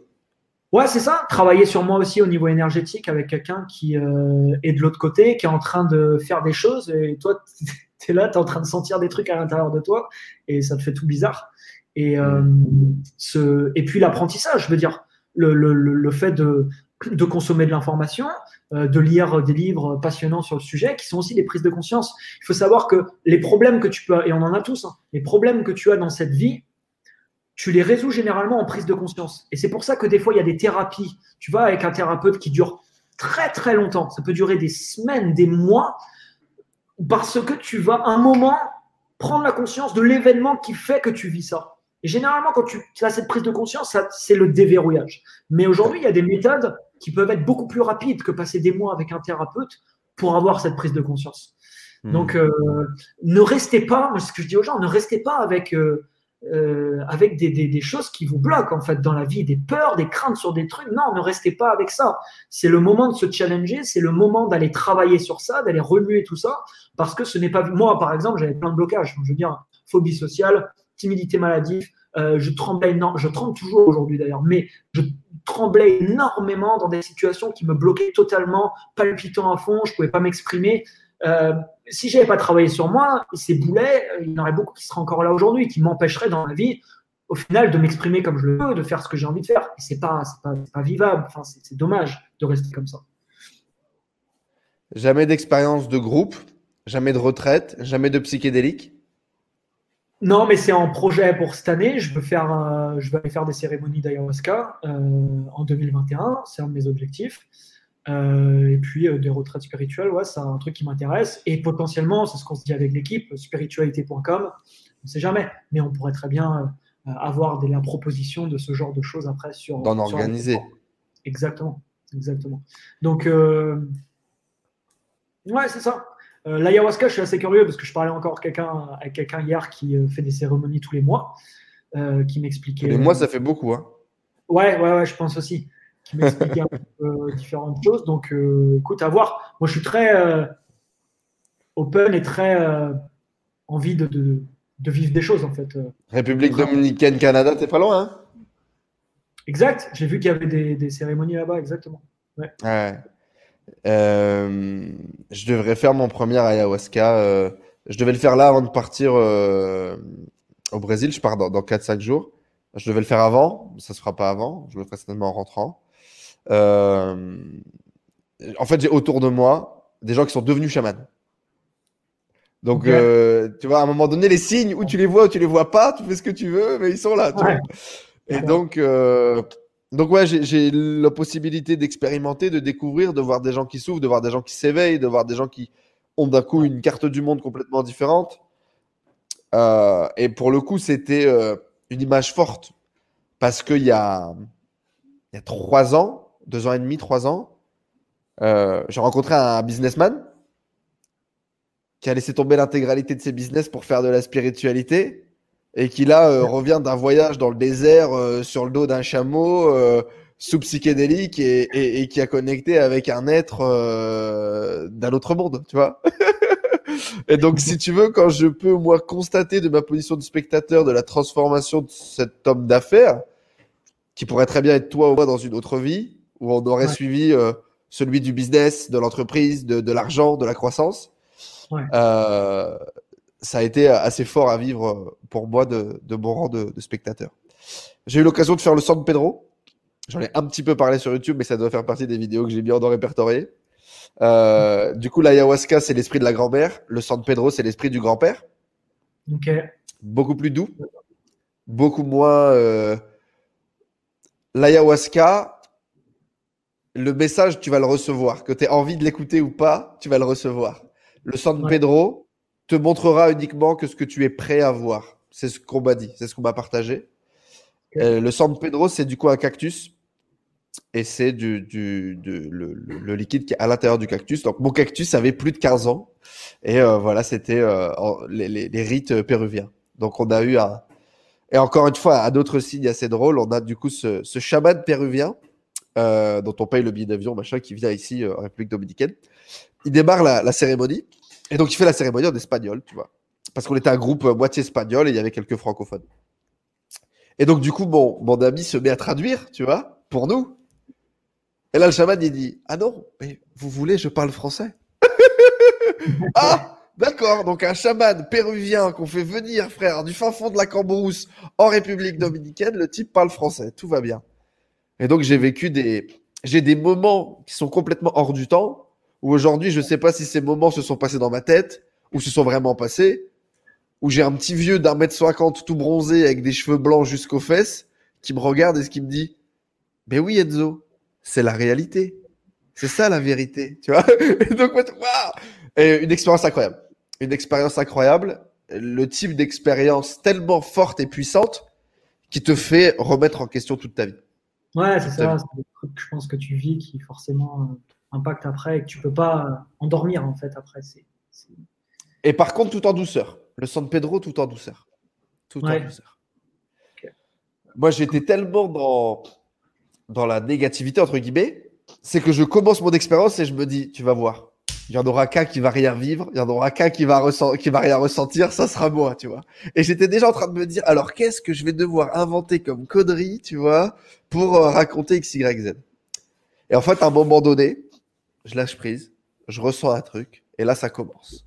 [SPEAKER 2] Ouais, c'est ça. Travailler sur moi aussi au niveau énergétique avec quelqu'un qui est de l'autre côté, qui est en train de faire des choses. Et toi, [laughs] tu es là, tu es en train de sentir des trucs à l'intérieur de toi et ça te fait tout bizarre. Et, ce, et puis l'apprentissage, je veux dire, le, le, le fait de, de consommer de l'information, euh, de lire des livres passionnants sur le sujet, qui sont aussi des prises de conscience. Il faut savoir que les problèmes que tu peux, et on en a tous, hein, les problèmes que tu as dans cette vie, tu les résous généralement en prise de conscience. Et c'est pour ça que des fois, il y a des thérapies, tu vois, avec un thérapeute qui dure très très longtemps. Ça peut durer des semaines, des mois, parce que tu vas un moment prendre la conscience de l'événement qui fait que tu vis ça. Et généralement, quand tu as cette prise de conscience, c'est le déverrouillage. Mais aujourd'hui, il y a des méthodes qui peuvent être beaucoup plus rapides que passer des mois avec un thérapeute pour avoir cette prise de conscience. Hmm. Donc, euh, ne restez pas, ce que je dis aux gens, ne restez pas avec, euh, euh, avec des, des, des, choses qui vous bloquent en fait dans la vie, des peurs, des craintes sur des trucs. Non, ne restez pas avec ça. C'est le moment de se challenger, c'est le moment d'aller travailler sur ça, d'aller remuer tout ça, parce que ce n'est pas moi, par exemple, j'avais plein de blocages. Je veux dire, phobie sociale, timidité maladive. Euh, je tremblais énormément, je tremble toujours aujourd'hui d'ailleurs, mais je tremblais énormément dans des situations qui me bloquaient totalement, palpitant à fond, je ne pouvais pas m'exprimer. Euh, si j'avais pas travaillé sur moi, ces boulets, il y en aurait beaucoup qui seraient encore là aujourd'hui, qui m'empêcheraient dans la vie, au final, de m'exprimer comme je le veux, de faire ce que j'ai envie de faire. Et c'est pas, pas, vivable. C'est dommage de rester comme ça.
[SPEAKER 1] Jamais d'expérience de groupe, jamais de retraite, jamais de psychédélique
[SPEAKER 2] non, mais c'est en projet pour cette année. Je veux faire, euh, je vais aller faire des cérémonies d'ayahuasca euh, en 2021. C'est un de mes objectifs. Euh, et puis des retraites spirituelles, ouais, c'est un truc qui m'intéresse. Et potentiellement, c'est ce qu'on se dit avec l'équipe, spiritualité.com. On ne sait jamais, mais on pourrait très bien avoir des, la proposition de ce genre de choses après sur.
[SPEAKER 1] D'en organiser.
[SPEAKER 2] Exactement, exactement. Donc, ouais, c'est ça. Euh, l'ayahuasca, je suis assez curieux parce que je parlais encore quelqu'un, avec quelqu'un hier qui euh, fait des cérémonies tous les mois, euh, qui m'expliquait.
[SPEAKER 1] Les mois, ça fait beaucoup. Hein.
[SPEAKER 2] Ouais, ouais, ouais, je pense aussi. Qui m'expliquait un peu différentes choses. Donc, écoute, à voir. Moi, je suis très open et très envie de, de, de, vivre des choses, en fait.
[SPEAKER 1] République dominicaine, Canada, t'es pas loin, hein
[SPEAKER 2] Exact. J'ai vu qu'il y avait des, des cérémonies là-bas, exactement. Ouais.
[SPEAKER 1] ouais. Euh, je devrais faire mon premier ayahuasca. Euh, je devais le faire là avant de partir euh, au Brésil. Je pars dans, dans 4-5 jours. Je devais le faire avant, ça se fera pas avant. Je le ferai certainement en rentrant. en fait, j'ai autour de moi des gens qui sont devenus chamans. Donc, tu vois, à un moment donné, les signes, où tu les vois ou tu les vois pas, tu fais ce que tu veux, mais ils sont là. Et donc, donc ouais, j'ai la possibilité d'expérimenter, de découvrir, de voir des gens qui souffrent, de voir des gens qui s'éveillent, de voir des gens qui ont d'un coup une carte du monde complètement différente. Euh, et pour le coup, c'était euh, une image forte parce qu'il y a, il y a trois ans, deux ans et demi, trois ans, euh, j'ai rencontré un businessman qui a laissé tomber l'intégralité de ses business pour faire de la spiritualité et qui là euh, revient d'un voyage dans le désert euh, sur le dos d'un chameau euh, sous psychédélique et, et, qui a connecté avec un être d'un autre monde, tu vois. [laughs] et donc, si tu veux, quand je peux moi constater de ma position de spectateur de la transformation de cet homme d'affaires, qui pourrait très bien être toi ou moi dans une autre vie, où on aurait suivi celui du business, de l'entreprise, de, de l'argent, de la croissance. Ouais ça a été assez fort à vivre euh, pour moi de, de bon rang de, de spectateur. J'ai eu l'occasion de faire le San Pedro. J'en ai un petit peu parlé sur YouTube, mais ça doit faire partie des vidéos que j'ai bien répertoriées. Euh, du coup, l'ayahuasca, c'est l'esprit de la grand-mère. Le San Pedro, c'est l'esprit du grand-père. Beaucoup plus doux. Beaucoup moins. Euh... L'ayahuasca, le message, tu vas le recevoir. Que tu aies envie de l'écouter ou pas, tu vas le recevoir. Le San Pedro, te montrera uniquement que ce que tu es prêt à voir. C'est ce qu'on m'a dit, c'est ce qu'on m'a partagé. Euh, le San Pedro, c'est du coup un cactus. Et c'est du, du, le, liquide qui est à l'intérieur du cactus. Donc, mon cactus avait plus de 15 ans. Et euh, voilà, c'était euh, les, les, rites péruviens. Donc, on a eu un. Et encore une fois, un autre signe assez drôle. On a du coup ce, ce chaman péruvien dont on paye le billet d'avion, machin, qui vient ici en République dominicaine. Il démarre la, la cérémonie Et donc, il fait la cérémonie en espagnol, tu vois. Parce qu'on était un groupe euh, moitié espagnol et il y avait quelques francophones. Et donc, du coup, mon, mon ami se met à traduire, tu vois, pour nous. Et là, le chaman, il dit Ah non, mais vous voulez, je parle français [laughs] Ah D'accord, donc un chaman péruvien qu'on fait venir, frère, du fin fond de la Cambrousse en République dominicaine, le type parle français, tout va bien. Et donc j'ai vécu des, j'ai des moments qui sont complètement hors du temps, où aujourd'hui je ne sais pas si ces moments se sont passés dans ma tête ou se sont vraiment passés, où j'ai un petit vieux d'un mètre cinquante tout bronzé avec des cheveux blancs jusqu'aux fesses qui me regarde et qui me dit, mais oui Enzo, c'est la réalité. C'est ça la vérité, tu vois. [laughs] Et donc, et une expérience incroyable. Une expérience incroyable. Le type d'expérience tellement forte et puissante qui te fait remettre en question toute ta vie.
[SPEAKER 2] Ouais, c'est ça. C'est des trucs, je pense, que tu vis qui forcément impactent après et que tu peux pas endormir en fait après.
[SPEAKER 1] Et par contre, tout en douceur. Le San Pedro, tout en douceur. Tout en douceur. Moi, j'étais tellement dans, dans la négativité, entre guillemets, c'est que je commence mon expérience et je me dis, tu vas voir, il y en aura qu'un qui va rien vivre, il y en aura qu'un qui va qui va rien ressentir, ça sera moi, tu vois. Et j'étais déjà en train de me dire, alors qu'est-ce que je vais devoir inventer comme connerie, tu vois, pour euh, raconter X, Y, Z. Et en fait, à un moment donné, je lâche prise, je ressens un truc, et là, ça commence.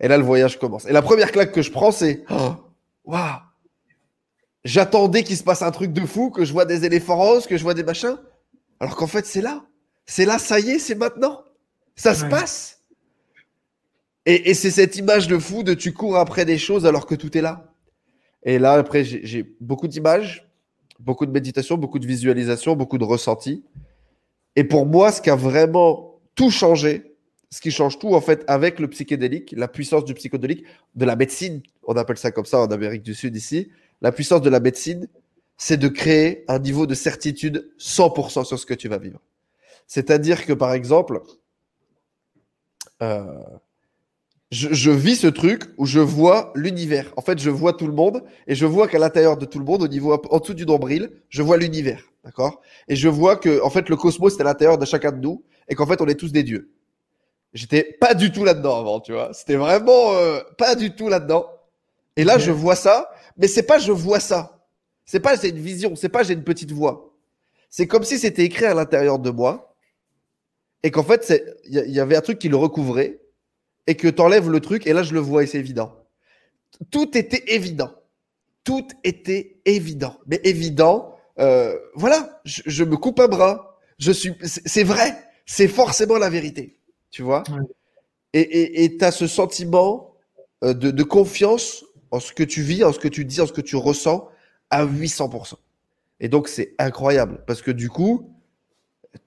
[SPEAKER 1] Et là, le voyage commence. Et la première claque que je prends, c'est, oh, waouh, j'attendais qu'il se passe un truc de fou, que je vois des éléphants roses, que je vois des machins. Alors qu'en fait, c'est là. C'est là, ça y est, c'est maintenant. Ça se passe. Et, c'est cette image de fou de tu cours après des choses alors que tout est là. Et là, après, j'ai beaucoup d'images, beaucoup de méditation, beaucoup de visualisation, beaucoup de ressentis. Et pour moi, ce qui a vraiment tout changé, ce qui change tout en fait avec le psychédélique, la puissance du psychédélique, de la médecine, on appelle ça comme ça en Amérique du Sud ici, la puissance de la médecine, c'est de créer un niveau de certitude 100% sur ce que tu vas vivre. C'est-à-dire que, par exemple, euh, je, vis ce truc où je vois l'univers. En fait, je vois tout le monde et je vois qu'à l'intérieur de tout le monde, au niveau en dessous du nombril, je vois l'univers, d'accord? Et je vois que, en fait, le cosmos est à l'intérieur de chacun de nous et qu'en fait, on est tous des dieux. J'étais pas du tout là-dedans avant, tu vois. C'était vraiment euh, pas du tout là-dedans. Et là, je vois ça, mais c'est pas je vois ça. C'est pas j'ai une vision, c'est pas j'ai une petite voix. C'est comme si c'était écrit à l'intérieur de moi et qu'en fait, il y, avait un truc qui le recouvrait et que tu enlèves le truc et là, je le vois et c'est évident. Tout était évident. Tout était évident. Mais évident, euh, voilà, je, me coupe un bras. Je suis, c'est vrai, c'est forcément la vérité. Tu vois? Et tu as ce sentiment euh, de, de confiance en ce que tu vis, en ce que tu dis, en ce que tu ressens à 800%. Et donc, c'est incroyable parce que du coup,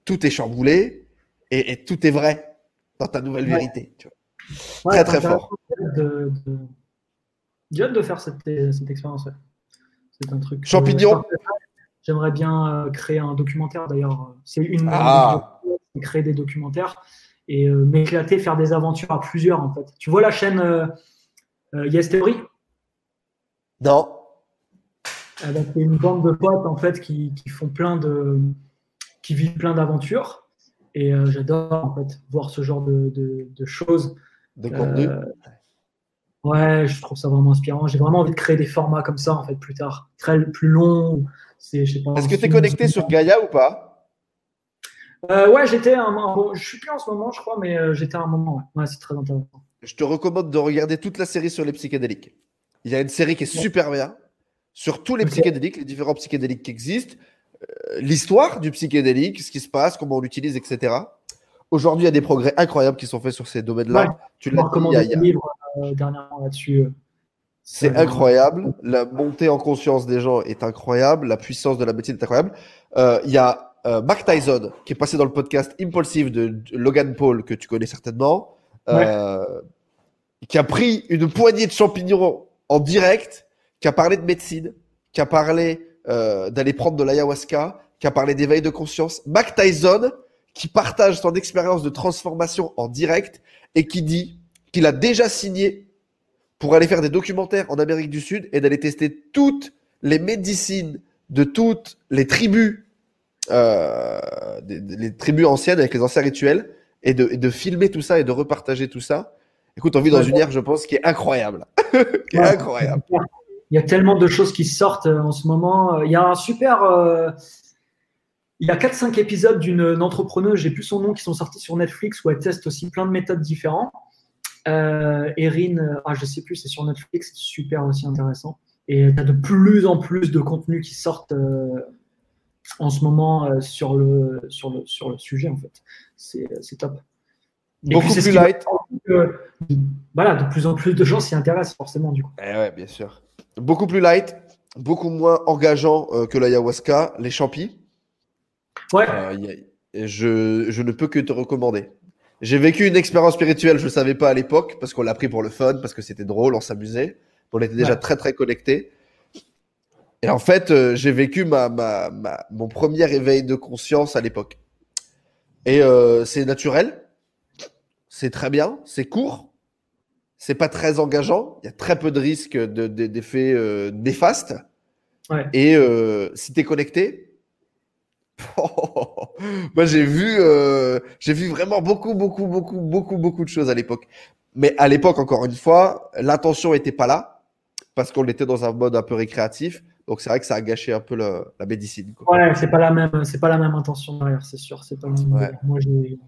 [SPEAKER 1] tout est chamboulé et, tout est vrai dans ta nouvelle vérité. Très, très fort.
[SPEAKER 2] J'ai hâte de faire cette, cette expérience. C'est un truc.
[SPEAKER 1] Champignon
[SPEAKER 2] J'aimerais bien euh, créer un documentaire d'ailleurs. C'est une ah. créer des documentaires et euh, m'éclater, faire des aventures à plusieurs en fait. Tu vois la chaîne euh, Yes Theory?
[SPEAKER 1] Non
[SPEAKER 2] avec une bande de potes en fait qui, font plein de qui vivent plein d'aventures et euh, j'adore en fait voir ce genre de, de, choses.
[SPEAKER 1] De contenu. Euh,
[SPEAKER 2] ouais, je trouve ça vraiment inspirant. J'ai vraiment envie de créer des formats comme ça en fait plus tard, très plus longs.
[SPEAKER 1] Est-ce que tu es connecté sur Gaia ou pas?
[SPEAKER 2] Euh, Ouais, j'étais un moment. je suis plus en ce moment, je crois, mais j'étais à un moment. Ouais, c'est très intéressant.
[SPEAKER 1] Je te recommande de regarder toute la série sur les psychédéliques. Il y a une série qui est super bien sur tous les psychédéliques, les différents psychédéliques qui existent, euh, l'histoire du psychédélique, ce qui se passe, comment on l'utilise, etc. Aujourd'hui, il y a des progrès incroyables qui sont faits sur ces domaines-là.
[SPEAKER 2] Tu l'as y a, livre euh, dernièrement là-dessus. Euh,
[SPEAKER 1] c'est incroyable. La montée en conscience des gens est incroyable. La puissance de la médecine est incroyable. Il y a Mark Tyson qui est passé dans le podcast Impulsive de Logan Paul que tu connais certainement, qui a pris une poignée de champignons en direct qui a parlé de médecine, qui a parlé euh, d'aller prendre de l'ayahuasca, qui a parlé d'éveil de conscience. Mac Tyson, qui partage son expérience de transformation en direct et qui dit qu'il a déjà signé pour aller faire des documentaires en Amérique du Sud et d'aller tester toutes les médecines de toutes les tribus, euh, les tribus anciennes avec les anciens rituels et de, et de filmer tout ça et de repartager tout ça. Écoute, on vit dans une ère, je pense, qui est incroyable. [laughs] incroyable.
[SPEAKER 2] Il y a tellement de choses qui sortent euh, en ce moment. Il y a un super. Euh, il y a 4-5 épisodes d'une entrepreneuse, j'ai plus son nom, qui sont sortis sur Netflix où elle teste aussi plein de méthodes différentes. Euh, Erin, euh, ah, je sais plus, c'est sur Netflix, super aussi intéressant. Et tu as de plus en plus de contenus qui sortent en ce moment sur, le, sur, le, sur le sujet, en fait. C'est top.
[SPEAKER 1] Beaucoup plus light.
[SPEAKER 2] voilà, de plus en plus de gens s'y intéressent forcément, du coup.
[SPEAKER 1] Eh ouais, bien sûr. Beaucoup plus light, beaucoup moins engageant euh, que l'ayahuasca, les champis.
[SPEAKER 2] Ouais.
[SPEAKER 1] Euh, je, je, ne peux que te recommander. J'ai vécu une expérience spirituelle, je ne savais pas à l'époque, parce qu'on l'a pris pour le fun, parce que c'était drôle, on s'amusait. On était déjà très très connectés. Et en fait, euh, j'ai vécu ma, ma, mon premier éveil de conscience à l'époque. Et c'est naturel, c'est très bien, c'est court, c'est pas très engageant. Il y a très peu de risques d'effets euh, néfastes. Et euh, si tu es connecté, [laughs] moi j'ai vu, euh, j'ai vu vraiment beaucoup, beaucoup, beaucoup, beaucoup, beaucoup de choses à l'époque. Mais à l'époque, encore une fois, l'intention n'était pas là parce qu'on était dans un mode un peu récréatif. Donc c'est vrai que ça a gâché un peu la, médecine.
[SPEAKER 2] Quoi. Ouais, c'est pas la même, c'est pas la même intention derrière, c'est sûr. C'est pas Moi j'ai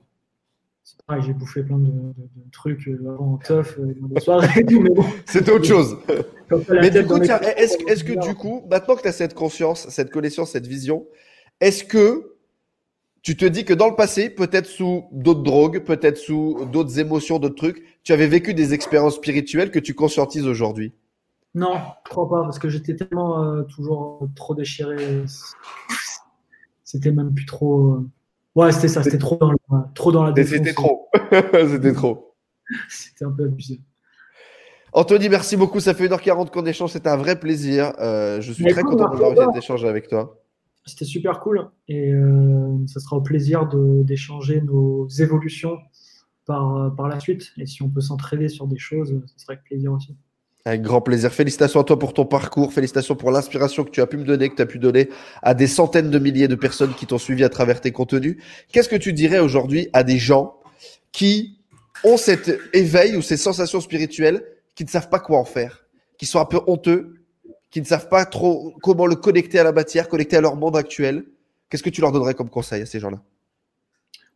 [SPEAKER 2] j'ai bouffé plein de, trucs euh, avant teuf, euh, dans soirées [laughs] mais bon.
[SPEAKER 1] C'était autre chose. mais du coup, est-ce que du coup, maintenant que tu as cette conscience, cette connaissance, cette vision, est-ce que tu te dis que dans le passé, peut-être sous d'autres drogues, peut-être sous d'autres émotions, d'autres trucs, tu avais vécu des expériences spirituelles que tu conscientises aujourd'hui?
[SPEAKER 2] Non, je crois pas, parce que j'étais tellement euh, toujours trop déchiré. C'était même plus trop. Ouais, c'était ça, c'était trop dans, trop dans la
[SPEAKER 1] défense. C'était trop. [laughs] c'était trop.
[SPEAKER 2] C'était un peu abusé.
[SPEAKER 1] Anthony, merci beaucoup. Ça fait 1h40 qu'on échange. C'était un vrai plaisir. Euh, je suis très content d'avoir cet échange avec toi.
[SPEAKER 2] C'était super cool. Et euh, ça sera au plaisir d'échanger nos évolutions par, la suite. Et si on peut s'entraider sur des choses, ce serait avec plaisir aussi.
[SPEAKER 1] Avec grand plaisir. Félicitations à toi pour ton parcours. Félicitations pour l'inspiration que tu as pu me donner, que tu as pu donner à des centaines de milliers de personnes qui t'ont suivi à travers tes contenus. Qu'est-ce que tu dirais aujourd'hui à des gens qui ont cet éveil ou ces sensations spirituelles, qui ne savent pas quoi en faire, qui sont un peu honteux, qui ne savent pas trop comment le connecter à la matière, connecter à leur monde actuel Qu'est-ce que tu leur donnerais comme conseil à ces gens-là?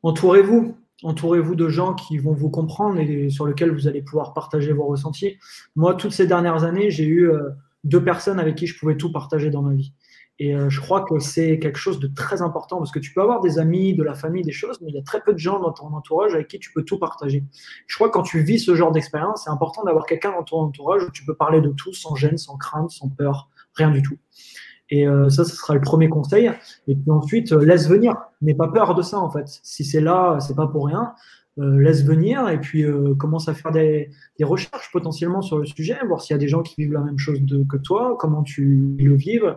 [SPEAKER 2] Entourez-vous entourez-vous de gens qui vont vous comprendre et sur lesquels vous allez pouvoir partager vos ressentis. Moi, toutes ces dernières années, j'ai eu euh, deux personnes avec qui je pouvais tout partager dans ma vie. Et euh, je crois que c'est quelque chose de très important parce que tu peux avoir des amis, de la famille, des choses, mais il y a très peu de gens dans ton entourage avec qui tu peux tout partager. Je crois que quand tu vis ce genre d'expérience, c'est important d'avoir quelqu'un dans ton entourage où tu peux parler de tout sans gêne, sans crainte, sans peur, rien du tout. Et euh, ça, ce sera le premier conseil. Et puis ensuite, euh, laisse venir. N'aie pas peur de ça, en fait. Si c'est là, c'est pas pour rien. Euh, laisse venir et puis commence à faire des, recherches potentiellement sur le sujet, voir s'il y a des gens qui vivent la même chose que toi, comment tu le vives,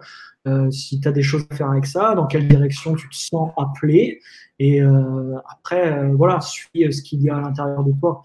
[SPEAKER 2] si tu as des choses à faire avec ça, dans quelle direction tu te sens appelé. Et après, voilà, suis ce qu'il y a à l'intérieur de toi.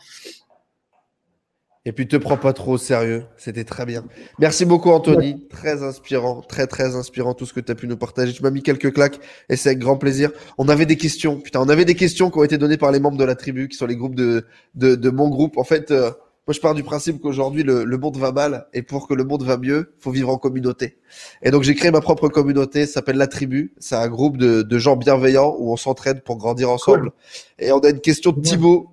[SPEAKER 1] Et puis, te prends pas trop au sérieux. C'était très bien. Merci beaucoup, Anthony. Très inspirant, très, très inspirant tout ce que tu as pu nous partager. Tu m'as mis quelques claques et c'est avec grand plaisir. On avait des questions. Putain, on avait des questions qui ont été données par les membres de la tribu, qui sont les groupes de, de, de mon groupe. En fait, euh, moi, je pars du principe qu'aujourd'hui, le, le, monde va mal et pour que le monde va mieux, faut vivre en communauté. Et donc, j'ai créé ma propre communauté. Ça s'appelle la tribu. C'est un groupe de, de gens bienveillants où on s'entraide pour grandir ensemble. Et on a une question de Thibaut,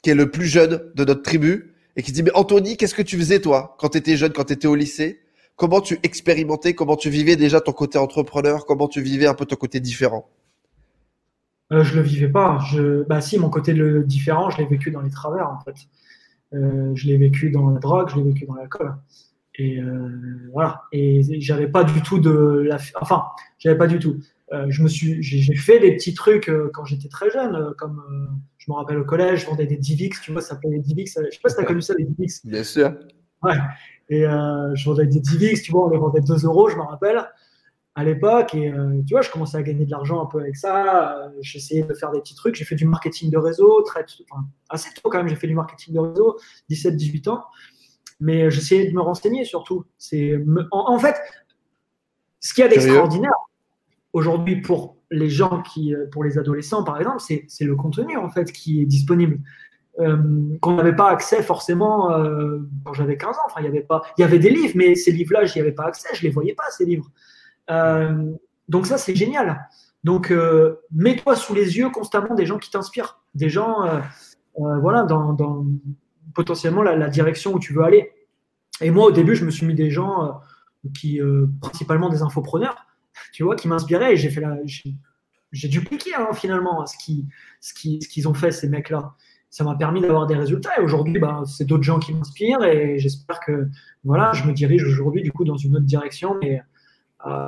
[SPEAKER 1] qui est le plus jeune de notre tribu et qui dit, mais Anthony, qu'est-ce que tu faisais toi quand tu étais jeune, quand tu étais au lycée? Comment tu expérimentais, comment tu vivais déjà ton côté entrepreneur, comment tu vivais un peu ton côté différent?
[SPEAKER 2] Euh, Je le vivais pas. Je... Bah si, mon côté le différent, je l'ai vécu dans les travers en fait. Euh, je l'ai vécu dans la drogue, je l'ai vécu dans l'alcool. Et euh, voilà. Et j'avais pas du tout de la. Enfin, j'avais pas du tout. Euh, je me suis, j'ai fait des petits trucs quand j'étais très jeune, comme je me rappelle au collège, je vendais des Divix, tu vois, ça s'appelait des Divix. Je sais pas si tu as connu ça, les Divix.
[SPEAKER 1] Bien sûr.
[SPEAKER 2] Ouais. Et je vendais des Divix, tu vois, on les vendait 2 euros, je me rappelle, à l'époque. Et tu vois, je commençais à gagner de l'argent un peu avec ça. J'essayais de faire des petits trucs. J'ai fait du marketing de réseau, très, enfin, assez tôt quand même, j'ai fait du marketing de réseau, 17-18 ans. Mais j'essayais de me renseigner surtout. C'est en, en fait, ce qu'il y a d'extraordinaire, aujourd'hui pour les gens qui, euh, pour les adolescents par exemple, c'est le contenu en fait qui est disponible. qu'on n'avait pas accès forcément quand j'avais 15 ans. Enfin, il y avait pas, il y avait des livres, mais ces livres-là, j'y avais pas accès, je les voyais pas ces livres. donc ça, c'est génial. Donc, mets-toi sous les yeux constamment des gens qui t'inspirent, des gens, voilà, dans, dans potentiellement la, direction où tu veux aller. Et moi, au début, je me suis mis des gens euh, qui, euh, principalement des infopreneurs, tu vois, qui m'inspiraient et j'ai fait la, j'ai dupliqué hein, finalement ce qu'ils ce qui, ce qu'ils ont fait ces mecs-là. Ça m'a permis d'avoir des résultats et aujourd'hui, bah, c'est d'autres gens qui m'inspirent et j'espère que voilà, je me dirige aujourd'hui du coup dans une autre direction. Mais euh,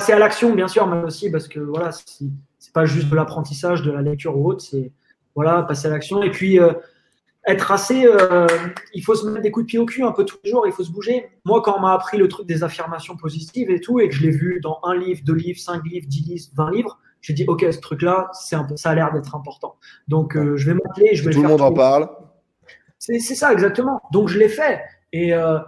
[SPEAKER 2] c'est à l'action bien sûr, mais aussi parce que voilà, c'est pas juste de l'apprentissage, de la lecture ou autre, c'est voilà, passer à l'action. Et puis être assez. Euh, il faut se mettre des coups de pied au cul un peu tous les jours, il faut se bouger. Moi, quand on m'a appris le truc des affirmations positives et tout, et que je l'ai vu dans un livre, deux livres, cinq livres, dix livres, vingt livres, j'ai dit, OK, ce truc-là, c'est un ça a l'air d'être important. Donc, euh, je vais m'appeler, je vais
[SPEAKER 1] Tout le, monde en parle.
[SPEAKER 2] C'est ça, exactement. Donc, je l'ai fait. Et euh,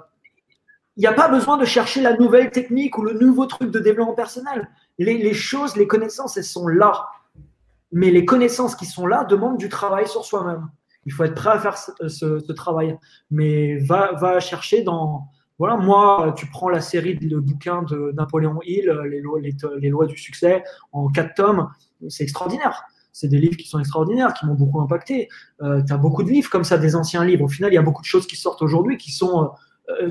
[SPEAKER 2] il n'y a pas besoin de chercher la nouvelle technique ou le nouveau truc de développement personnel. Les, les choses, les connaissances, elles sont là. Mais les connaissances qui sont là demandent du travail sur soi-même. Il faut être prêt à faire ce, travail. Mais va, va chercher dans. Voilà, moi, tu prends la série de bouquins de Napoléon Hill, les lois, les, lois du succès, en quatre tomes, c'est extraordinaire. C'est des livres qui sont extraordinaires, qui m'ont beaucoup impacté. Euh, tu as beaucoup de livres comme ça, des anciens livres. Au final, il y a beaucoup de choses qui sortent aujourd'hui qui sont. Euh,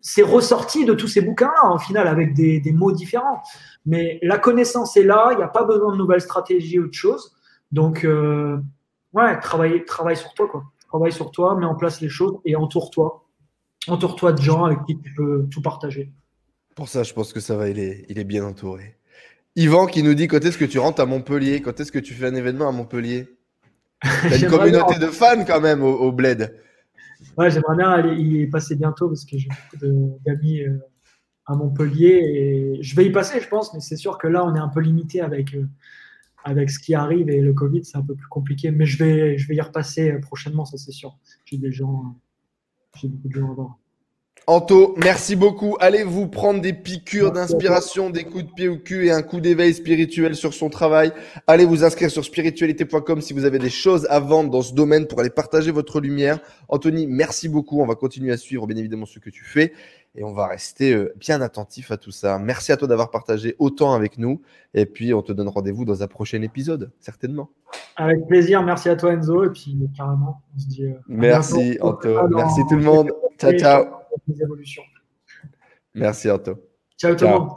[SPEAKER 2] c'est ressorti de tous ces bouquins-là, au final, avec des, mots différents. Mais la connaissance est là, il n'y a pas besoin de nouvelles stratégies ou de choses. Donc, euh, ouais, travaille, travaille sur toi, quoi. Travaille sur toi, mets en place les choses et entoure-toi. Entoure-toi de gens avec qui tu peux tout partager.
[SPEAKER 1] Pour ça, je pense que ça va, il est, il est bien entouré. Yvan qui nous dit quand est-ce que tu rentres à Montpellier? Quand est-ce que tu fais un événement à Montpellier? T'as une [laughs] communauté de fans quand même au, Bled.
[SPEAKER 2] Ouais, j'aimerais bien aller y passer bientôt parce que j'ai beaucoup d'amis euh, à Montpellier et je vais y passer, je pense, mais c'est sûr que là, on est un peu limité avec, euh, avec ce qui arrive et le Covid, c'est un peu plus compliqué. Mais je vais, je vais y repasser prochainement, ça c'est sûr. J'ai des gens, j'ai beaucoup de gens à voir.
[SPEAKER 1] Anto, merci beaucoup. Allez vous prendre des piqûres d'inspiration, des coups de pied au cul et un coup d'éveil spirituel sur son travail. Allez vous inscrire sur spiritualité.com si vous avez des choses à vendre dans ce domaine pour aller partager votre lumière. Anthony, merci beaucoup. On va continuer à suivre bien évidemment ce que tu fais et on va rester euh, bien attentif à tout ça. Merci à toi d'avoir partagé autant avec nous et puis on te donne rendez-vous dans un prochain épisode, certainement.
[SPEAKER 2] Avec plaisir, merci à toi Enzo et puis carrément, on se dit. Euh,
[SPEAKER 1] merci Anto, merci tout le monde. Ciao ciao. Merci Anto.
[SPEAKER 2] Ciao tout le monde.